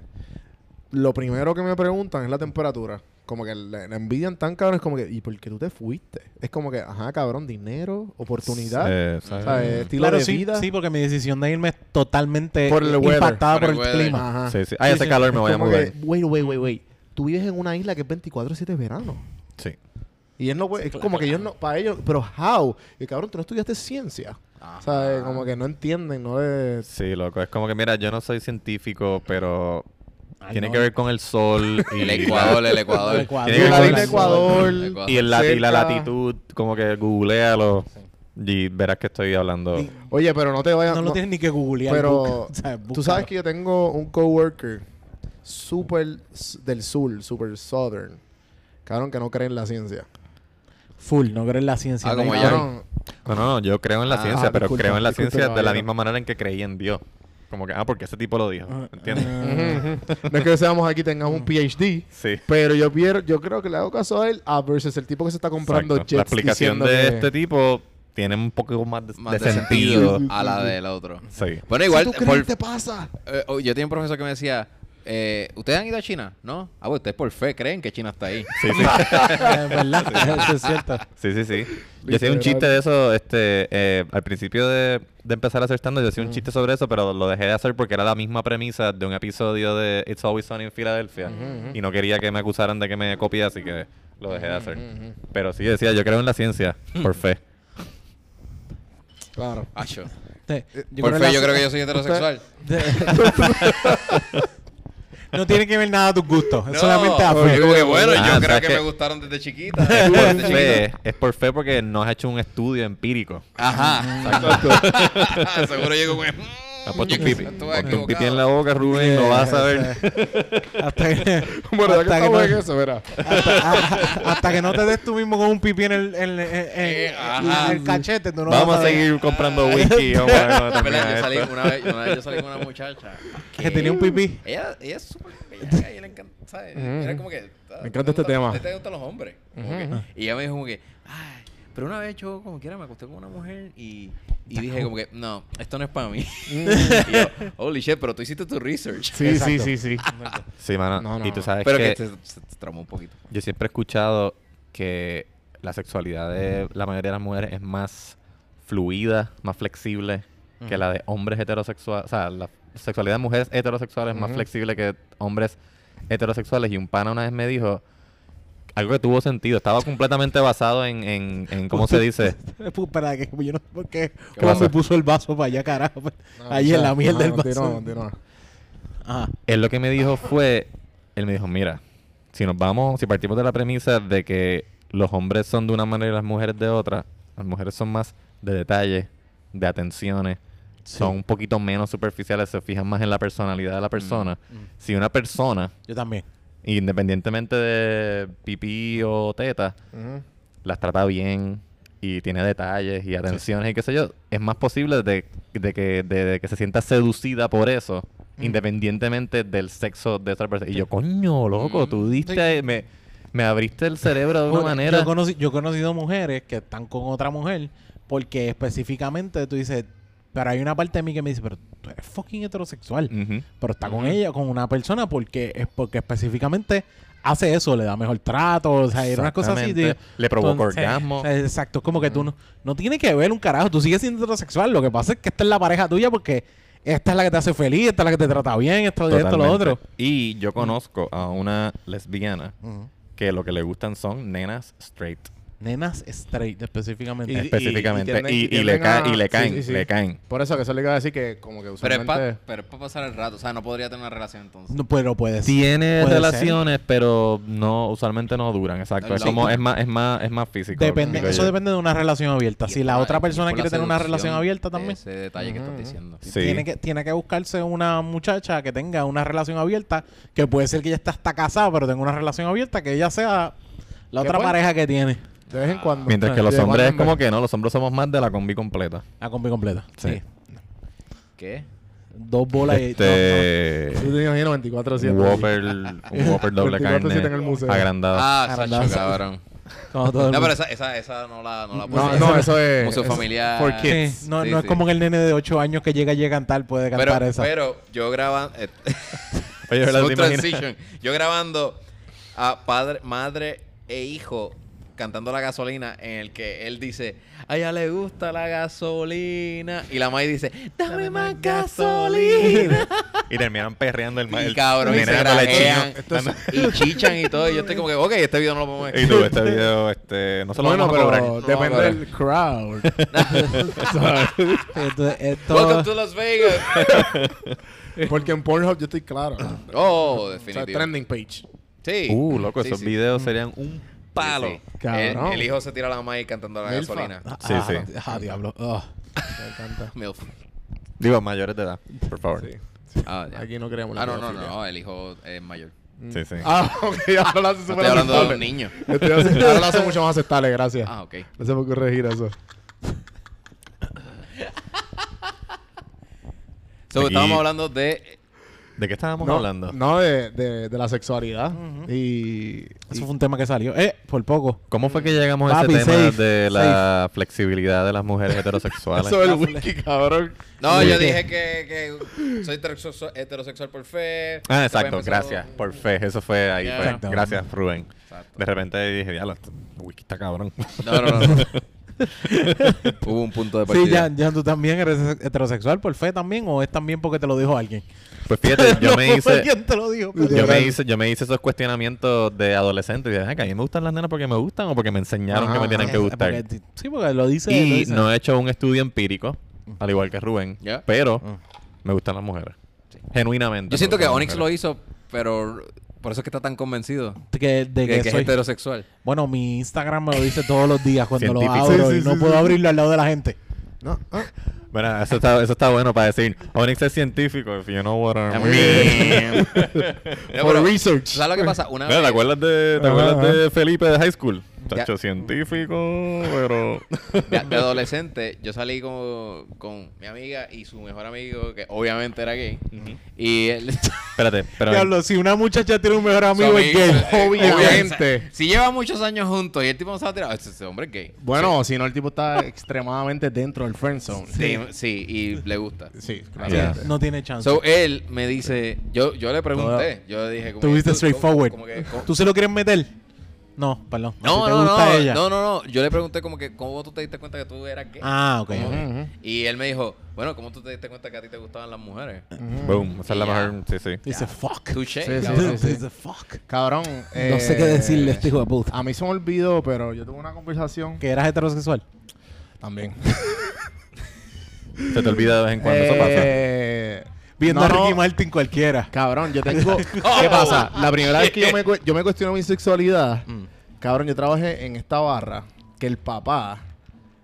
lo primero que me preguntan es la temperatura. como que le, le envidian tan cabrón, es como que, ¿y por qué tú te fuiste? Es como que, ajá, cabrón, dinero, oportunidad, Eh, ¿sabes? ¿sabes? estilo Claro, de sí, vida. sí, porque mi decisión de irme es totalmente Por el weather. impactada Por por el clima. Ajá. Sí, sí. Ay, Sí, sí. calor, me voy a que, wait, wait, wait, wait. Tú vives en una isla que es 24-7 verano. Sí. Y él no puede, es como que ellos no, para ellos, pero how? Y cabrón, tú no estudiaste ciencia. ¿Sabes? Como que no entienden, no le... Sí, loco. Es como que, mira, yo no soy científico, pero Ay, tiene no. que ver con el sol y El Ecuador, el Ecuador. El Ecuador. Tiene que la ver línea con- Ecuador. El Ecuador. y, el lati- y la latitud, como que googlealo y verás que estoy hablando. Y- Oye, pero no te vayas... No lo tienes ni que googlear. Pero busca- o sea, tú sabes que yo tengo un coworker súper del sur, súper southern. Cabrón, que no cree en la ciencia. Full, no creo en la ciencia. Ah, no como yo. Cabrón, No, no, no, yo creo en la Ah, ciencia, pero disculpa, creo en la ciencia de la misma manera en que creí en Dios. Como que, ah, porque ese tipo lo dijo. Ah, ¿Entiendes? ah, no es que seamos aquí tengamos un PhD, Sí. pero yo, pier- yo creo que le hago caso a él a versus el tipo que se está comprando Exacto. La explicación de que- este tipo tiene un poco más de, Más de de sentido. sentido a la del otro. Sí. Bueno, igual, Si tú crees, por- te pasa. eh, oh, yo tenía un profesor que me decía, eh, ¿ustedes han ido a China? ¿No? Ah, pues ustedes por fe creen que China está ahí. Sí, sí. es verdad, eso es cierto. Sí, sí, sí. Yo hacía un chiste de eso, este, eh, al principio de, de empezar a hacer stand yo hacía un chiste sobre eso, pero lo dejé de hacer porque era la misma premisa de un episodio de It's Always Sunny en Filadelfia. Y no quería que me acusaran de que me copié, así que lo dejé de hacer. Pero sí decía, yo creo en la ciencia, por fe. Claro. Acho. Te- yo Por fe, la- yo creo que yo soy heterosexual. no tiene que ver nada a tus gustos. Es No, solamente a porque fe. como que, bueno, Ah, yo creo ¿sabes que qué? me gustaron desde chiquita. Es desde por chiquita. fe, es por fe porque no has hecho un estudio empírico. Ajá. Seguro llego con... Has puesto un Yo pipi, un pipi equivocado. en la boca, Rubén, lo vas a ver. Hasta que, Bueno, ya que hasta, que no, en eso, verá. hasta- a- hasta que no te des tú mismo con un pipí en el, en, en- en- Eh, en ajá. el cachete, tú no Vamos vas a seguir comprando whisky. Vamos a yo salí una vez, una vez yo salí con una muchacha Que tenía un pipí. Ella, ella es súper bella, ella le encanta, ¿sabes? Era como que... Me encanta este tema. ¿A ti te gustan los hombres? Como que- y ella me dijo como que, ay, pero una vez yo como quiera me acosté con una mujer y, y dije como que, no, esto no es para mí. y yo, holy shit, pero tú hiciste tu research. Sí, sí, sí, sí. Sí, mano. No, no, y tú sabes Pero que, que se, se, se tramó un poquito. yo siempre he escuchado que la sexualidad de la mayoría de las mujeres es más fluida, más flexible que la de hombres heterosexuales. O sea, la sexualidad de mujeres heterosexuales es más flexible que hombres heterosexuales. Y un pana una vez me dijo algo que tuvo sentido. Estaba completamente basado en, en, en ¿cómo se dice? Espera, que yo no sé por qué. ¿Qué ¿Cómo me puso el vaso para allá, carajo? No, Ahí o en la mierda del vaso. continúa. Ajá. Él lo que me dijo fue, él me dijo, mira, si nos vamos, si partimos de la premisa de que los hombres son de una manera y las mujeres de otra, las mujeres son más de detalles, de atenciones, son un poquito menos superficiales, se fijan más en la personalidad de la persona. Si una persona, Yo también. Independientemente de pipí o teta, las trata bien y tiene detalles y atenciones y qué sé yo, es más posible de, de que, de, de que se sienta seducida por eso, independientemente del sexo de esa persona. Y yo, coño, loco, tú diste, me, me abriste el cerebro de una Bueno, manera. Yo, conocí- yo he conocido mujeres que están con otra mujer porque específicamente tú dices, pero hay una parte de mí que me dice, pero tú eres fucking heterosexual. Pero está con ella, con una persona porque es porque específicamente hace eso, le da mejor trato, o sea, era una cosa así. Le provoca orgasmo. sea, exacto, es como que tú no, no tiene que ver un carajo, tú sigues siendo heterosexual, lo que pasa es que esta es la pareja tuya porque esta es la que te hace feliz, esta es la que te trata bien, esto, esto, lo otro. Y yo conozco a una lesbiana que lo que le gustan son nenas straight. Nenas straight específicamente. Y- específicamente. Y, y y le, tienden ca- a- y le caen, sí, sí. le caen. Por eso que eso le iba a decir que como que Pero es usualmente... para pasar el rato. O sea, no podría tener una relación entonces. No, pero puede ser. Tiene Puede relaciones, pero no usualmente no duran, exacto. Es como es más es más es más físico. Depende, eso yo. depende de una relación abierta. Y Si la otra persona quiere tener una relación abierta también, Ese detalle que estás Ujú. diciendo. Sí. tiene, que, tiene que buscarse una muchacha que tenga una relación abierta, que puede ser que ella está hasta casada, pero tenga una relación abierta, que ella sea la ¿Qué otra pues? pareja que tiene. De vez en cuando. Mientras que los hombres es como que no, los hombres somos más de la combi completa. La combi completa. Sí. Sí. ¿Qué? Dos bolas y... Este Yo te imagino 24-7. un Whopper, un Whopper doble 24/7 carne en el museo. agrandado. Ah, Agrandado. Sacho, cabrón. no, como todo el No, mundo. pero esa, esa, esa no la, no la No, puse. no, eso es... Museo familiar. For Sí, kids. no, Sí, no sí. es como que el nene de 8 años que llega y a cantar puede cantar Pero, esa. pero yo grabando. Oye, ¿verdad? Smooth ¿Te imaginas? transition. Yo grabando. a padre, madre e hijo cantando la gasolina en el que él dice, a ella le gusta la gasolina. Y la madre dice, dame más gasolina. Y terminan perreando el y el cabrón, y se grajean, chino. y chichan y todo. Y yo estoy como que, ok, este video no lo podemos Y tú, este video, este, no se lo Bueno, vamos a cobrar. pero depende cobrar. del crowd. Esto, esto- Welcome to Las Vegas. Porque en Pornhub yo estoy claro. Oh, O sea, trending page. Sí. Uh, loco, Sí, esos sí. videos serían un palo. Sí, sí. Cabrón. El, el hijo se tira la maíz cantando la Milfa. gasolina. Sí, ah, sí. Ah, diablo. Ugh. Me encanta. Milf. Digo, mayores de edad, por favor. Sí. Ah. Aquí no queremos la Ah, no, no, no, el hijo es mayor. Sí, sí. Ah, ok, ahora lo hace súper estoy hablando de un niño. Estoy hace- Ahora lo hace mucho más aceptable, gracias. Ah, ok. No se puede corregir eso. So, Aquí- estábamos hablando de... ¿De qué estábamos No, hablando? no de, de, de la sexualidad. Y. Eso fue un tema que salió. Eh, por poco. ¿Cómo fue que llegamos a ese tema safe, de la flexibilidad de las mujeres heterosexuales? Eso del whisky, cabrón. No, yo dije que, que soy heterosexual, por fe. Ah, exacto, gracias. Por fe, eso fue ahí. Fue. Gracias, Rubén. Exacto. De repente dije, diablo, este whisky está cabrón. No, no, no. no. Hubo un punto de partida. Sí, ya, ya tú también eres heterosexual por fe también o es también porque te lo dijo alguien. Pues fíjate, yo me hice... ¿Quién te lo dijo? Yo me, hice, yo me hice esos cuestionamientos de adolescente y dije, "Ay, que a mí me gustan las nenas porque me gustan o porque me enseñaron que me Ajá. tienen que Eh, gustar. porque- sí, porque lo dice. lo Y dice. no he hecho un estudio empírico, al igual que Rubén, Ya. pero Ah. me gustan las mujeres. Genuinamente. Yo siento que Onyx lo hizo, pero por eso es que está tan convencido Que, de que, que, es soy- heterosexual. Bueno, mi Instagram me lo dice todos los días cuando lo abro Sí, y sí, no sí, puedo sí. abrirlo al lado de la gente. No, ah. Bueno, eso está, eso está bueno para decir, Onyx es científico, if you know what I mean. For research. ¿Sabes lo que pasa? Una Mira, ¿Te vez... acuerdas de, te acuerdas de Felipe de High School? Ya. Tacho científico, pero... de, de adolescente, yo salí con, con mi amiga y su mejor amigo, que obviamente era gay. Y él... Espérate, pero... Diablo, si una muchacha tiene un mejor amigo es gay. eh, obviamente. Si lleva muchos años juntos y el tipo no se va a tirar, ese, hombre es gay. Bueno, si no, el tipo está extremadamente dentro del friend zone. Sí, sí, y le gusta. Sí, claramente. No tiene chance. So, él me dice, yo, yo le pregunté, yo le dije como Tú que, viste ¿tú- straightforward. ¿Tú se lo quieres meter? No, perdón. No, si te no, gusta no, ella. no, no, no. Yo le pregunté como que, ¿cómo tú te diste cuenta que tú eras gay? Ah, ok. Y él me dijo, bueno, ¿cómo tú te diste cuenta que a ti te gustaban las mujeres? Boom, esa es la mejor... Sí, sí. Dice fuck. Touché, Sí, sí, cabrón. sí. Dice fuck. Cabrón. No sé eh, qué decirle a este hijo de puta. A mí se me olvidó, pero yo tuve una conversación Que eras heterosexual. también. Se te olvida de vez en cuando, eso pasa. Eh, Viendo no, a Ricky no, Martin cualquiera. Cabrón, yo tengo. ¿Qué pasa? La primera vez que yo me, yo me cuestiono mi sexualidad, cabrón, yo trabajé en esta barra que el papá,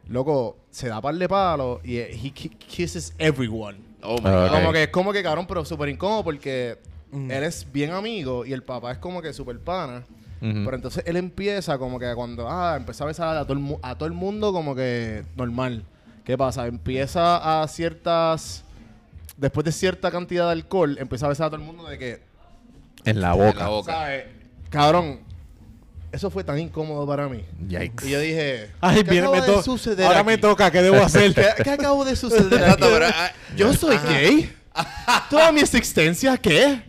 loco, se da par de palos y eh, he ki- kisses everyone. Oh my God. Como que es como que, cabrón, pero súper incómodo porque Mm. él es bien amigo y el papá es como que súper pana. Pero entonces él empieza como que cuando, ah, empezó a besar a todo, el, mu- a todo el mundo como que normal. ¿Qué pasa? Empieza a ciertas, después de cierta cantidad de alcohol, empieza a besar a todo el mundo de que, En la En boca. la boca. ¿sabes? Cabrón, eso fue tan incómodo para mí. Yikes. Y yo dije, Ay, ¿qué acaba me de suceder Ahora aquí? me toca, ¿qué debo hacer? ¿Qué, qué acabo de suceder aquí? ah, ¿Yo soy gay? ¿Toda mi existencia qué?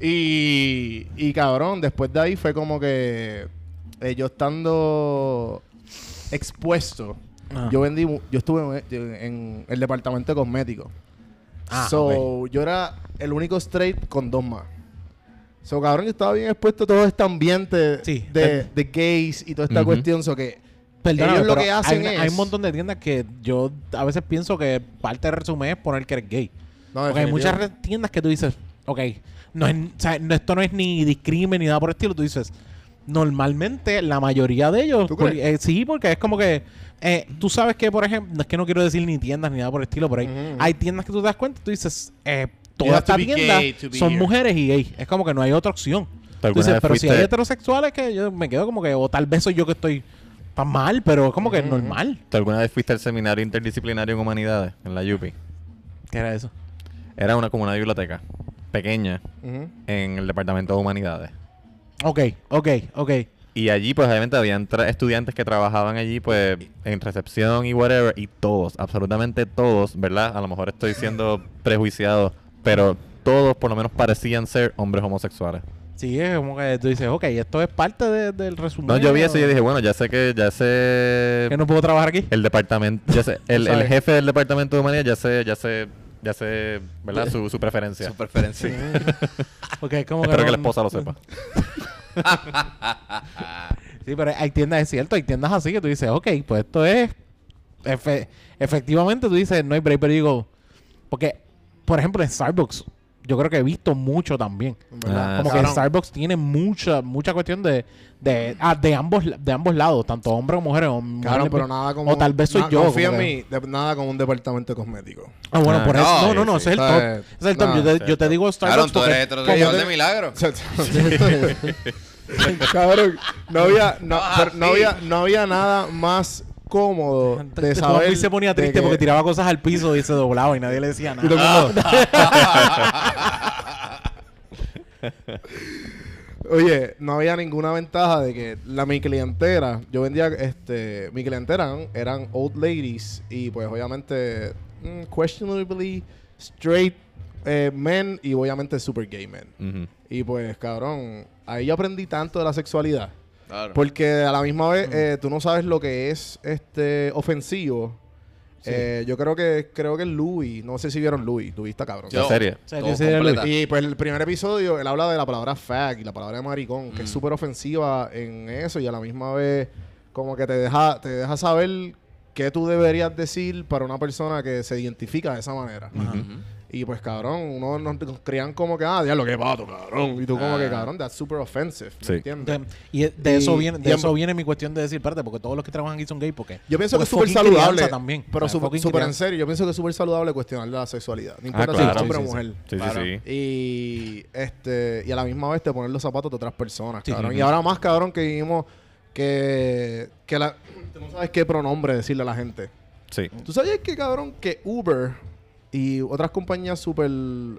Y, y cabrón, después de ahí fue como que eh, yo estando expuesto, Ah. yo vendí, yo estuve en, en el departamento de cosméticos. Ah, so, yo era el único straight con dos más. So, cabrón, yo estaba bien expuesto a todo este ambiente Sí, de, de gays y toda esta cuestión. So que Perdóname, ellos lo que hacen hay, es... hay un montón de tiendas que yo a veces pienso que parte del resumen es poner que eres gay. No, Porque hay muchas tiendas que tú dices, ok, no es, o sea, no- esto no es ni discrimen ni nada por el estilo. Tú dices, normalmente la mayoría de ellos, eh, sí, porque es como que eh, tú sabes que, por ejemplo, no es que no quiero decir ni tiendas ni nada por el estilo, pero hay, Ujú, ujú. hay tiendas que tú te das cuenta, tú dices, eh, todas estas tiendas son here. mujeres y gay. Es como que no hay otra opción. ¿Tú Tú alguna dices, vez pero si hay heterosexuales que yo me quedo como que, o tal vez soy yo que estoy tan mal, pero es como que ujú. normal. ¿Tú alguna vez fuiste al seminario interdisciplinario en humanidades en la UPI? ¿Qué era eso? Era una como una biblioteca pequeña en el departamento de humanidades. Ok, ok, ok. Y allí, pues, obviamente, habían tra- estudiantes que trabajaban allí, pues, en recepción y whatever, y todos, absolutamente todos, ¿verdad? A lo mejor estoy siendo prejuiciado, pero todos, por lo menos, parecían ser hombres homosexuales. Sí, es como que tú dices, ok, esto es parte de- del resumen. No, yo vi eso y yo dije, bueno, ya sé que ya sé Que no puedo trabajar aquí. el departamento, ya sé, el, el jefe del departamento de humanidad ya sé, ya sé, ya sé, ¿verdad? Su, su preferencia. Su preferencia. Porque es como Espero que la no- esposa lo sepa. Sí, pero hay tiendas, es cierto, hay tiendas así que tú dices, ok, pues esto es. efe- efectivamente, tú dices, no hay break, pero digo. Porque, por ejemplo, en Starbucks, yo creo que he visto mucho también. Ah, Como que Starbucks tiene mucha mucha cuestión de de, ah, de ambos de ambos lados, tanto hombres como mujeres. o Claro, pero nada como. o tal vez soy na- yo. Confía en mí, de- nada como un departamento de cosméticos. Ah, bueno, Ah, por eso. no, No, no, no, sí, ese es el top. Ese es el top. No, yo, te, yo digo Claro, Starbucks tú porque- eres porque heterosexual de milagro. Cabrón, no había, no, Ah, no había, no había nada más cómodo de saber. Luis se ponía triste que- porque tiraba cosas al piso y se doblaba y nadie le decía nada. Oye, no había ninguna ventaja de que la mi clientela, yo vendía, este, mi clientela eran, eran old ladies y pues obviamente mm, questionably straight eh, men y obviamente super gay men. Y pues cabrón, ahí yo aprendí tanto de la sexualidad. Claro. Porque a la misma vez eh, tú no sabes lo que es este ofensivo. Eh, yo creo que creo que Louis, no sé si vieron Louis, Louis está cabrón. Yo completa. Y pues el primer episodio él habla de la palabra fag y la palabra de maricón, que es Mm. súper ofensiva en eso y a la misma vez como que te deja te deja saber qué tú deberías decir para una persona que se identifica de esa manera. Ujú. Y pues cabrón, uno nos nos crían como que, ah, diablo, qué pato, cabrón. Y tú como Ah. que, cabrón, that's super offensive. ¿me Sí. entiendes? De- y de eso viene, de y eso en- viene mi cuestión de decir, espérate, porque todos los que trabajan aquí son gay, porque Yo pienso que es súper saludable. también. Pero Ah, súper en serio. Yo pienso que es súper saludable cuestionar la sexualidad. No Ah, importa si es hombre Sí, o mujer. Sí, Claro. sí, sí. Y este y a la misma vez te poner los zapatos de otras personas, Sí. cabrón. Y ahora más, cabrón, que vivimos que, que la, tú no sabes qué pronombre decirle a la gente. Sí. ¿Tú sabías que, cabrón, que Uber y otras compañías súper,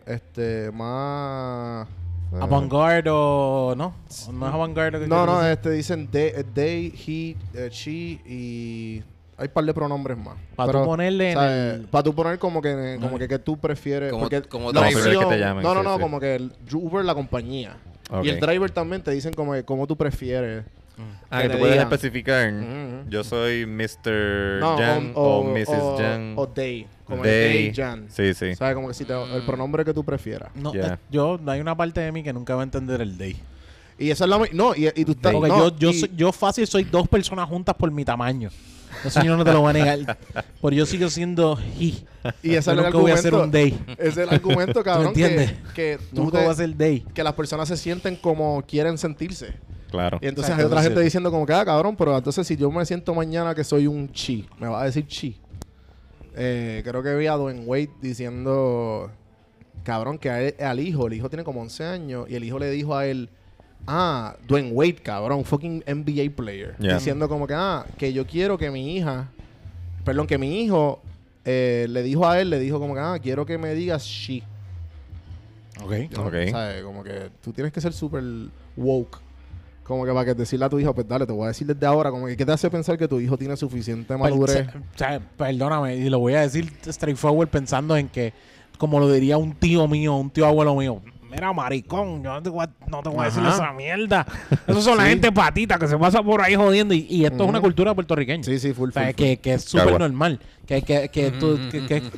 este, más... eh, Avant-garde o no, no es avant-garde. No, no, decir. este dicen they, eh, they he, eh, she y hay un par de pronombres más. Pa' tú ponerle en el- Para tú poner como que como que, que tú prefieres Como- porque como la opción- que te llamen, No, no, sí, no, sí. como que el Uber la compañía. Y el driver también te dicen como que como tú prefieres. Ah, que que te tú puedes digan. especificar. Ujú. Yo soy Mr. No, Jan o, Mrs. o- Jan. o they, como el They. they Jan. Sí, sí. ¿Sabes? Como que si te, el pronombre que tú prefieras. No, Yeah. eh, yo, hay una parte de mí que nunca va a entender el day. Y esa es la no, y, y tú estás no, yo, yo, y- soy- yo fácil soy dos personas juntas por mi tamaño. Eso yo no te lo voy a negar. Pero yo sigo siendo he. y ese Yo es el nunca voy a hacer argumento. un day. Es el argumento, cabrón, que, entiendes? que tú Nunca te- voy a hacer day. que las personas se sienten como quieren sentirse. Claro. Y entonces hay otra gente cierto. diciendo como que, ah, cabrón, pero entonces si yo me siento mañana que soy un chi, me va a decir chi. Eh, creo que vi a Dwayne Wade diciendo, cabrón, que a él- al hijo, el hijo tiene como 11 años, y el hijo le dijo a él, ah, Dwayne Wade, cabrón, fucking NBA player. Yeah. Diciendo como que, ah, que yo quiero que mi hija, perdón, que mi hijo eh, le dijo a él, le dijo como que, ah, quiero que me digas she. Ok. Ok. ¿Sabes? Como que tú tienes que ser súper woke. Como que para que decirle a tu hijo, pues dale, te voy a decir desde ahora, como que ¿qué te hace pensar que tu hijo tiene suficiente madurez? Per- o sea, perdóname, y lo voy a decir straightforward pensando en que, como lo diría un tío mío, un tío abuelo mío, mira, maricón, yo no te voy a, no te voy a decir esa mierda. Esos son la gente patita que se pasa por ahí jodiendo. Y, y esto es una cultura puertorriqueña. Sí, sí, full, O sea, full, que, que es súper normal. Que, que, que tú... Que, que,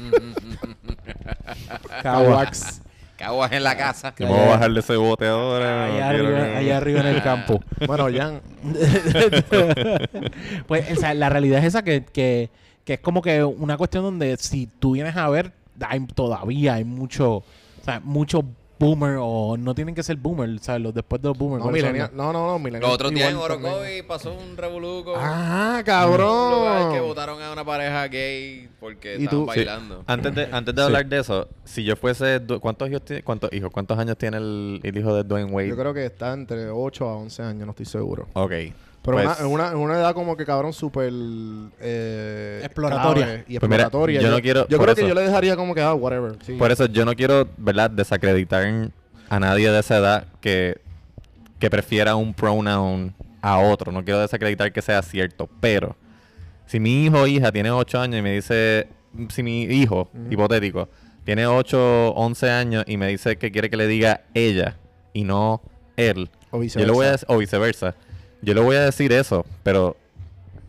Caguax. Caguas en la casa. Yo me voy a bajarle ese bote ahora. allá, no arriba, que- allá arriba en el campo. Bueno, Jan, pues o sea, la realidad es esa que, que, que es como que una cuestión donde si tú vienes a ver, hay, todavía hay mucho, o sea, mucho boomer o no tienen que ser boomer, o sea, los después de los boomers. no, ¿cuáles son millennial, no, no, no, millennial. Los otros días en. Orocovi pasó un revoluco. Ah, lugar que cabrón. votaron a una pareja gay porque ¿Y estaban tú? Sí. bailando. Antes de, antes de hablar de eso, si yo fuese... ¿Cuántos hijos tiene? ¿Cuántos hijos? ¿Cuántos años tiene el, el hijo de Dwayne Wade? Yo creo que está entre 8 a 11 años, no estoy seguro. Ok. Pero Pues- una, en una, una edad como que cabrón súper eh, Exploratoria. y Pues mira, exploratoria. yo no quiero- Yo creo que yo le dejaría como que ah, whatever. sí. Por eso yo no quiero, ¿verdad?, desacreditar a nadie de esa edad que, que prefiera un pronoun a otro. No quiero desacreditar que sea cierto. Pero si mi hijo o hija tiene 8 años y me dice, si mi hijo, hipotético, tiene 8, 11 años y me dice que quiere que le diga ella y no él, O yo le voy a viceversa. dec- o viceversa, yo le voy a decir eso, pero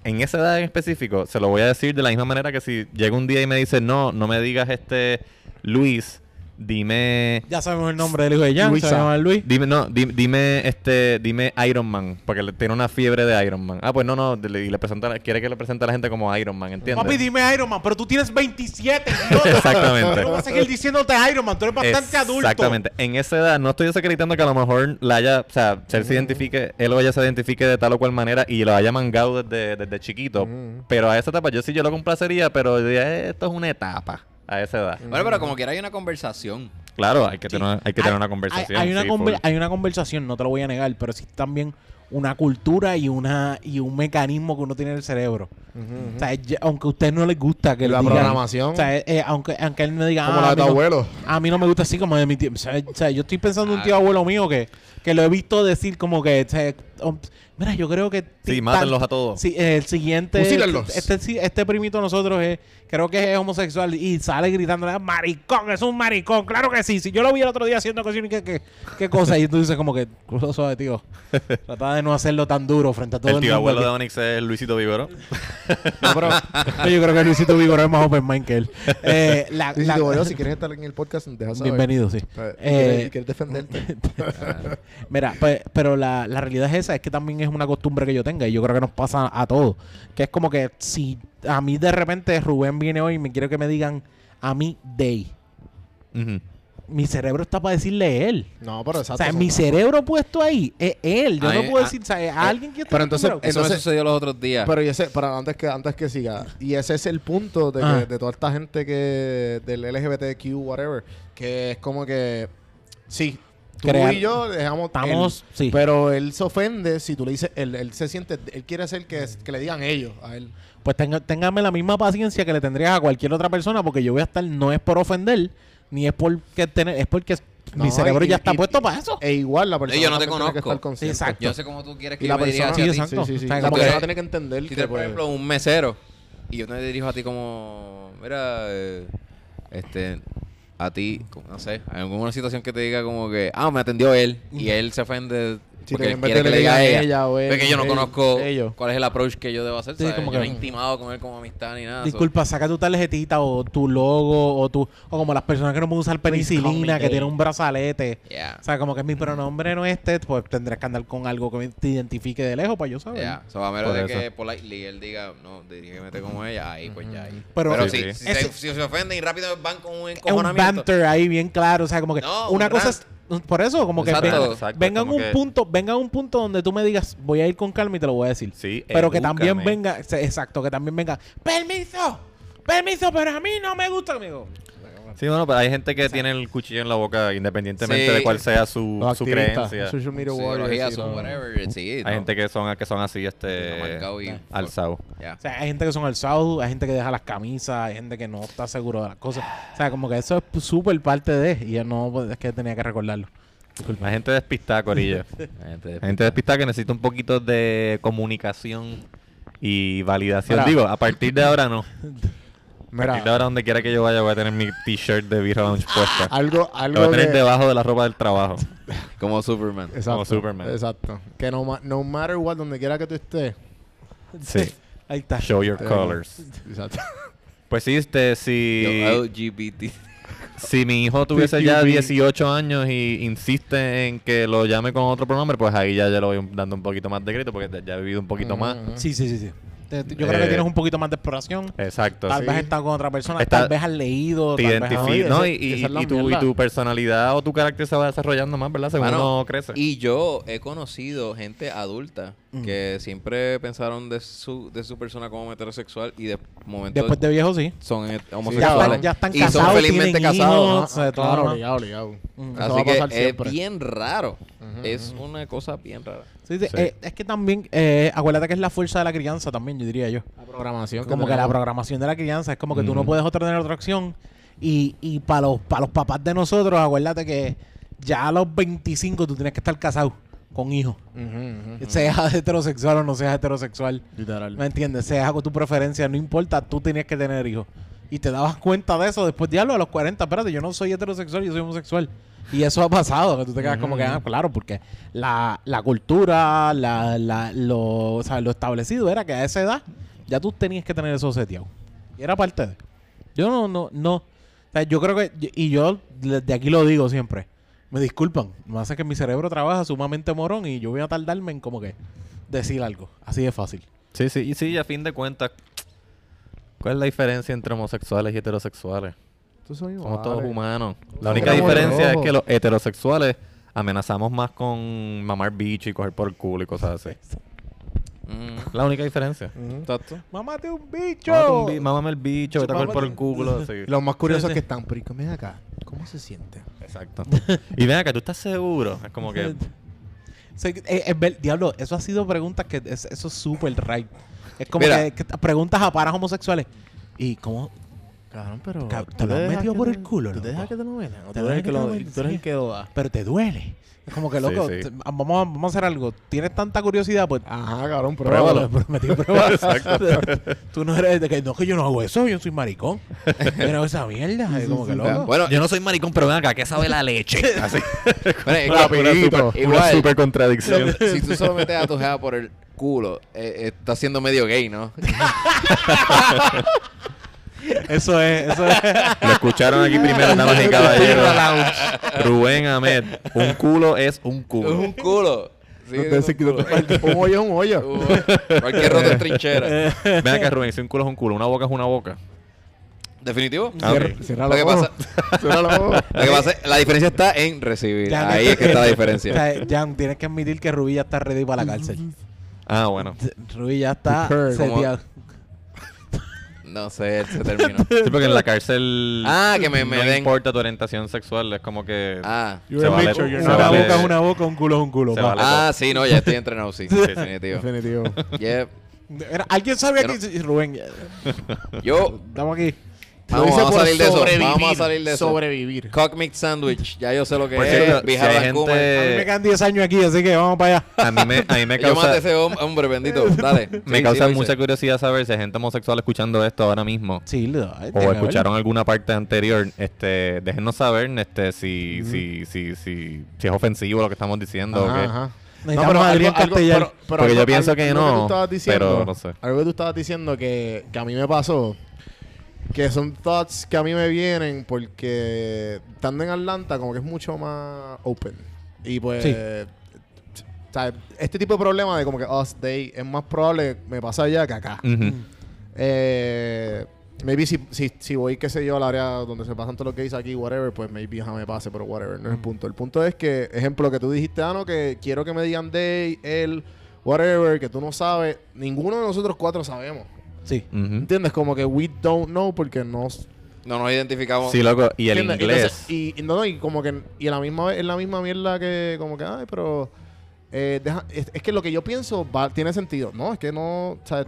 en esa edad en específico se lo voy a decir de la misma manera que si llega un día y me dice, no, no me digas este Luis, dime... Ya sabemos el nombre del hijo de Jan, Luisa. Luis. Dime, no, di- dime, este, dime Iron Man, porque le- tiene una fiebre de Iron Man. Ah, pues no, no, le- y le presenta, quiere que le presente a la gente como Iron Man, ¿entiendes? Papi, dime Iron Man, pero tú tienes 27, idiota. Exactamente. No vas a seguir diciéndote Iron Man, tú eres bastante adulto. Exactamente. En esa edad, no estoy desacreditando que a lo mejor la haya, o sea, él se identifique, él o ella se identifique de tal o cual manera y lo haya mangado desde, desde chiquito. Ujú. Pero a esa etapa, yo sí yo lo complacería, pero yo diría, "Eh, esto es una etapa a esa edad. Bueno, pero como quiera hay una conversación. Claro, hay que Sí. tener, hay que tener Hay- una conversación. Hay, una sí, conver- full. hay una conversación, no te lo voy a negar, pero sí también una cultura y una y un mecanismo que uno tiene en el cerebro. O sea, aunque a usted no le gusta que la digan- programación. O sea, eh, aunque, aunque él me diga, Como "Ah, la a de tu mí no- abuelo. A mí no me gusta así como de mi tío. O sea, o sea, yo estoy pensando en un Ah. tío abuelo mío que, que lo he visto decir como que, o sea, um, mira, yo creo que... Sí, mátenlos a todos. Sí, el siguiente... Fusílenlos. Este, este primito de nosotros es, creo que es homosexual y sale gritando, maricón, es un maricón, claro que sí. Si yo lo vi el otro día haciendo cosas, ¿qué, qué, qué cosa? Y tú dices como que, cosa suave, tío. Trata de no hacerlo tan duro frente a todo el, El tío mundo abuelo de aquí". Onyx es Luisito Vigoro. No, pero yo creo que Luisito Vigoro es más open mind que él. Eh, la- sí, la- si quieres estar en el podcast, deja saber. Bienvenido, sí. Eh, Eh, quieres- defenderte. Mira, pe- pero la, la realidad es esa, es que también es una costumbre que yo tenga y yo creo que nos pasa a todos. Que es como que si a mí de repente Rubén viene hoy y me quiero que me digan a mí Day, mi cerebro está para decirle él. No, pero O exacto. sea, son- mi cerebro puesto ahí es él. Yo no puedo decir, o sea, a alguien que está pero entonces- acostumbrado. Eso me Entonces- sucedió los otros días. Pero y ese, para antes que antes que siga, y ese es el punto de, que- Ah. de toda esta gente que del LGBTQ whatever, que es como que sí, tú Crear- y yo dejamos Estamos, él, sí. pero él se ofende si tú le dices, él, él se siente, él quiere hacer que, que le digan ellos a él. Pues tenga, téngame la misma paciencia que le tendrías a cualquier otra persona porque yo voy a estar, no es por ofender, ni es porque tener, es porque mi No, cerebro y- ya está y- puesto para eso. E igual la persona yo no te conozco. Exacto. Yo sé cómo tú quieres que Y yo la me diga persona, hacia Sí, ti. exacto. sí, sí, sí. O sea, La como persona que- tiene que entender Si que te, por pues, ejemplo, un mesero y yo te dirijo a ti como, mira, eh, este, a ti, no sé, en alguna situación que te diga como que, ah, me atendió él y él se ofende porque en vez quiere de que le diga a ella. ella o él, Porque yo no él- conozco ellos. cuál es el approach que yo debo hacer. Sí, ¿sabes? como yo no que- he intimado con él como amistad ni nada. so- Disculpa, saca tu tarjetita o tu logo o tu o como las personas que no pueden usar call penicilina que tienen un brazalete. Yeah. O sea, como que mi pronombre no es este, pues tendrás que andar con algo que te identifique de lejos para yo saber. Ya, so, a menos de eso. que politely él diga, no, dirígete como ella, ahí pues ya ahí. Pero- Pero, Sí, si, sí. si, se, si se ofenden y rápido van con un Es un banter ahí bien claro, o sea, como que No, una un cosa rant. es por eso, como que Exacto. venga, Exacto, como un que- punto, venga un punto donde tú me digas, voy a ir con calma y te lo voy a decir. Sí, pero que también venga, exacto, que también venga, permiso, permiso, pero a mí no me gusta, amigo. Sí, bueno, pero hay gente que tiene el cuchillo en la boca independientemente Sí. de cuál sea su, los su activistas, creencia. social media Sí, warriors ideología, y su todo. whatever, sí, Hay no. gente que son, que son así, este, marcado y- alzados. Ya. O sea, hay gente que son alzados, hay gente que deja las camisas, hay gente que no está seguro de las cosas. O sea, como que eso es súper parte de, y él no, pues, es que tenía que recordarlo. Hay gente despistada, Corillo. La gente de- Hay gente despistada que necesita un poquito de comunicación y validación. Mira. Digo, a partir de ahora no. Mira, de ahora, donde quiera que yo vaya, voy a tener mi t-shirt de Beer Lounge puesta. algo, Lo voy algo a tener que- debajo de la ropa del trabajo. Como Superman. Exacto, Superman. Exacto. Que no, ma- no matter what, donde quiera que tú estés. Sí. Ahí está. Show your Te- colors. Exacto. Pues sí, este, si, Yo, LGBT. si mi hijo tuviese ya QB. 18 años y insiste en que lo llame con otro pronombre, pues ahí ya, ya lo voy dando un poquito más de grito porque ya he vivido un poquito más. Sí, sí, sí, sí. Te- te- Yo creo que Eh, tienes un poquito más de exploración. Exacto. Tal sí. vez has estado con otra persona, Está- tal vez has leído, Te tal vez has identifi- oído. ¿no? Y, y- tu, y tu personalidad o tu carácter se va desarrollando más, ¿verdad? Según Mano, uno crece. Y yo he conocido gente adulta Mm. que siempre pensaron de su, de su persona como heterosexual y de momento Después de viejo, sí. son Ya homosexuales. están, ya están y son casados, felizmente casados. hijos, ¿no? o sea, todo Claro, obligado, obligado. Mm. Así que es bien raro. Es una cosa bien rara. Sí, sí, Sí. eh, es que también, eh, acuérdate que es la fuerza de la crianza también, yo diría yo. La programación. Como que la programación de la crianza es como que tú no puedes otra tener otra acción. Y, y para los, para los papás de nosotros, acuérdate que ya a los 25 tú tienes que estar casado con hijos. Seas heterosexual o no seas heterosexual. Literal. ¿Me entiendes? Sea con tu preferencia, no importa, tú tenías que tener hijos. Y te dabas cuenta de eso después, diablo, a los 40, espérate, yo no soy heterosexual, yo soy homosexual. Y eso ha pasado, que tú te quedas como que, ah, claro, porque la, la cultura, la, la, lo, o sea, lo establecido era que a esa edad ya tú tenías que tener eso seteado. Y era parte de. Yo no, no, no. O sea, yo creo que, y yo de aquí lo digo siempre, me disculpan, me hace que mi cerebro trabaja sumamente morón y yo voy a tardarme en como que decir algo. Así de fácil. Sí, sí, y sí, a fin de cuentas, ¿cuál es la diferencia entre homosexuales y heterosexuales? Tú soy Somos todos humanos. La única diferencia es que los heterosexuales amenazamos más con mamar bicho y coger por el culo y cosas así. Mm, La única diferencia. Exacto. ¡Mámate un bicho! Mámate un bi- Mámame el bicho, vete a coger por el culo. así. Lo más curioso Sí, es sí. que están, pero ven acá, ¿cómo se siente? Exacto. Y ven acá, ¿tú estás seguro? Es como que... Sí, eh, es ver- diablo, eso ha sido preguntas que es- eso es súper right. Es como Mira. que, preguntas a paras homosexuales. ¿Y cómo? Cabrón, pero. Cab- ¿tú te lo dejas metido por el culo, ¿Tú te dejas que te lo metan? ¿O Te tú eres el que dejas lo- que te lo tú eres el metan, que lo da? Pero te duele. Es como que, loco, sí. vamos, a, vamos a hacer algo. Tienes tanta curiosidad, pues. Ajá, cabrón, Pruébalo. pruébalo. Pruebas. Tú no eres de que no, que yo no hago eso, yo soy maricón. Pero esa mierda, es como que loco. Bueno, Yo no soy maricón, pero ven acá, ¿qué sabe la leche? Así. bueno, Rapidito. Una Igual. super contradicción. si tú solo metes a tu jeva por el culo, eh, eh, estás siendo medio gay, ¿no? Eso es, eso es. Lo escucharon aquí primero, damas y caballeros. Rubén Ahmed, un culo es un es culo. un culo. Sí, No es un culo. Un hoyo es un hoyo. Uh, Cualquier roto en trinchera. Ven acá, Rubén, si un culo es un culo, una boca es una boca. ¿Definitivo? Ah, ok. Cierra- Lo que pasa-. Lo que pasa es- la diferencia está en recibir. Jan, Ahí es que está la O diferencia. sea, Jan, tienes que admitir que Rubí ya está ready para la cárcel. Ah, bueno. Rubí ya está Prepared. No sé, se terminó. Sí, porque en la cárcel Ah, que me- me no den- importa tu orientación sexual, es como que Ah. Se vale, se Una vale- boca es una boca, un culo es un culo. Vale. Ah, sí, no, ya estoy entrenado, sí. Definitivo. Definitivo. ¿Alguien sabe aquí? Sí, Rubén, Yo, estamos aquí. Vamos, a salir de eso. sobrevivir, Vamos a salir de eso. Sobrevivir. Cock meat sandwich. Ya yo sé lo que Por es. cierto, si hay Vancouver. A mí me gente... quedan 10 años aquí, así que vamos para allá. A mí me, a mí me Yo maté causa, ese hom- hombre, bendito. Dale. me Sí, causa sí, mucha hice. curiosidad saber si hay gente homosexual escuchando esto ahora mismo. Sí, lo o escucharon alguna parte anterior, este, déjenos saber este, si, si, si, si, si es ofensivo lo que estamos diciendo o Ajá, qué. ajá. Necesitamos a Adrián Castellar. pero- pero Porque yo algo- pienso algo- que algo no, tú estabas diciendo, pero no sé. Algo que tú estabas diciendo que, que a mí me pasó, que son thoughts que a mí me vienen porque estando en Atlanta como que es mucho más open. Y pues... Sí. o sea, este tipo de problema de como que us, they, es más probable que me pasa allá que acá. Ujú. Eh, maybe si, si, si voy, qué sé yo, al área donde se pasan todos los gays aquí, whatever, pues maybe ajá, me pase, pero whatever, no es el punto. El punto es que, ejemplo, que tú dijiste, ah, no, que quiero que me digan they, él, whatever, que tú no sabes, ninguno de nosotros cuatro sabemos. Sí. ¿Entiendes? Como que we don't know porque no... No nos identificamos. Sí, loco, y el ¿entiendes? inglés. Entonces, y, y no, no, y como que, y a la misma vez, es la misma mierda que, como que, ay, pero... eh, deja- es, es que lo que yo pienso va- tiene sentido. No, es que no, o sea,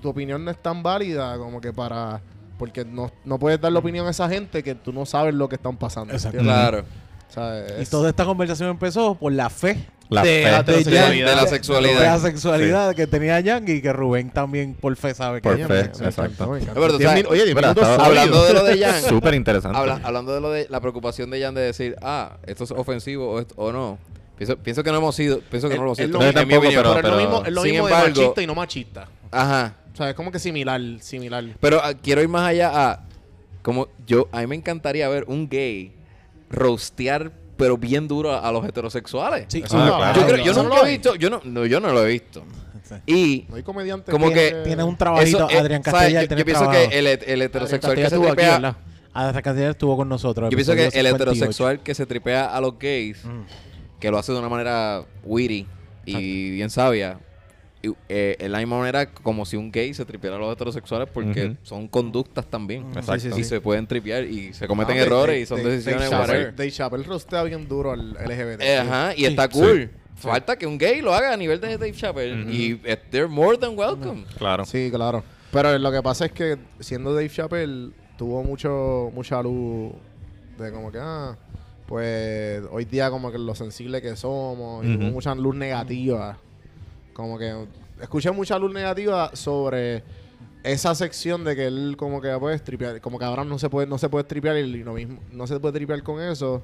tu opinión no es tan válida como que para... Porque no, no puedes dar la opinión a esa gente que tú no sabes lo que están pasando. Claro. Sea, Y es- toda esta conversación empezó por la fe La de, fe. de, heterosexualidad. De la de sexualidad. la sexualidad que tenía Yang y que Rubén también por fe sabe que Por ella- fe, exacto. Pero sabes- oye, 10 Mira. Hablando de lo de Jan. Súper interesante. habla- hablando de lo de la preocupación de Jan de decir, ah, esto es ofensivo o, esto- o no. Pienso, pienso que no hemos sido, pienso que Es- no lo hemos es sido. mi tampoco, opinión. pero, pero- es lo mismo, es lo mismo de embargo- machista y no machista. Ajá. O sea, es como que similar, similar. Pero ah, quiero ir más allá a como yo a mí me encantaría ver un gay rostear pero bien duro a, a los heterosexuales. Sí. Ah, no- claro. Yo, creo- yo no nunca lo he visto, yo no, no, yo no lo he visto. Y No hay comediante Como que Tiene un trabajito, eso, Adrián ¿sabes? Castellar Yo, yo pienso que el, el heterosexual que se estuvo aquí, tripea, ¿verdad? Adrián Castellar estuvo con nosotros. yo pienso que episodio el 58. heterosexual que se tripea a los gays, Mm. que lo hace de una manera witty y bien sabia, eh, es la misma manera como si un gay se tripeara a los heterosexuales porque son conductas también. Exacto. Sí, sí, sí. Y se pueden tripear y se cometen Ah, errores y son decisiones Dave. Chappelle- rostea bien duro al LGBT. Eh, Ajá, y Sí. está Sí. cool. Falta que un gay lo haga a nivel de Dave Chappelle. Y eh, they're more than welcome. Claro. Sí, claro. Pero lo que pasa es que siendo Dave Chappelle tuvo mucho mucha luz de como que ah, pues hoy día como que lo sensible que somos y tuvo mucha luz negativa. Como que escuché mucha luz negativa sobre esa sección de que él como que pues tripear, como que ahora no se puede no se puede tripear y lo mismo no se puede tripear con eso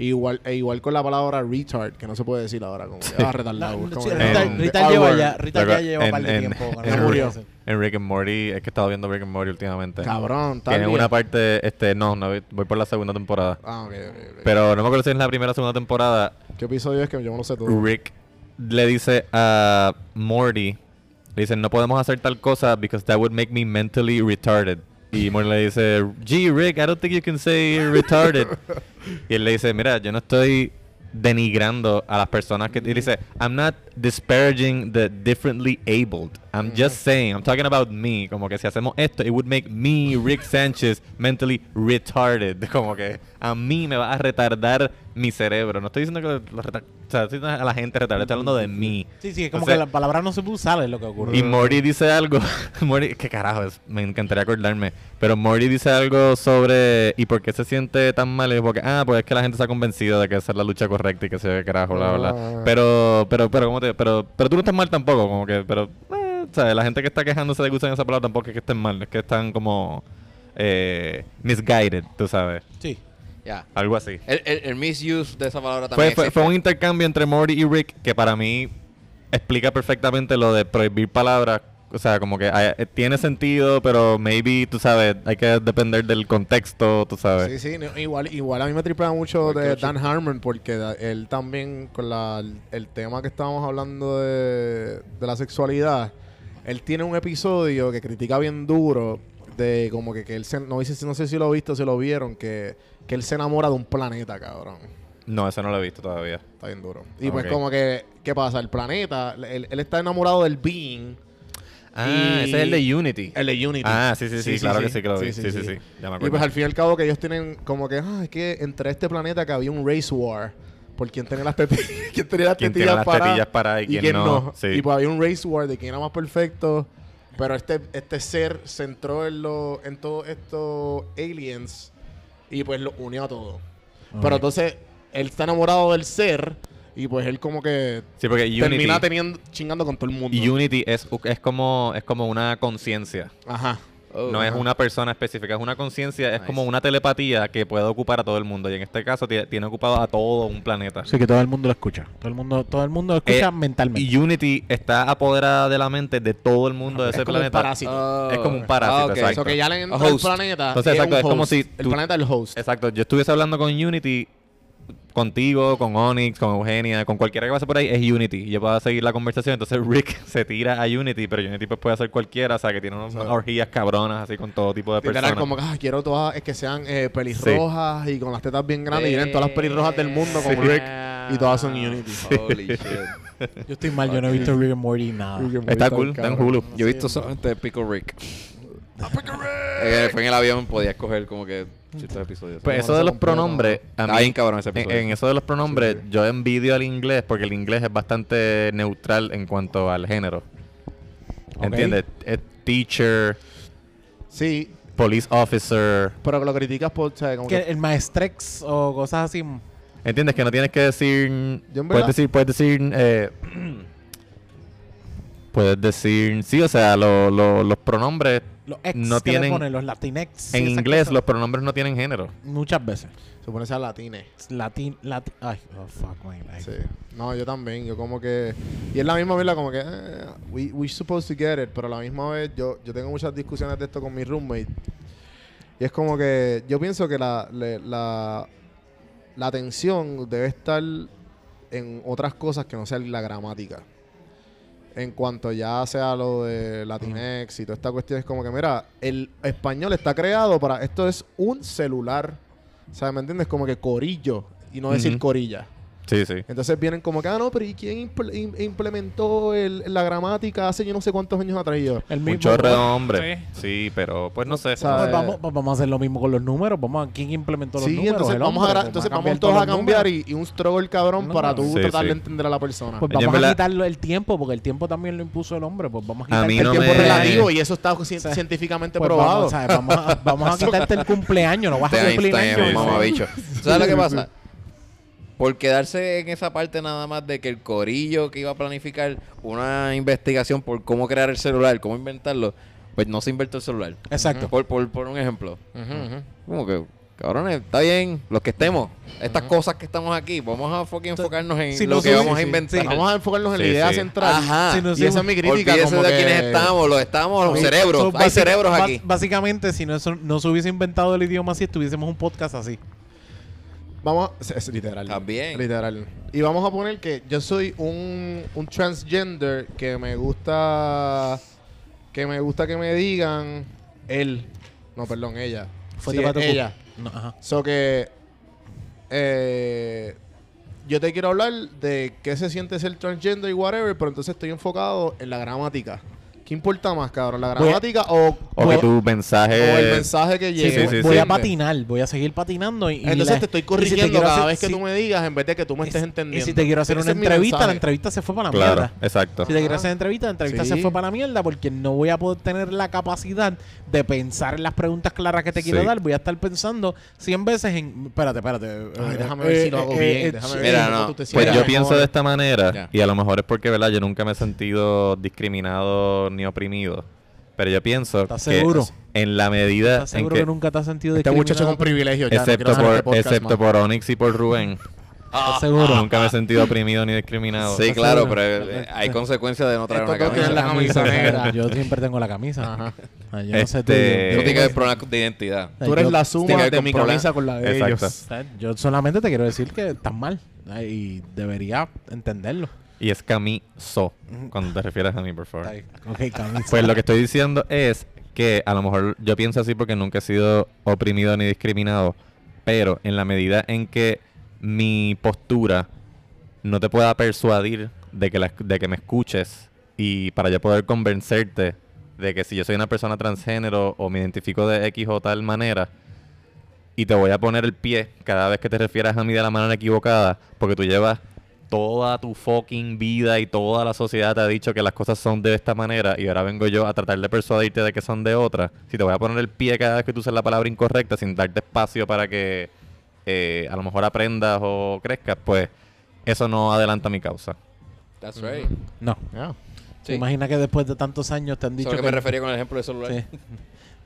Igual, e igual con la palabra retard, que no se puede decir ahora, como que ah, retardado. No, como sí, En- Rita Ah, lleva ya, Rita ya lleva un par de en- tiempo. en murió. En Rick and Morty, es que he estado viendo Rick and Morty últimamente. Cabrón, tal Tienen día. una parte, este, no, no, voy por la segunda temporada. Ah, ok, ok, ok. Pero no me acuerdo si es la primera o segunda temporada. ¿Qué episodio es que yo no sé todo? Rick le dice a Morty, le dice, no podemos hacer tal cosa because that would make me mentally retarded. Y Morty le dice, gee Rick, I don't think you can say retarded. y él le dice, mira, yo no estoy denigrando a las personas que... Y dice, I'm not disparaging the differently abled. I'm just saying, I'm talking about me. Como que si hacemos esto, it would make me, Rick Sánchez, mentally retarded. Como que a mí me va a retardar mi cerebro. No estoy diciendo que lo retar- o sea, estoy diciendo a la gente retardada, estoy hablando de mí. Sí, sí, es como que la palabra no se puede usar, es lo que ocurre. Y Morty dice algo. Morty, ¿qué carajo es? Me encantaría acordarme. Pero Morty dice algo sobre. ¿Y por qué se siente tan mal? Y es porque, ah, pues es que la gente está convencida de que esa es la lucha correcta y que se ve carajo, bla, bla, Ah. bla. Pero, pero, pero, ¿cómo te.? Pero, pero tú no estás mal tampoco, como que. Pero, eh, ¿sabes? La gente que está quejándose de que usan esa palabra tampoco es que estén mal, es que están como. Eh, misguided, tú sabes. Sí. Algo así. El, el, el misuse de esa palabra Fue, también fue, existe. fue un intercambio entre Morty y Rick que para mí explica perfectamente lo de prohibir palabras. O sea, como que eh, tiene sentido, pero maybe, tú sabes, hay que depender del contexto, tú sabes. Sí, sí, no, igual, igual a mí me tripea mucho de Dan Harmon porque da- él también con la, el tema que estábamos hablando de, de la sexualidad, él tiene un episodio que critica bien duro de como que, que él se, no, sé- no sé si lo he visto, si lo vieron, que, que él se enamora de un planeta, cabrón. No, eso no lo he visto todavía. Está bien duro. Y pues como que, ¿qué pasa? El planeta, él, él está enamorado del being, Ah, Y- ese es el de Unity. el de Unity. Ah, sí, sí, sí, claro que sí que lo vi. Sí, sí, sí. Ya me Y acuerdo. pues al fin y al cabo que ellos tienen como que, ah, es que entre este planeta que había un race war por quién tenía las quién tenía las ¿Quién tetillas las tetillas paradas y quién no? Sí. Y pues había un race war de quién era más perfecto. Pero este, este ser se entró en, lo, en todos estos aliens y pues lo unió a todo. Pero entonces él está enamorado del ser y pues él como que Sí, porque Unity, termina teniendo, chingando con todo el mundo. Unity es, es, como, es como una conciencia. Ajá. Oh, no es una persona específica, es una conciencia, es Nice. como una telepatía que puede ocupar a todo el mundo. Y en este caso tie- tiene ocupado a todo un planeta. Sí, que todo el mundo lo escucha. Todo el mundo, todo el mundo lo escucha Eh, mentalmente. Y Unity está apoderada de la mente de todo el mundo de Es ese como un planeta. parásito. Oh. Es como un parásito, Ah, ok. exacto. So que ya le entra host. planeta. Entonces, es exacto, un es como si El planeta es el host. Exacto, yo estuviese hablando con Unity, contigo, con Onyx, con Eugenia, con cualquiera que pase por ahí, es Unity. Y yo puedo seguir la conversación. Entonces Rick se tira a Unity, pero Unity pues puede hacer cualquiera, o sea, que tiene unas orgías cabronas así con todo tipo de Literal, personas. como que ah, quiero todas es que sean eh, pelirrojas y con las tetas bien grandes y vienen todas las pelirrojas del mundo Sí. Rick y todas son Unity. Holy shit. Yo estoy mal, yo no he visto Rick and Morty nada. Está cool, está en Hulu. Yo he visto solamente Pickle Rick. Eh, fue en el avión, podía escoger como que ciertos episodios. Pues eso de los pronombres, a Está mí- bien cabrón ese en, episodio. en eso de los pronombres, yo envidio al inglés porque el inglés es bastante neutral en cuanto al género. Ok. ¿Entiendes? Es teacher, Sí, police officer. pero que lo criticas por, ¿sabes? Como Que que, el maestrex o cosas así. ¿Entiendes? Que no tienes que decir. Yo en puedes decir, puedes decir. eh, puedes decir. Sí, o sea, lo- lo- los pronombres. Los ex No que le tienen- ponen, los latinex. en inglés, los pronombres no tienen género. Muchas veces. se pone a latine. Latin, latin. Ay, oh fuck my life. Sí. No, yo también. Yo como que... Y es la misma verdad como que... eh, we, we supposed to get it. Pero a la misma vez yo, yo tengo muchas discusiones de esto con mi roommate. Y es como que... Yo pienso que la, le- la, la atención debe estar en otras cosas que no sean la gramática. En cuanto ya sea lo de Latinex y toda esta cuestión, es como que, mira, el español está creado para. Esto es un celular. O sea, ¿me entiendes? Como que corillo y no decir corilla. Sí, sí. Entonces vienen como que, ah, no, pero ¿y quién impl- im- implementó el- la gramática hace yo no sé cuántos años atrás? Yo, El Un mismo- chorro de hombres. Sí, pero pues no sé. Pues vamos, pues vamos a hacer lo mismo con los números. Vamos a quién implementó los sí, números. entonces vamos, a, hombre, entonces cambiar vamos todos a cambiar y, y un struggle cabrón No, para tú Sí, tratar sí. de entender a la persona. Pues vamos a quitarlo el tiempo, porque el tiempo también lo impuso el hombre. Pues vamos a A quitarte mí el no tiempo me- relativo y eso está sea, científicamente Pues probado. Vamos, vamos, a, vamos a quitarte el cumpleaños, no vas a cumplir años. un. ¿Sabes lo que pasa? Por quedarse en esa parte nada más de que el corillo que iba a planificar una investigación por cómo crear el celular, cómo inventarlo, pues no se inventó el celular. Exacto. Por, por, por un ejemplo. Como que cabrones, está bien, los que estemos, estas cosas que estamos aquí, vamos a enfocarnos en si lo no que vamos a sí, inventar. Vamos a enfocarnos en la idea sí. central. Ajá. Si nos Y esa es mi crítica. Como de que- quiénes estamos, los estamos, los Sí. cerebros. Hay cerebros aquí. Básicamente, si no, eso- no se hubiese inventado el idioma así, estuviésemos un podcast así. Vamos a, es, literal. También. Literal. Y vamos a poner que yo soy un, un transgender que me gusta que me gusta que me digan él. No, perdón, ella. Fuerte Sí, para tu ella. No, ajá. So que eh, yo te quiero hablar de qué se siente ser transgender y whatever, pero entonces estoy enfocado en la gramática. ¿Qué importa más, cabrón? ¿La gramática o, O que tu mensaje. o el mensaje que llegue? sí, sí, voy sí. a patinar, voy a seguir patinando. Y, y Entonces la- te estoy si corrigiendo cada hacer- vez que si- tú me digas en vez de que tú me estés entendiendo. Y si te quiero hacer una entrevista, la entrevista se fue para la Claro, mierda. exacto. Si te quiero hacer entrevista, la entrevista Sí. se fue para la mierda porque no voy a poder tener la capacidad de pensar en las preguntas claras que te quiero Sí. dar. Voy a estar pensando 100 veces en... Espérate, espérate. Ay, eh, déjame ver si lo hago eh, bien. eh, déjame ver Mira, cómo no, tú te Pues yo mejor. pienso de esta manera, y a lo mejor es porque, ¿verdad? Yo nunca me he sentido discriminado ni oprimido. Pero yo pienso ¿Estás que seguro? en la medida ¿Estás en seguro que, que, nunca te has sentido Este muchacho con discriminado? privilegio ya. excepto este por, podcast excepto más. por Onyx y por Rubén, ¿Estás seguro? nunca me he sentido oprimido ni discriminado. Sí, ¿Estás claro, seguro? pero eh, hay consecuencias de no traer una camisa. la camisa negra. Yo siempre tengo la camisa. Ajá. Ah, yo no sé tú. Este- Eso yo- tiene que ver problemas de identidad. Tú eres yo- la suma de mi camisa con la de Exacto. ellos. ¿sabes? Yo solamente te quiero decir que estás mal eh, y debería entenderlo. Y es camiso, cuando te refieres a mí, por favor. Ay. Pues lo que estoy diciendo es que a lo mejor yo pienso así porque nunca he sido oprimido ni discriminado, pero en la medida en que mi postura no te pueda persuadir de que, la- de que me escuches y para yo poder convencerte de que si yo soy una persona transgénero o me identifico de X o tal manera y te voy a poner el pie cada vez que te refieras a mí de la manera equivocada porque tú llevas toda tu fucking vida y toda la sociedad te ha dicho que las cosas son de esta manera y ahora vengo yo a tratar de persuadirte de que son de otra. Si te voy a poner el pie cada vez que tú uses la palabra incorrecta sin darte espacio para que eh, a lo mejor aprendas o crezcas, pues eso no adelanta mi causa. That's right. No. ¿Te Sí. imaginas que después de tantos años te han dicho Eso que que me refería con el ejemplo del celular. Sí.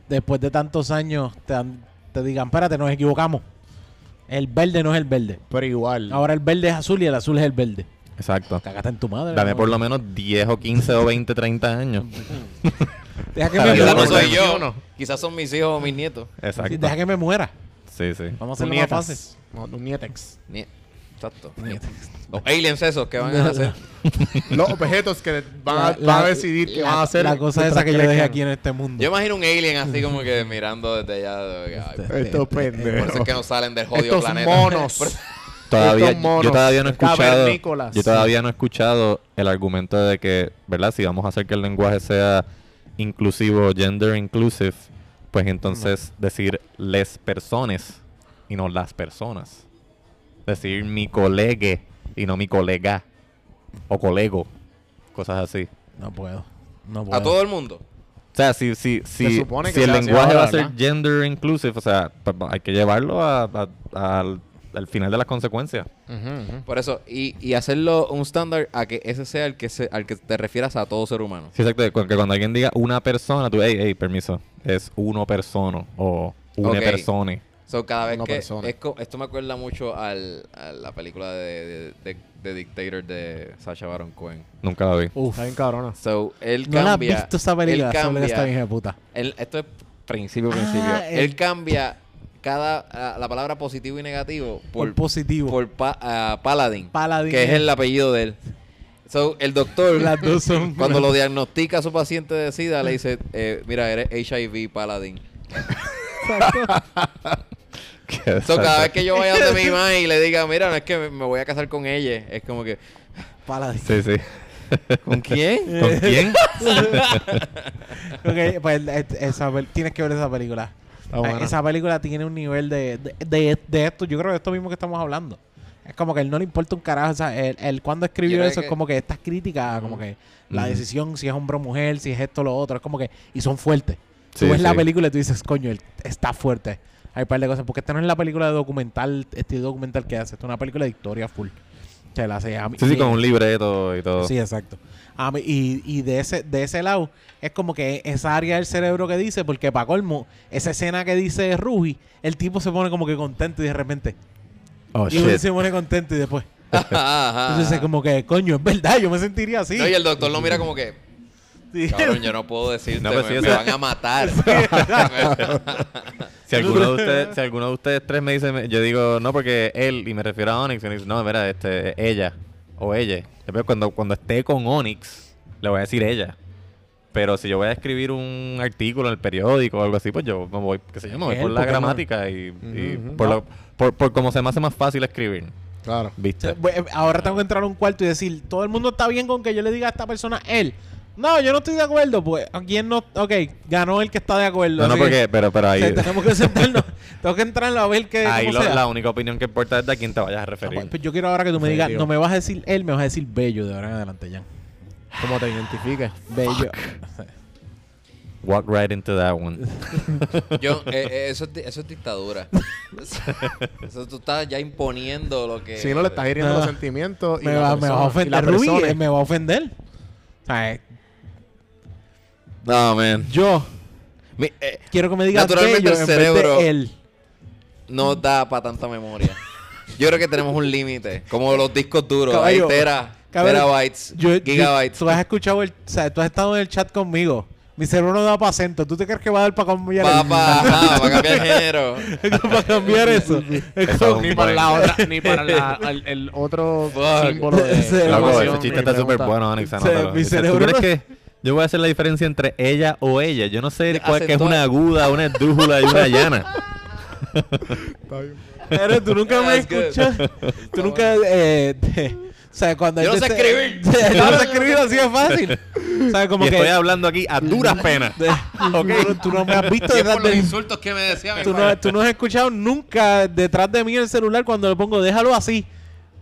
después de tantos años te, han- te digan, espérate, nos equivocamos. El verde no es el verde. Pero igual. Ahora el verde es azul y el azul es el verde. Exacto. Cágate en tu madre. Dame ¿no? por lo menos 10 o 15 o 20 30 años. Deja que me Quizás no soy yo. no. Quizás son mis hijos o mis nietos. Exacto. Sí, deja que me muera. Sí, sí. Vamos a hacerlo más fácil. No, tus nietex. Nie- Exacto. Los aliens esos que van a hacer. Los objetos que van, a, La- van a la- decidir qué van a hacer. La cosa esa que yo dejé aquí en este mundo. Yo imagino un alien así como que mirando desde allá. de- ay, Este, por Estos eso pendejos. es que no salen del jodido Estos planeta. monos. Por- Todavía, Estos monos yo todavía no he escuchado yo todavía no he escuchado el argumento de que, ¿verdad? Si vamos a hacer que el lenguaje sea inclusivo, gender inclusive, pues entonces decir les personas y no las personas. Decir mi colegue y no mi colega o colego, cosas así. No puedo. No puedo. A todo el mundo. O sea, si, si, si, supone que si el lenguaje ahora, va a ser gender inclusive, o sea, pues, hay que llevarlo a- a- al, al final de las consecuencias. Ujú. Por eso, y, y hacerlo un estándar a que ese sea el que se, al que te refieras a todo ser humano. Sí, exacto. Que cuando alguien diga una persona, tú, hey, hey, permiso, es uno persona o una Ok. persona. So, cada vez que es esto me acuerda mucho al, a la película de, de, de- de Dictator de Sacha Baron Cohen. Nunca la vi. Uf. Está bien cabrona. So, él No la has cambia. visto esa película. él cambia. hija de puta. él- esto es principio, Ah, principio. el- Él cambia cada ah, la palabra positivo y negativo Por, por, positivo. por pa- ah, Paladin, Paladin que es es- el apellido de él. So, el doctor, Las dos son. cuando lo diagnostica a su paciente de SIDA, le dice: eh, Mira, eres HIV Paladin. So, cada vez que yo vaya donde mi mamá y le diga, mira, no es que me- voy a casar con ella, es como que, Paladin. Sí, sí. ¿con quién? ¿Con quién? Ok, pues esa, tienes que ver esa película. Eh, Esa película tiene un nivel de, de, de- de esto, yo creo que esto mismo que estamos hablando. Es como que él no le importa un carajo. O sea, él, él cuando escribió eso es como que estas críticas, como que la decisión, si es hombre o mujer, si es esto o lo otro, es como que. Y son fuertes. Sí, tú ves la película y tú dices, coño, él está fuerte. Hay un par de cosas. Porque esta no es la película de documental, estilo documental que hace. Esta es una película de historia full. Se la hace a mí. Sí, sí, con un libreto y todo. Sí, exacto. A mí- y y de, ese, de ese lado es como que esa área del cerebro que dice, porque para colmo, esa escena que dice Ruby, el tipo se pone como que contento y de repente. Oh, y shit. se pone contento y después. Entonces es como que, coño, es verdad, yo me sentiría así. No, y el doctor lo mira como que, Sí. cabrón, yo no puedo decirte, No, pues me, sí, me van a matar. Si alguno, de ustedes, si alguno de ustedes tres me dice, yo digo, no, porque él, y me refiero a Onyx, y me dice, no, mira, este, ella, o ella. Después, cuando, cuando esté con Onyx, le voy a decir ella. Pero si yo voy a escribir un artículo en el periódico o algo así, pues yo me voy, qué sé yo, me voy por la gramática y, por, lo- por, por cómo se me hace más fácil escribir. Claro. ¿Viste? pues, Ahora tengo que entrar a un cuarto y decir, todo el mundo está bien con que yo le diga a esta persona él. No, yo no estoy de acuerdo. Pues, ¿a quién no? Ok, ganó el que está de acuerdo. No, no, porque, pero, pero o ahí, sea, tenemos que sentarnos. tengo que entrarlo a ver qué. ahí cómo lo- sea. la única opinión que importa es de a quién te vayas a Ah, referir. pues, pues yo quiero ahora que tú me digas, no me vas a decir él, me vas a decir bello de ahora en adelante, ya. Como te identifiques. Bello. Walk right into that one. Yo, eh, eh, eso, es, eso es dictadura. Eso tú estás ya imponiendo lo que... Si no le estás hiriendo No. los sentimientos y me, la va, me va a persona- y la ofender. Rubí, eh, me va a ofender. O sea, No, man. yo Mi- eh, quiero que me digas Naturalmente el en vez cerebro- él. no da para tanta memoria. Yo creo que tenemos un límite. Como los discos duros. Caballo, hay tera, cabrón, terabytes, Yo, yo- gigabytes. tú has escuchado el, o sea, tú has estado en el chat conmigo. Mi cerebro no da para acento. ¿Tú te crees que va a dar para cambiar el- Papá, ajá, para cambiar género. para cambiar eso? Es Eso como- es Ni para la otra, ni para la- el, el otro Fuck. símbolo de Ese- Loco, emoción, ese chiste ni está súper bueno, Onyx. sea, anótalo. mi Dice, ¿Tú cerebro crees no- que yo voy a hacer la diferencia entre ella o ella? Yo no sé cuál que es una aguda, una esdrújula y una llana. Pero tú nunca me escuchas. Tú nunca. Eh, te- o sea, cuando Yo no sé te- escribir. Yo no sé escribir así de fácil. O sea, como y que. estoy hablando aquí a duras penas. de- tú, tú no me has visto es detrás por los insultos que me decía mi tú no, tú no has escuchado nunca detrás de mí el celular cuando le pongo déjalo así.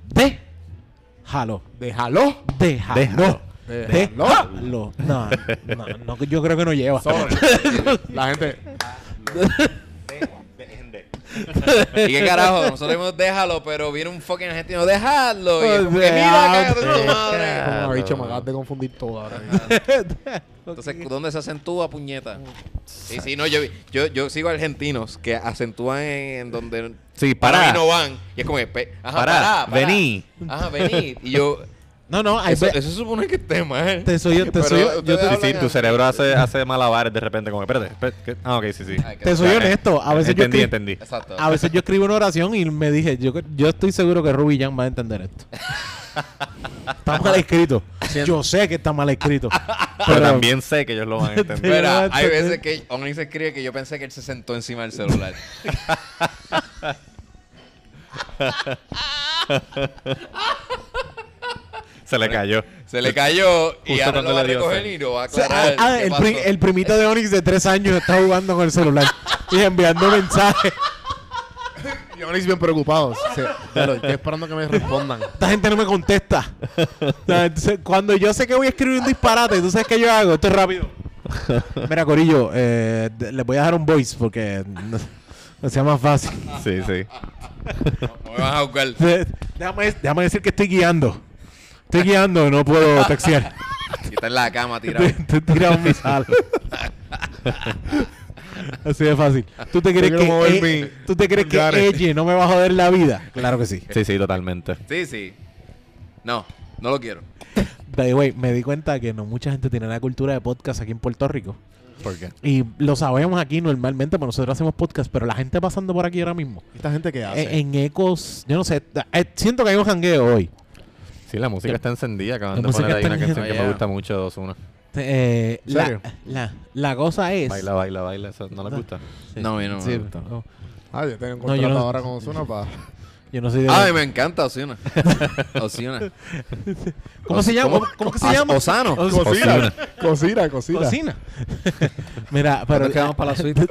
Déjalo. Déjalo. Déjalo. Déjalo. Déjalo. No, no, no, yo creo que no lleva. La gente. ¿Y qué carajo? Nosotros decimos déjalo, pero viene un fucking argentino, déjalo. Y es como que, mira, déjate. tu madre. Como bicho, me acabas de confundir todo ahora. Entonces, ¿dónde se acentúa, puñeta? Sí, sí, no, yo, yo, yo sigo argentinos que acentúan en, en donde Sí, para mí no van. Y es como que, ajá, Pará, pará, pará. vení. Ajá, vení. Y yo, No, no, hay eso, ve- eso supone que esté mal. te soy yo, te soy yo, yo te, Sí, sí, tu cerebro hace, hace malabares de repente, como, espérate. Ah, ok, sí, sí. Ay, te soy honesto. A veces yo entendí, escri- entendí. Exacto. A veces yo escribo una oración y me dije, yo, yo estoy seguro que Ruby Jan va a entender esto. está mal escrito. Yo sé que está mal escrito. Pero también sé que ellos lo van a entender. Mira, hay veces que Oni se escribe que yo pensé que él se sentó encima del celular. Se le cayó. Se le cayó y Justo ahora lo va a recoger y lo va a O sea, aclarar. ah, qué el, pri- el primito de Onyx de tres años está jugando con el celular y enviando mensajes. Y Onyx bien preocupados. Sí, pero estoy esperando que me respondan. Esta gente no me contesta. O sea, entonces, cuando yo sé que voy a escribir un disparate, ¿tú sabes qué yo hago? Esto es rápido. Mira, Corillo, eh, de- les voy a dejar un voice porque no, no sea más fácil. Sí, sí. No me vas a jugar. De- Déjame, déjame decir que estoy guiando. Estoy guiando no puedo textear. Y está en la cama tirado. Estoy tirado en mi sala. Así de fácil. ¿Tú te crees quiero que, e- mi ¿tú te crees que pulgares. ella no me va a joder la vida? Claro que sí. Sí, sí, totalmente. Sí, sí. No, no lo quiero. By the way, me di cuenta que no mucha gente tiene la cultura de podcast aquí en Puerto Rico. ¿Por qué? Y lo sabemos aquí normalmente, porque nosotros hacemos podcast, pero la gente pasando por aquí ahora mismo, ¿Esta gente qué hace? eh, en ecos, yo no sé, eh, siento que hay un jangueo hoy. Sí, la música está encendida. Acaban La de poner ahí una canción que me gusta mucho de Ozuna. Eh, ¿En la, serio? la, la cosa es... Baila, baila, baila. ¿Eso ¿No les gusta? Sí. No, a mí no me Sí, gusta. no. Ah, yo tengo un No, contrato yo no- ahora con Ozuna para... Yo no soy de... Ay, me encanta Osuna. Osuna. ¿Cómo se llama? ¿Cómo, cómo que se llama? Osano. Cocina, cocina, cocina. Cocina. Mira, pero... ¿Cuándo es que vamos para la suite?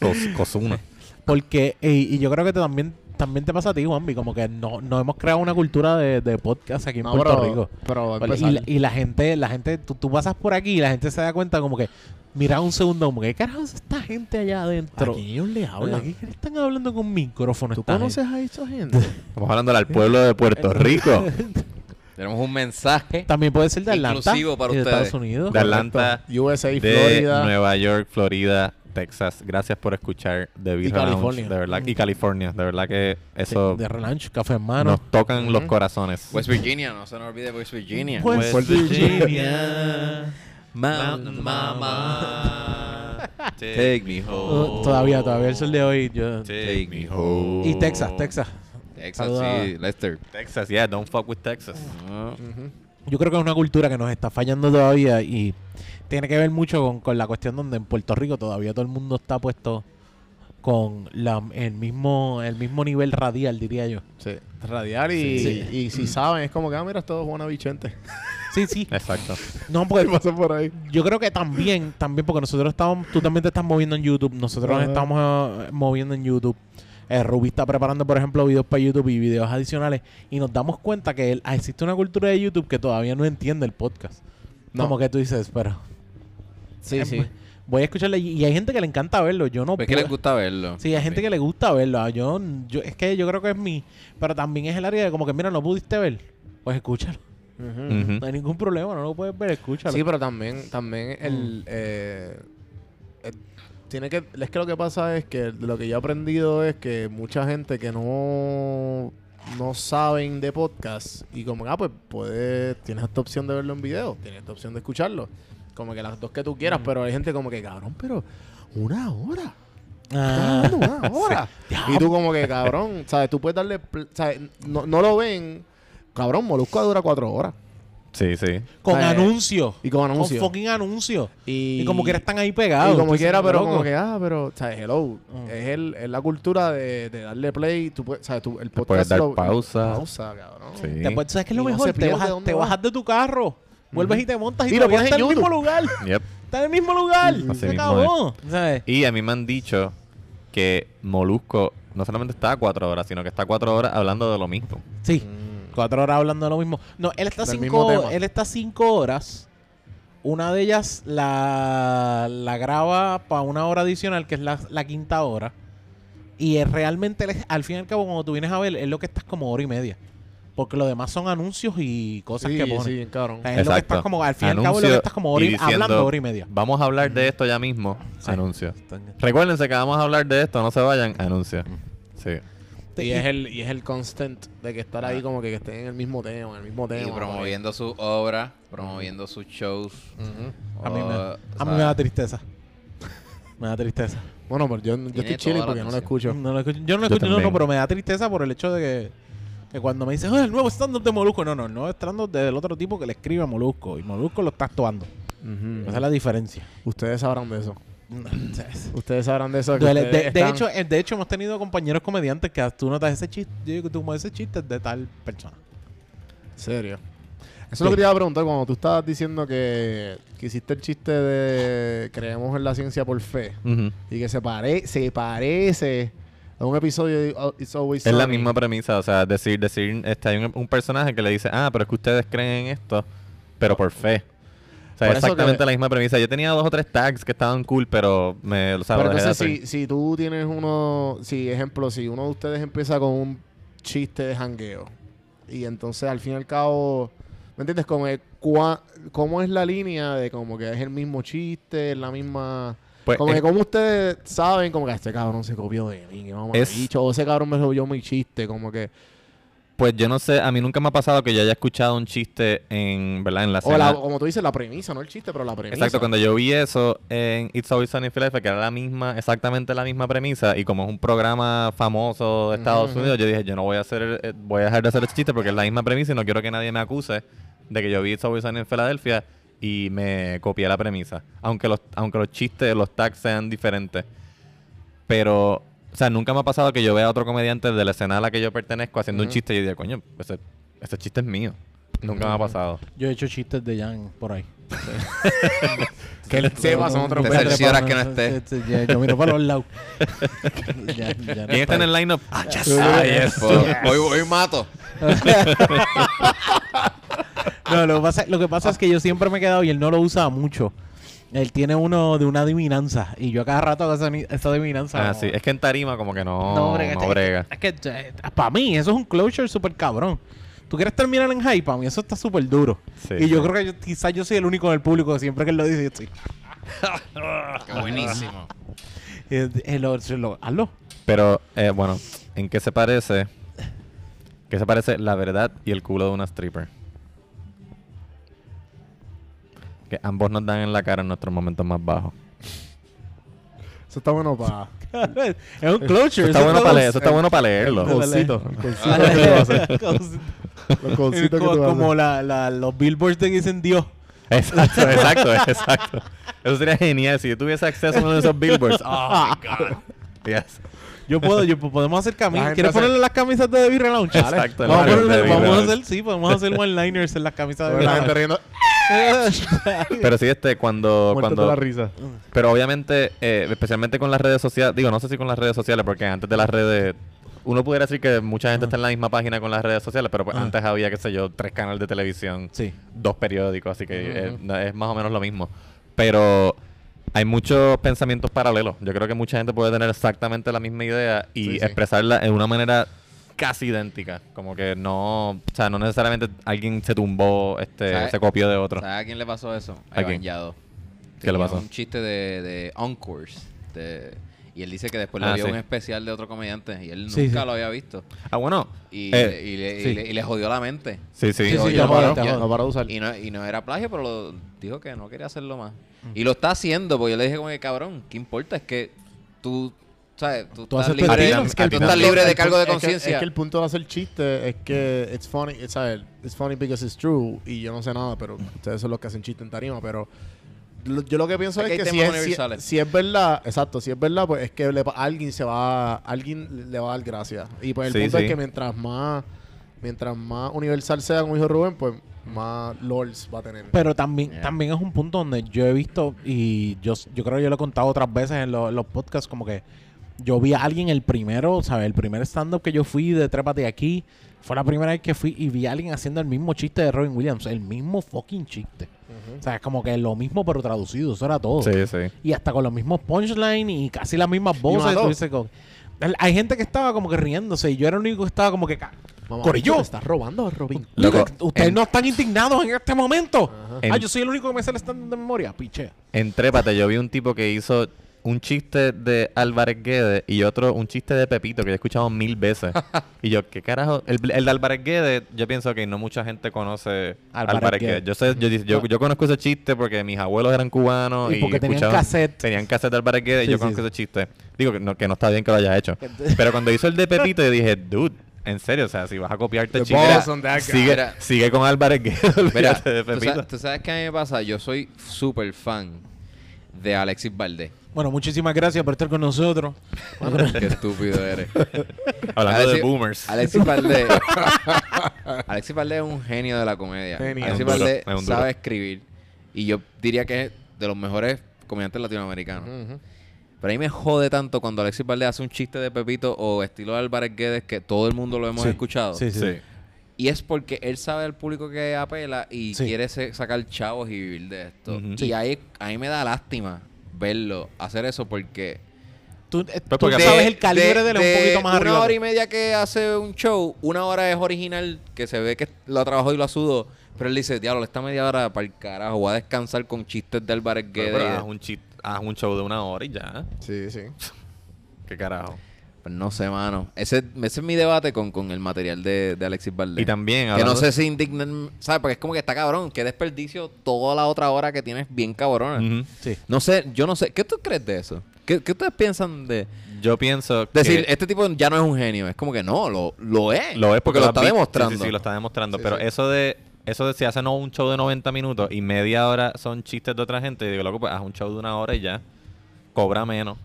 Cos- Cozuna. Porque, y, y yo creo que también también te pasa a ti, Juanvi, como que no, no hemos creado una cultura de, de podcast aquí en No, Puerto pero, Rico. pero a Vale. Y, la- y la gente, la gente, tú, tú pasas por aquí y la gente se da cuenta como que, mira un segundo, como que, ¿qué carajo es esta gente allá adentro? ¿A quién ellos le hablan? ¿Qué, qué están hablando con micrófono? ¿Tú conoces a esa gente? Estamos hablando al pueblo de Puerto Rico. Tenemos un mensaje. También puede ser de Atlanta. Inclusivo para y de ustedes. Estados Unidos. De Atlanta, USA, de Florida. Nueva York, Florida, Texas. Gracias por escuchar The Beat Y California. De verdad, y California. De verdad que eso De, de Relaunch, Café en Mano. nos tocan los corazones. West Virginia, no se nos olvide West Virginia. West West Virginia. Mountain Mama. Take me Uh, todavía, todavía el sol de hoy. yo- Take me home. y Texas, Texas. Texas, Saluda. sí, Lester. Texas, yeah, don't fuck with Texas. Yo creo que es una cultura que nos está fallando todavía y tiene que ver mucho con, con la cuestión donde en Puerto Rico todavía todo el mundo está puesto con la, el mismo el mismo nivel radial, diría yo. Sí, radiar y, Sí. y si saben, es como que, ah, mira, es Juana Vicente. Sí, sí. Exacto. No, ¿Qué porque pasa por ahí? yo creo que también, también porque nosotros estamos, tú también te estás moviendo en YouTube, nosotros nos estamos eh, moviendo en YouTube. Eh, Ruby está preparando, por ejemplo, videos para YouTube y videos adicionales y nos damos cuenta que el- ah, existe una cultura de YouTube que todavía no entiende el podcast. No. Como que tú dices, pero Sí, sí. voy a escucharle y hay gente que le encanta verlo, yo no Es que les gusta verlo. Sí, hay gente que le gusta verlo. ah, Yo, yo, es que yo creo que es mi. Pero también es el área de como que, mira, no pudiste ver. Pues escúchalo. No hay ningún problema, no lo puedes ver, escúchalo. Sí, pero también, también el, eh, eh, tiene que, es que lo que pasa es que lo que yo he aprendido es que mucha gente que no, no saben de podcast y como ah, pues puedes, tienes esta opción de verlo en video, tienes esta opción de escucharlo. Como que las dos que tú quieras, pero hay gente como que, cabrón, pero una hora. Ah, una hora. y tú como que, cabrón, ¿sabes? Tú puedes darle, ¿sabes? No, no lo ven. Cabrón, Molusco dura cuatro horas. Sí, sí. con ¿sabes? anuncios. Y con anuncios. Con fucking anuncios. Y, Y, como que están ahí pegados. Y como quiera, pero loco. como que, ah, pero, ¿sabes? Hello. Mm. Es, el, es la cultura de, de darle play. Tú puedes, ¿sabes? Tú, el puedes podcast dar lo- pausa. Pausa, cabrón. Sí. Después, ¿sabes qué es lo Y mejor? te te bajas de tu carro. Vuelves y te montas y, Y lo pones está en en el mismo lugar. Yep. Está en el mismo lugar. Así Se mismo acabó. ¿Sabes? Y a mí me han dicho que Molusco no solamente está a cuatro horas, sino que está a cuatro horas hablando de lo mismo. Sí. Mm. Cuatro horas hablando de lo mismo. No, él está Del cinco, él está cinco horas. Una de ellas la, la graba para una hora adicional, que es la, la quinta hora. Y es realmente, al fin y al cabo, cuando tú vienes a ver, es lo que estás como hora y media. Porque lo demás son anuncios y cosas Sí, que ponen. sí, cabrón. Es lo que estás como, al fin y al cabo, es lo que estás como hora y- y diciendo, hablando hora y media. Vamos a hablar de esto ya mismo. Sí. Anuncio. Recuérdense que vamos a hablar de esto, no se vayan. Anuncio. Sí. Y es, el, y es el constant de que estar ahí como que, que estén en el mismo tema, en el mismo tema. Y promoviendo sus obras, promoviendo sus shows. A mí, me, a o mí sea, me da tristeza. Me da tristeza. Bueno, pero yo, yo estoy la porque no lo escucho. No lo escucho- yo no lo Yo escucho, no, no, pero me da tristeza por el hecho de que, que cuando me dicen, "Oh, el nuevo stand-up de Molusco, no, no, el nuevo stand-up del otro tipo que le escribe a Molusco y Molusco lo está actuando. Esa es la diferencia. Ustedes sabrán de eso. Ustedes sabrán de eso. que Duele. De, hecho, eh, de hecho, hemos tenido compañeros comediantes que tú notas ese chiste, yo digo, tú como ese chiste es de tal persona. serio. Eso es lo que te iba a preguntar cuando tú estabas diciendo que, que hiciste el chiste de creemos en la ciencia por fe y que se, pare, se parece un episodio de It's Always Es la misma premisa, o sea, decir, decir, este, hay un, un personaje que le dice, ah, pero es que ustedes creen en esto, pero por fe. O sea, Por exactamente que- la misma premisa. Yo tenía dos o tres tags que estaban cool, pero me Pero lo dejé de entonces, si, si tú tienes uno, si ejemplo, si uno de ustedes empieza con un chiste de jangueo y entonces al fin y al cabo, ¿me entiendes? Como que cua- ¿Cómo es la línea de como que es el mismo chiste, es la misma... Pues, como que como ustedes saben, como que este cabrón se copió de mí, que vamos Es- dicho, o ese cabrón me robió mi chiste, como que... Pues yo no sé, a mí nunca me ha pasado que yo haya escuchado un chiste en, ¿verdad? En la O la- como tú dices, la premisa, no el chiste, pero la premisa. Exacto, cuando yo vi eso en It's Always Sunny in Philadelphia, que era la misma, exactamente la misma premisa, y como es un programa famoso de Estados Unidos, yo dije, yo no voy a hacer, eh, voy a dejar de hacer ese chiste porque es la misma premisa y no quiero que nadie me acuse de que yo vi It's Always Sunny in Philadelphia y me copié la premisa. Aunque los, aunque los chistes, los tags sean diferentes. Pero, o sea, nunca me ha pasado que yo vea a otro comediante de la escena a la que yo pertenezco haciendo un chiste y yo diga, coño, ese, ese chiste es mío. Nunca me ha pasado. Yo he hecho chistes de Jan por ahí. Que él sepa, son otros Te veces. cercioras que no esté. Ya, Yo miro para los lados. Ya- ya no ¿Quién está en el lineup? Ah, ya sabes. Pues, hoy, hoy mato. No, lo que, pasa, lo que pasa es que yo siempre me he quedado y él no lo usa mucho. Él tiene uno de una adivinanza y yo a cada rato hago esa, esa adivinanza. Ah, no- sí. Es que en tarima como que no, no brega, brega. Es que, para mí eso es un closure súper cabrón. ¿Tú quieres terminar en? Para mí eso está súper duro. Sí, y yo sí. creo que yo- quizás yo soy el único en el público que siempre que él lo dice, yo estoy... Qué buenísimo. Eh, eh, lo- lo- hazlo. Pero, eh, bueno, ¿en qué se parece? ¿Qué se parece la verdad y el culo de una stripper? Que ambos nos dan en la cara en nuestros momentos más bajos. Eso está bueno para. es un closure. Eso está eso bueno para leer, eso está bueno para leerlo. Que tú como, la, la- los billboards que dicen Dios. Exacto, exacto, exacto. Eso sería genial si yo tuviese acceso a uno de esos billboards. Oh my god. Yes. Yo puedo, yo podemos hacer camisas. ¿Quieres hace- ponerle las camisas de David Relaunch? Exacto, Vamos, a ponerle- de hacer, sí, podemos hacer one-liners en las camisas de La gente Relaunch. riendo. Pero sí, este, cuando, de cuando la risa. Pero obviamente, eh, especialmente con las redes sociales, digo, no sé si con las redes sociales, porque antes de las redes, uno pudiera decir que mucha gente está en la misma página con las redes sociales, pero pues antes había, qué sé yo, tres canales de televisión, Sí. dos periódicos, así que eh, es más o menos lo mismo. Pero hay muchos pensamientos paralelos. Yo creo que mucha gente puede tener exactamente la misma idea y Sí, sí. expresarla en una manera casi idéntica. Como que no, o sea, no necesariamente alguien se tumbó, este, ¿Sabe? se copió de otro. ¿Sabes a quién le pasó eso? ¿A A quién? Iván Yado. ¿Qué le pasó? Un chiste de, de Encores. de- y él dice que después Ah, le vio sí. un especial de otro comediante y él Sí, nunca sí. lo había visto. Ah, bueno. Y, eh, le, y, le, y le- y le jodió la mente. sí, sí. Sí, sí, Oye, te No te jodo. no de usar. Y no, y no era plagio, pero lo- dijo que no quería hacerlo más. Y lo está haciendo, porque yo le dije como que cabrón, ¿qué importa? Es que tú, ¿sabes? Tú, Tú estás libre. Es que el tú punto- estás libre de cargo de punto- es que- conciencia. Es que el punto de hacer chiste es que it's funny, it's, ¿sabes? it's funny because it's true. Y yo no sé nada, pero ustedes son los que hacen chiste en tarima. Pero yo lo que pienso Es es, que si temas es, si, universales. si es verdad, exacto, si es verdad, pues es que le alguien se va, alguien le va a dar gracias. Y pues el Sí, punto sí. es que mientras más, mientras más universal sea, como dijo Rubén, pues más lords va a tener. Pero también, Yeah. también es un punto donde yo he visto, y yo, yo creo que yo lo he contado otras veces en lo- en los podcasts, como que yo vi a alguien el primero, ¿sabes? El primer stand-up que yo fui de Trépate aquí, fue la primera vez que fui y vi a alguien haciendo el mismo chiste de Robin Williams, el mismo fucking chiste. O sea, es como que lo mismo pero traducido, eso era todo. Sí, sí. Y hasta con los mismos punchlines y casi las mismas voces. tú dices, como- Hay gente que estaba como que riéndose y yo era el único que estaba como que... Mamá, Corillo. te estás robando, Robin. Loco, Ustedes en- no están indignados en este momento. En- Ah, yo soy el único que me sale stand de memoria. Piche. En Trépate yo vi un tipo que hizo un chiste de Álvarez Guedes y otro un chiste de Pepito que yo he escuchado mil veces. y yo, ¿qué carajo? El, el de Álvarez Guedes, yo pienso que no mucha gente conoce Álvarez Álvarez, Guedes. Guedes. Yo, sé, yo, yo, yo conozco ese chiste porque mis abuelos eran cubanos Y y, porque tenían cassette. Tenían cassette de Álvarez Guedes Sí, y yo sí, conozco sí. ese chiste. Digo que no, que no está bien que lo hayas hecho. Pero cuando hizo el de Pepito yo dije, dude, en serio, o sea, si vas a copiarte guy. sigue, Mira. sigue con Álvarez Guedes, Mira, ¿tú sabes, tú sabes qué a mí me pasa? Yo soy súper fan de Alexis Valdés. Bueno, muchísimas gracias por estar con nosotros. Qué estúpido eres. Hablando de Alexis- boomers. Alexis Valdés. Alexis Valdés es un genio de la comedia. Genio. Alexis Es un duro, Valdés sabe escribir. Y yo diría que es de los mejores comediantes latinoamericanos. Pero a mí me jode tanto cuando Alexis Valdés hace un chiste de Pepito o estilo de Álvarez Guedes que todo el mundo lo hemos Sí. escuchado. Sí, sí. Sí. Y es porque él sabe al público que apela y Sí. quiere sacar chavos y vivir de esto. Y Sí. ahí a mí me da lástima verlo hacer eso porque Tú, eh, Pues tú porque- sabes el calibre de, él es un poquito más una arriba. hora y media que hace un show, una hora es original, que se ve que lo trabajó y lo sudó. Pero él dice, diablo, esta media hora para el carajo, voy a descansar con chistes de Álvarez Guedes. haz un, haz un show de una hora y ya. Sí, sí. ¿Qué carajo? Pues no sé, mano. Ese, ese es mi debate con, con el material de, de Alexis Valdés. Y también, Que no sé si indignan, ¿sabes? Porque es como que está cabrón. Qué desperdicio toda la otra hora que tienes bien cabrona. Sí. No sé, yo no sé. ¿Qué tú crees de eso? ¿Qué, qué ustedes piensan de Yo pienso decir, que este tipo ya no es un genio? Es como que no, lo, lo es. lo es porque, lo está demostrando. Sí, sí, sí, lo está demostrando. Sí, pero sí. eso de eso de si hace no un show de 90 minutos y media hora son chistes de otra gente, digo, loco, pues haz un show de una hora y ya. Cobra menos.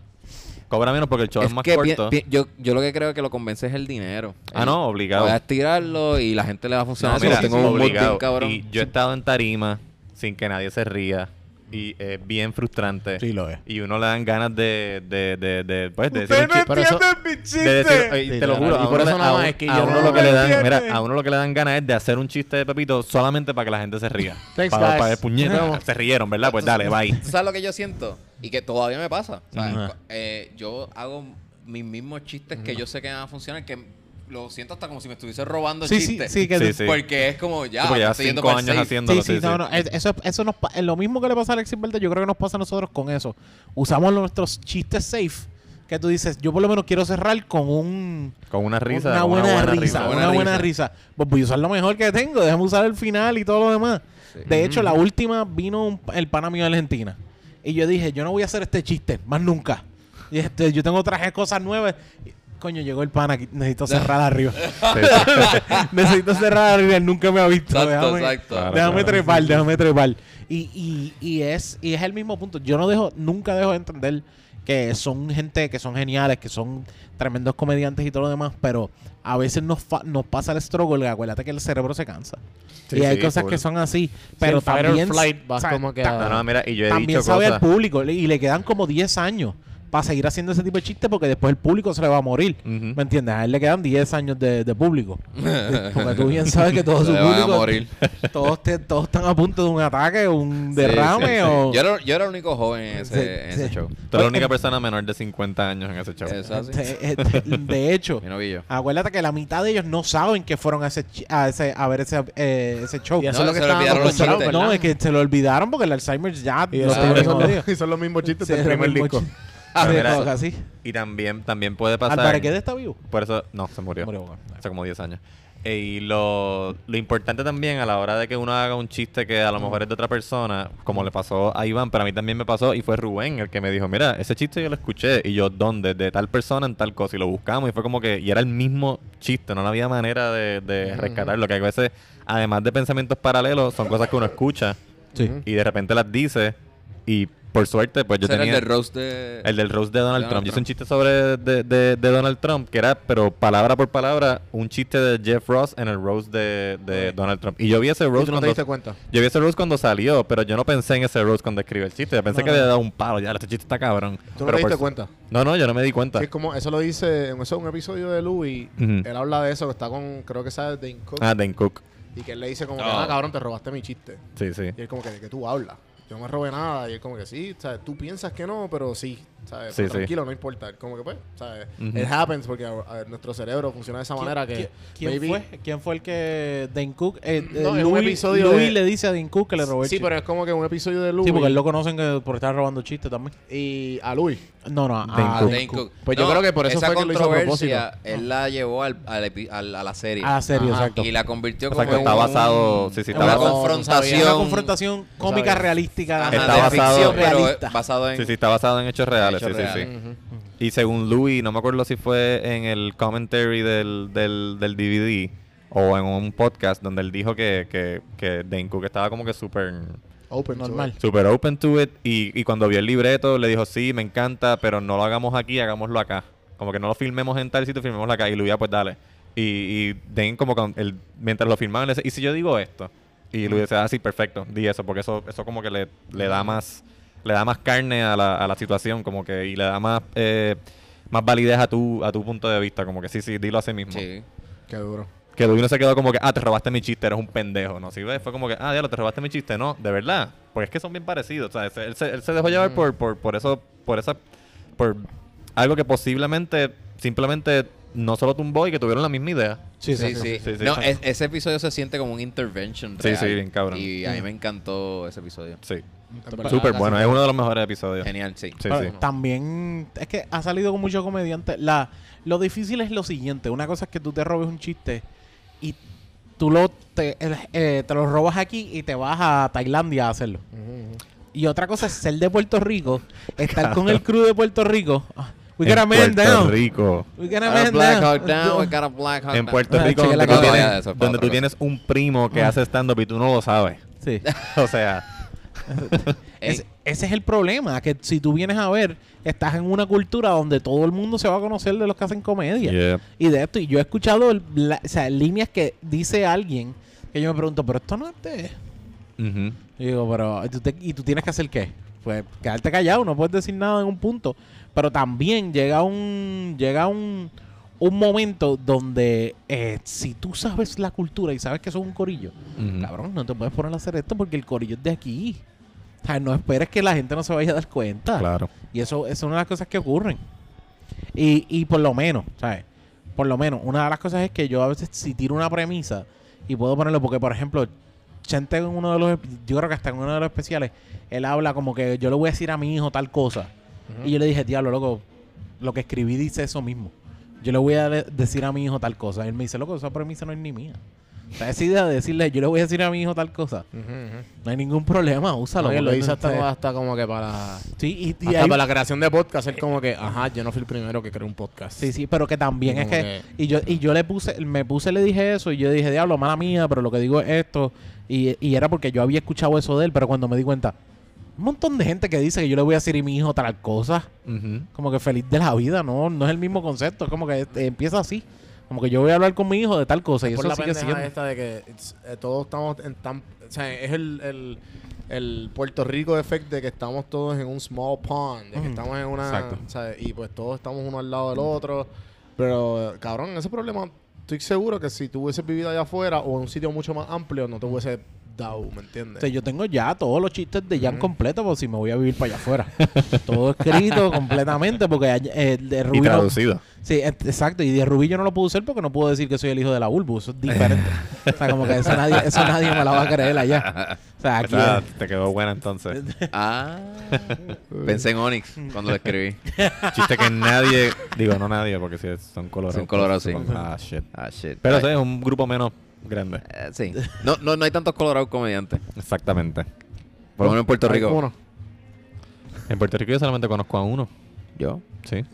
Cobra menos porque el show es, más que corto. pi- yo, yo lo que creo que lo convence es el dinero. ah, El- no, obligado. Voy a estirarlo y la gente le va a funcionar. No, mira, tengo un cabrón. Y yo he estado en tarima sin que nadie se ría y es bien frustrante. Sí, lo es. Y uno le dan ganas de, de, de, de, pues, de decir un chiste. Pero eso- de decir- Sí, te lo juro, Y a por uno, eso nada más es que a yo uno no lo que le dan, mira, a uno lo que le dan ganas es de hacer un chiste de Pepito solamente para que la gente se ría. Thanks, para, guys. para el puñeta. Se rieron, ¿verdad? Pues dale, bye. ¿Tú sabes lo que yo siento? Y que todavía me pasa. Eh, yo hago mis mismos chistes que yo sé que van a funcionar, que lo siento hasta como si me estuviese robando Sí, sí, chistes. sí, que Sí, sí. Porque es como ya. Sí, yendo cinco años haciéndolo. Sí, sí, no, no, es- eso, eso nos es lo mismo que le pasa a Alexis Verde, yo creo que nos pasa a nosotros con eso. Usamos nuestros chistes safe, que tú dices, yo por lo menos quiero cerrar con un Con una risa. una buena, risa, risa, una buena buena risa. risa. Pues voy a usar lo mejor que tengo, déjame usar el final y todo lo demás. Sí. De hecho, la última vino un- el pana mío de Argentina. Y yo dije, yo no voy a hacer este chiste, más nunca. Y este, yo tengo traje cosas nuevas. Coño, llegó el pana aquí, necesito cerrar arriba. Sí, sí. necesito cerrar arriba, él nunca me ha visto. Exacto, déjame, exacto. Déjame claro. trepar, déjame trepar. Y, y, y, es, y es el mismo punto. Yo no dejo, nunca dejo de entender que son gente que son geniales, que son tremendos comediantes y todo lo demás, pero a veces nos, fa- nos pasa el struggle, acuérdate que el cerebro se cansa. Sí, y hay sí, cosas que son así, pero or también, flight vas o sea, como que ta- a- No, no, mira, y yo he también dicho sabe cosas. al público le- y le quedan como 10 años para seguir haciendo ese tipo de chistes porque después el público se le va a morir. ¿Me entiendes? A él le quedan 10 años de, de público. Porque tú bien sabes que todo su van a público. morir. Todos, te- todos están a punto de un ataque, un derrame Sí, sí, sí. o. Yo, era, yo era el único joven en ese, Sí, en ese show. Tú eres la única persona menor de 50 años en ese show. Eso así. De, de- de hecho, acuérdate que la mitad de ellos no saben que fueron a ese, a, ese a ver ese, eh, ese show. Y eso No, es lo que se olvidaron no, es que se lo olvidaron porque el Alzheimer ya Y lo son los, y son los mismos chistes Sí, del primer disco. mira, así. Y también, también puede pasar. ¿qué está vivo? Por eso, no, se murió. Murió, bueno. Hace como 10 años. Eh, y lo, lo importante también a la hora de que uno haga un chiste que a lo mejor es de otra persona, como le pasó a Iván, pero a mí también me pasó, y fue Rubén el que me dijo, mira, ese chiste yo lo escuché, y yo, ¿dónde? De tal persona en tal cosa, y lo buscamos, y fue como que, y era el mismo chiste, no había manera de, de rescatarlo, que a veces, además de pensamientos paralelos, son cosas que uno escucha, Sí. y de repente las dice, y por suerte, pues yo era tenía... el del roast de... El del roast de Donald Donald Trump. Yo hice un chiste sobre de, de- de Donald Trump, que era, pero palabra por palabra, un chiste de Jeff Ross en el roast de, de Donald Trump. Y yo vi ese ¿Y roast tú no te cuando, diste cuenta? yo vi ese roast cuando salió, pero yo no pensé en ese roast cuando escribí el chiste. Yo pensé No, que no. le había dado un palo. Ya, este chiste está cabrón. ¿Tú no Pero te diste por- cuenta? No, no, yo no me di cuenta. Sí, es como, eso lo dice en eso, un episodio de Louis. Ujú. Él habla de eso, que está con, creo que sabe, Dane Cook. Ah, Dan Cook. Y que él le dice como que, Oh. ah, cabrón, te robaste mi chiste. Sí, sí. Y él como que, ¿de qué tú hablas? Yo no me robé nada. Y él como que, sí, ¿sabes? Tú piensas que no, pero sí. ¿Sabes? Sí, sí. tranquilo, no importa. Como que, pues, ¿sabes? Ujú. It happens porque a- a- nuestro cerebro funciona de esa manera que... ¿Quién, maybe- fue? ¿Quién fue el que Dane Cook? Eh, eh, No, es un Louis, episodio Louis de- le dice a Dane Cook que le robó el Sí, chiste. pero es como que un episodio de Louis. Sí, porque él lo conocen que por estar robando chistes también. Y a Louis. No, no, a Dane Cook. Dane Cook. Pues yo creo que por eso esa fue que lo hizo a controversia, él la llevó al, al al- a la serie. A la serie, Ajá. exacto. Y la convirtió O como sea, que en está un- basado... Sí, sí, en está una No, basado... confrontación. Una confrontación cómica realística. Ajá, Está de basado- ficción, pero realista. basado en... Sí, sí, está basado en hechos reales. Sí, sí, sí. Y según Louis, no me acuerdo si fue en el commentary del, del, del DVD o en un podcast donde él dijo que, que, que Dane Cook estaba como que súper Open to Normal. it. super open to it y, y cuando vio el libreto le dijo sí, me encanta, pero no lo hagamos aquí, hagámoslo acá. Como que no lo filmemos en tal sitio, filmémoslo acá. Y Louis, ah, pues dale. Y, y Dane como con el, mientras lo filmaban, le decía, ¿y si yo digo esto? Y Louis decía, ah, sí, perfecto, di eso, porque eso, eso como que le, le da más le da más carne a la, a la situación, como que, y le da más, eh, más validez a tu, a tu punto de vista, como que sí, sí, dilo así mismo. Sí. Qué duro. Que Louis no se quedó como que, ah, te robaste mi chiste, eres un pendejo, ¿no? Sí, ves, fue como que, ah, diablo, te robaste mi chiste, no, de verdad. Porque es que son bien parecidos, o sea, él se, él se dejó llevar por, por, por eso, por esa, por algo que posiblemente, simplemente, no solo tumbó y que tuvieron la misma idea. Sí, Sí, sí. sí, sí. No, es- ese episodio se siente como un intervention Sí, real. sí, bien cabrón. Y a mí me encantó ese episodio. Sí, súper bueno, es uno de los mejores episodios. Genial, sí. Sí, Pero sí. También es que ha salido con muchos comediantes. La, lo difícil es lo siguiente. Una cosa es que tú te robes un chiste y tú lo te, eh, eh, te lo robas aquí y te vas a Tailandia a hacerlo. Y otra cosa es ser de Puerto Rico, estar con el crew de Puerto Rico. Ah, We got a en man Puerto down. Rico. We got a Got a man Black down. Hawk down, we got a Black Hawk En down. Puerto Ah, Rico, donde, tú tienes, donde tú tienes un primo que Ah. hace stand-up y tú no lo sabes. Sí. O sea, Ese, ese es el problema, que si tú vienes a ver, estás en una cultura donde todo el mundo se va a conocer de los que hacen comedia. Yeah. Y de esto, y yo he escuchado el- la- o sea, líneas que dice alguien que yo me pregunto, pero esto no es de... Ujú. Y digo, pero ¿y tú, te- ¿y tú tienes que hacer qué? Pues quedarte callado, no puedes decir nada en un punto. Pero también llega un llega un, un momento donde eh, si tú sabes la cultura y sabes que eso es un corillo, cabrón, no te puedes poner a hacer esto porque el corillo es de aquí. O sea, no esperes que la gente no se vaya a dar cuenta. Claro. Y eso, eso es una de las cosas que ocurren. Y, y por lo menos, ¿sabes? Por lo menos, una de las cosas es que yo a veces si tiro una premisa y puedo ponerlo, porque por ejemplo, Chente en uno de los, yo creo que hasta en uno de los especiales, él habla como que yo le voy a decir a mi hijo tal cosa. Y yo le dije, diablo, loco, lo que escribí dice eso mismo. Yo le voy a de- decir a mi hijo tal cosa. Y él me dice, loco, esa premisa no es ni mía. Esa idea de decirle, yo le voy a decir a mi hijo tal cosa, no hay ningún problema, úsalo. Él lo porque dice no- hasta, hasta como que para... Sí, y, y hasta hay- para la creación de podcast, es como que, ajá, yo no fui el primero que creó un podcast. Sí, sí, pero que también es como que, y yo y yo le puse, me puse, le dije eso y yo dije, diablo, mala mía, pero lo que digo es esto y, y era porque yo había escuchado eso de él, pero cuando me di cuenta, un montón de gente que dice que yo le voy a decir a mi hijo tal cosa, como que feliz de la vida, no, no es el mismo concepto, es como que eh, empieza así, como que yo voy a hablar con mi hijo de tal cosa y por eso la sigue siendo. esta de que eh, todos estamos en tan... O sea, es el, el, el Puerto Rico effect de que estamos todos en un small pond, de que Mm, estamos en una... exacto. y pues todos estamos uno al lado del otro. Pero, cabrón, ese problema, estoy seguro que si tú hubieses vivido allá afuera o en un sitio mucho más amplio, no te hubiese dado, ¿me entiendes? O sea, yo tengo ya todos los chistes de Jan Ujú. completo, por si me voy a vivir para allá afuera. Todo escrito completamente, porque eh, de Y Rubí no- traducido. Sí, exacto. Y de Rubí yo no lo puedo usar porque no puedo decir que soy el hijo de la Bulbu. Eso es diferente. o sea, como que eso nadie, eso nadie me la va a creer allá. O sea, aquí Esa es- te quedó buena entonces. Ah, pensé en Onyx cuando lo escribí. Chiste que nadie, digo no nadie porque si son colorados. Son colorados, sí. Ah, shit. Ah, shit. Pero es un grupo menos grande. eh, sí. No, no, no hay tantos colorados comediantes. Exactamente. Por lo menos en Puerto Rico. uno. En Puerto Rico yo solamente conozco a uno. Yo. Sí,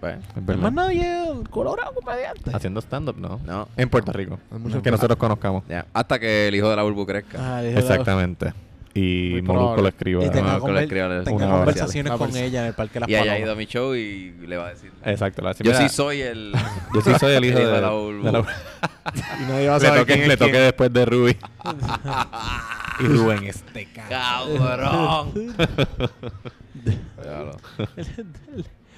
Pues, es Más verdad. nadie colorado comediante. Haciendo stand-up, ¿no? no. En Puerto Rico. Que nosotros conozcamos. Ya. Hasta que el hijo de la Bulbu crezca. Ah, Exactamente. Y Molusco lo escriba. Y tenga, con conver- la escriba- tenga una conversaciones con ella en el Parque de las y haya ido a mi show y le va a decir. Exacto. le va a decir, Yo "Mira, sí soy el. yo sí soy el hijo el de, de la de la- Y nadie va a le saber toqué, quién le toqué quién. después de Ruby. y Rubén este ¡Cabrón! Diablo.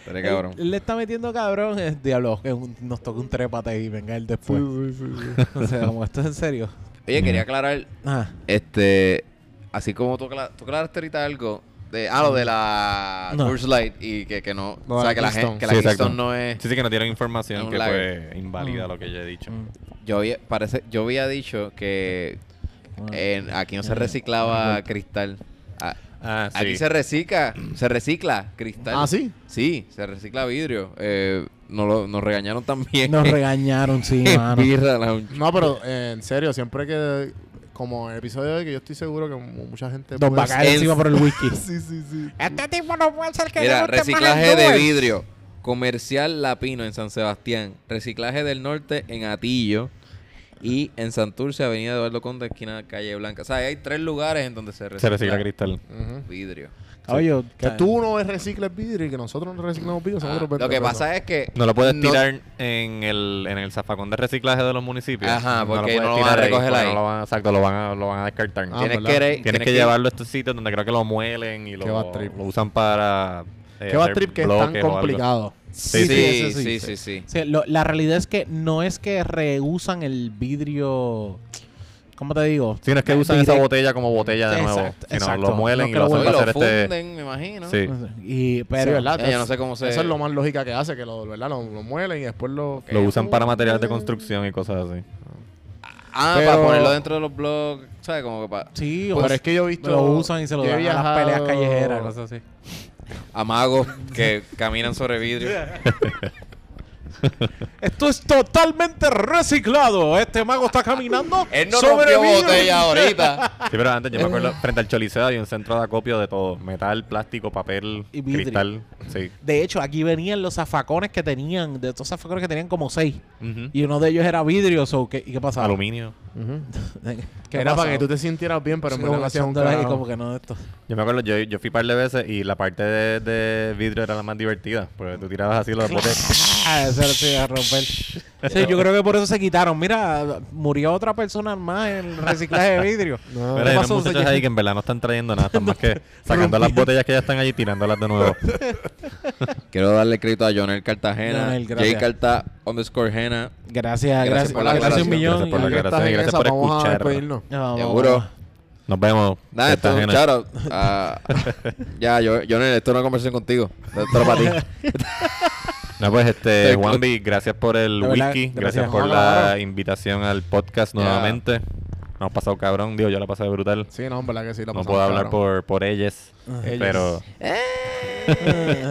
Pero cabrón. Él, él le está metiendo cabrón. eh, diablo, que un- nos toca un trépate y venga él después. o sea, como esto es en serio. Oye, quería aclarar, Ah, este, así como tú, tú aclaraste ahorita algo de, ah, lo de la No. Coors Light y que, que no, o sea, que la, Keystone. gente, que la Sí. Keystone no es, Sí, sí, que no tienen Es información que lager. pues invalida Mm. lo que yo he dicho. mm, yo había, parece, yo había dicho que bueno. aquí no se Eh, reciclaba cristal. Ah, Ah, sí. Aquí se recicla, se recicla cristal. Ah, ¿sí? Sí, se recicla vidrio. Eh, nos, lo- nos regañaron también. Nos regañaron, sí, mano. Birra. No, pero eh, en serio, siempre que... Como el episodio de hoy, que yo estoy seguro que mu- mucha gente... Nos va a puede- caer encima por el whisky. Sí, sí, sí. Este tipo no puede ser que Mira, reciclaje de vidrio. Comercial Lapino en San Sebastián. Reciclaje del Norte en Atillo. Y en Santurce, Avenida Eduardo Conde, esquina de Calle Blanca. O sea, hay tres lugares en donde se recicla, Se recicla cristal. Vidrio. Oye, Que tú no recicles vidrio y que nosotros no reciclamos vidrio. son Ah, otros lo que pendejos. pasa es que... No lo puedes tirar en el, en el zafacón de reciclaje de los municipios. Ajá, porque puedes no lo van a tirar ahí, recoger porque ahí. no lo van, exacto, lo van a, lo van a descartar. Ah, tienes ¿verdad? que, Tienes, tienes que, llevarlo a estos sitios donde creo que lo muelen y Qué lo, bad trip. lo usan para. eh, Qué va hacer trip que es bloques tan o algo. complicado. Sí, Sí, sí, sí, sí, sí, sí, sí. Sí, lo- la realidad es que no es que reusan el vidrio. ¿Cómo te digo? Sí, no es que Direct- esa botella como botella de nuevo, Exacto, sino exacto. lo muelen No y lo hacen Y para lo hacer este. funden, me imagino. Sí. Y, Sí, pero, ¿verdad? Eh, yo no sé cómo se- Eso es lo más lógica que hace, que lo, ¿verdad? Lo, lo muelen y después lo... Lo usan para material de construcción y cosas así. Ah, Pero- para ponerlo dentro de los blogs, ¿sabes? Como que para... sí, Pero o es que yo he visto... lo usan y se lo yo he dan a las peleas callejeras, cosas así. A magos que caminan sobre vidrio. Esto es totalmente reciclado. Este mago está caminando Él no sobre rompió botella ahorita. Sí, pero antes yo me acuerdo, frente al Choliseo hay un centro de acopio de todo. Metal, plástico, papel, Y vidrio. cristal. Sí. De hecho, aquí venían los zafacones que tenían, de estos zafacones que tenían como seis. Y uno de ellos era vidrio. So, ¿qué, ¿Y qué pasaba? Aluminio. ¿Qué Era para que tú te sintieras bien, pero en Sí, hacías un como que no de esto. Yo me acuerdo, yo, yo fui un par de veces y la parte de, de vidrio era la más divertida. Porque tú tirabas así los botes. Ah, ese era sí, a romper. Sí, yo creo que por eso se quitaron. Mira, murió otra persona más en el reciclaje de vidrio. No. Pero hay unos muchachos señor? ahí que en verdad no están trayendo nada, están más que sacando las botellas que ya están allí y tirándolas de nuevo. Quiero darle crédito a Jonel Cartagena, Jonel, gracias. J Carta underscore Gena. Gracias, gracias, por la gracias, un aclaración. millón. Gracias por la gracias esa, por escuchar. vamos, Seguro. Nos vemos. Nada, esto es un out. Ah, ya, yo, Jonel, esto es una conversación contigo. Esto es para ti. No, pues este, Te- Juanvi, gracias por el verdad, whisky, gracias. gracias por la invitación al podcast nuevamente. Nos hemos pasado cabrón, digo, yo la pasé brutal. Sí, no, en verdad que sí. la No puedo hablar cabrón. por, por ellas, Ellas. pero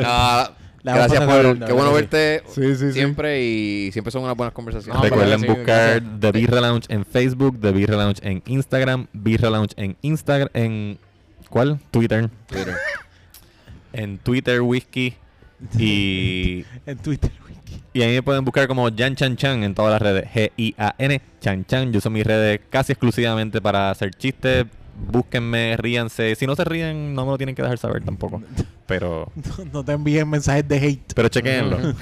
Ah, La gracias por. cabrón, Qué bueno verte Sí, sí, sí. siempre y siempre son unas buenas conversaciones. No, recuerden buscar gracias. The Birra Lounge en Facebook, The Birra Lounge en Instagram, Birra Lounge en Instagram, en ¿cuál? Twitter. Twitter. En Twitter Whisky y En Twitter. Y ahí me pueden buscar como Jan Chan Chan en todas las redes. G-I-A-N, Chan Chan. Yo uso mis redes casi exclusivamente para hacer chistes. Búsquenme, ríanse. Si no se ríen, no me lo tienen que dejar saber tampoco. Pero, No, no te envíen mensajes de hate. pero chequenlo.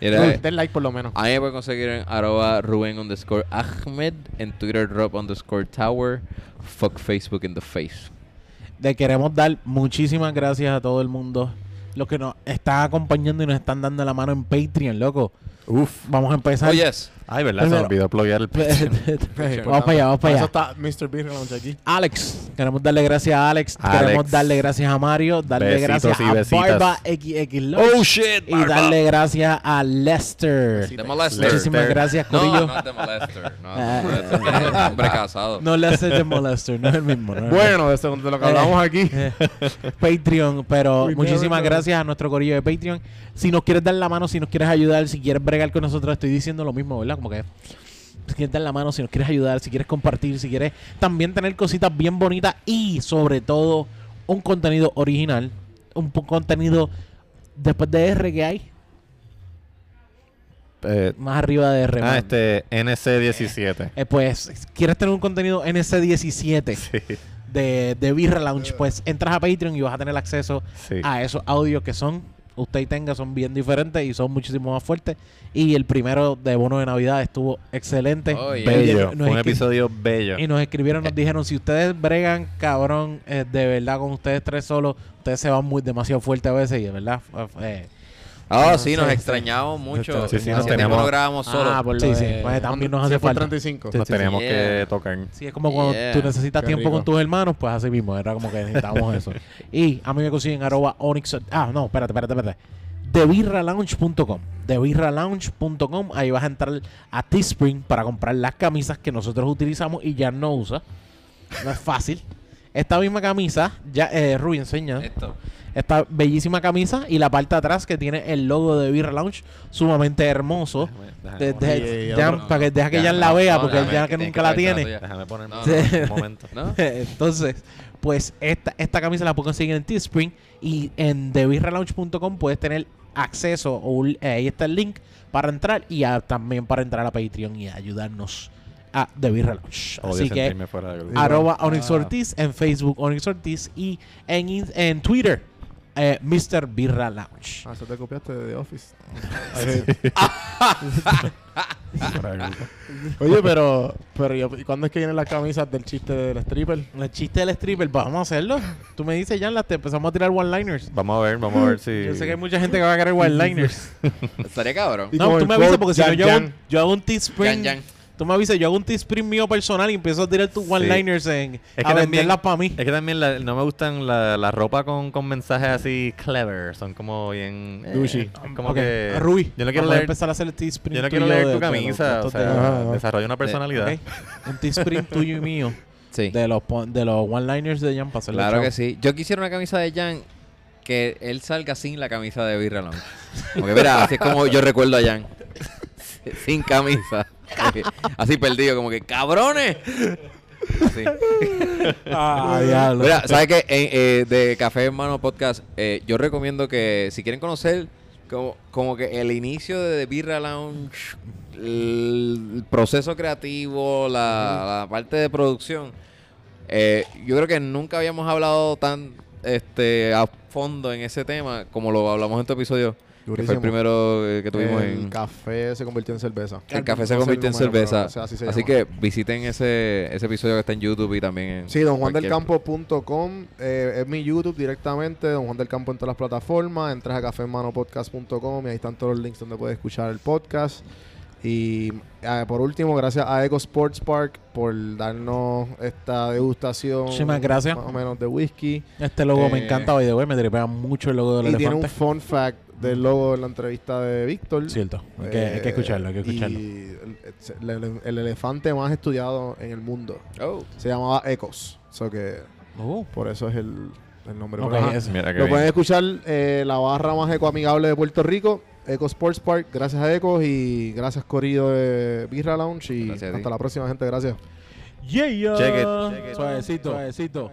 Den like por lo menos. a mí me pueden conseguir en arroba Rubén underscore Ahmed, en Twitter Rob underscore Tower, fuck Facebook in the face. Le queremos dar muchísimas gracias a todo el mundo. Los que nos están acompañando y nos están dando la mano en Patreon, loco. Uf. Vamos a empezar. Oh, yes. Ay, ¿verdad? Se me olvidó pluguear el vamos para allá, vamos para Eso allá. está Mr. Beer Lounge aquí. Alex, queremos darle gracias a Alex, Alex. queremos darle gracias a Mario, darle Besitos gracias y a besitas. Barba XX Lodge, Oh shit, y darle gracias a Lester. The molester. Muchísimas gracias, No, Corillo. no es The molester. No. The molester. Es un hombre casado. No Lester de Molester, no es el mismo. no es el Bueno, de, eso- de lo que hablamos aquí. Eh, Patreon, pero muchísimas gracias a nuestro corillo de Patreon. Si nos quieres dar la mano, si nos quieres ayudar, si quieres bregar con nosotros, estoy diciendo lo mismo, ¿verdad? Como que si quieres dar la mano, si nos quieres ayudar, si quieres compartir, si quieres también tener cositas bien bonitas y sobre todo un contenido original, un contenido después de R que hay, Eh, más arriba de R. ah, man. este NC17. Eh, pues, quieres tener un contenido NC17 Sí. de, de Birra Lounge, pues entras a Patreon y vas a tener acceso Sí. a esos audios que son, usted y tenga, son bien diferentes y son muchísimo más fuertes. Y el primero de bono de Navidad estuvo excelente. Oh, yeah. Bello. Nos un episodio bello. Y nos escribieron, nos dijeron, si ustedes bregan, cabrón, eh, de verdad con ustedes tres solos, ustedes se van muy demasiado fuerte a veces y de verdad... eh, Ah, No sí, nos sí. extrañamos mucho. Sí, sí, nos teníamos- no grabamos solo. Ah, por lo Sí, de- sí. pues, también nos hace falta. 35. Sí, Nos sí, teníamos sí. que Yeah. tocar. Sí, es como cuando Yeah. tú necesitas Qué tiempo rico. con tus hermanos, pues así mismo, era como que necesitábamos eso. Y a mí me consiguen arroba onyx. Ah, no, espérate, espérate, espérate. TheBirraLounge.com. TheBirraLounge.com. Ahí vas a entrar a Teespring para comprar las camisas que nosotros utilizamos y ya no usa. No es fácil. Esta misma camisa, ya, eh, Rubí, enseña. Esto. Esta bellísima camisa y la parte de atrás que tiene el logo de Birra Lounge, sumamente hermoso. De- de- Oye, y ya- otro- para que deja que Ya, ella la vea, no, porque él déjame, ya que nunca que la tiene. Déjame ponerme No, no. un momento. ¿No? Entonces, pues esta, esta camisa la puedes conseguir en Teespring y en TheBirraLounge.com puedes tener acceso, o eh, ahí está el link para entrar y a- también para entrar a Patreon y ayudarnos a The. Odio Así que fuera arroba. Onyx Ortiz en Facebook Onyx Ortiz y en, en Twitter eh, Mr. Birra Lounge. Ah, eso te copiaste de The Office. Oye, pero, pero yo- ¿y ¿cuándo es que vienen las camisas del chiste del stripper? El chiste del stripper, vamos a hacerlo. Tú me dices, Jan, las te empezamos a tirar one-liners. Vamos a ver, vamos a ver si. Yo sé que hay mucha gente que va a querer one-liners. Estaría cabrón. No, tú me avisas porque si no yo hago, un, Jan. Tú me avisas, yo hago un Teespring mío personal y empiezo a tirar tus one-liners en, Es a que también- venderlas para mí. Es que también la- no me gustan la, la ropa con, con mensajes así clever. Son como bien. eh, es como que. Rui, Yo no quiero a leer. empezar a hacer el Teespring Yo no quiero leer de- tu de camisa. O de- sea, Ajá, ajá. desarrolla una personalidad. Un Teespring tuyo y mío Sí. de los, de one-liners de Jan para Claro que sí. Yo quisiera una camisa de Jan que él salga sin la camisa de Birra Lounge. Porque mira, así es como yo recuerdo a Jan. sin camisa. Así perdido, como que cabrones. Ah, diablo. Mira, ¿sabes qué? Eh, de Café Hermano Podcast, eh, yo recomiendo que si quieren conocer como, como que el inicio de The Birra Lounge, el proceso creativo, la, la parte de producción, eh, yo creo que nunca habíamos hablado tan este a fondo en ese tema como lo hablamos en tu episodio, que fue el primero eh, que tuvimos el en... café se convirtió en cerveza. El café se convirtió en el número, cerveza. pero, o sea, así se así llama. que visiten ese, ese episodio que está en YouTube y también en Sí, donjuandelcampo.com eh, es mi YouTube directamente, Don Juan del Campo en todas las plataformas, entras a cafemanopodcast.com y ahí están todos los links donde puedes escuchar el podcast. Y eh, por último, gracias a Eco Sports Park por darnos esta degustación Muchísimas gracias. más o menos de whisky. Este logo me Eh, encanta, by the way, me tripea mucho el logo del Y tiene un elefante. fun fact del logo de la entrevista de Víctor. Cierto, hay que, hay que Eh, escucharlo, hay que escucharlo. Y el, el- el elefante más estudiado en el mundo Oh. se llamaba Ecos. So que Uh, por eso es el, el nombre. ok, Pero, ajá, eso. Mira que Lo bien. pueden escuchar eh, la barra más ecoamigable de Puerto Rico, Eco Sports Park. Gracias a Ecos y gracias Corrido de Birra Lounge. Y Gracias hasta la próxima, gente. Gracias. Yeah, yeah. Check it. Suavecito, suavecito.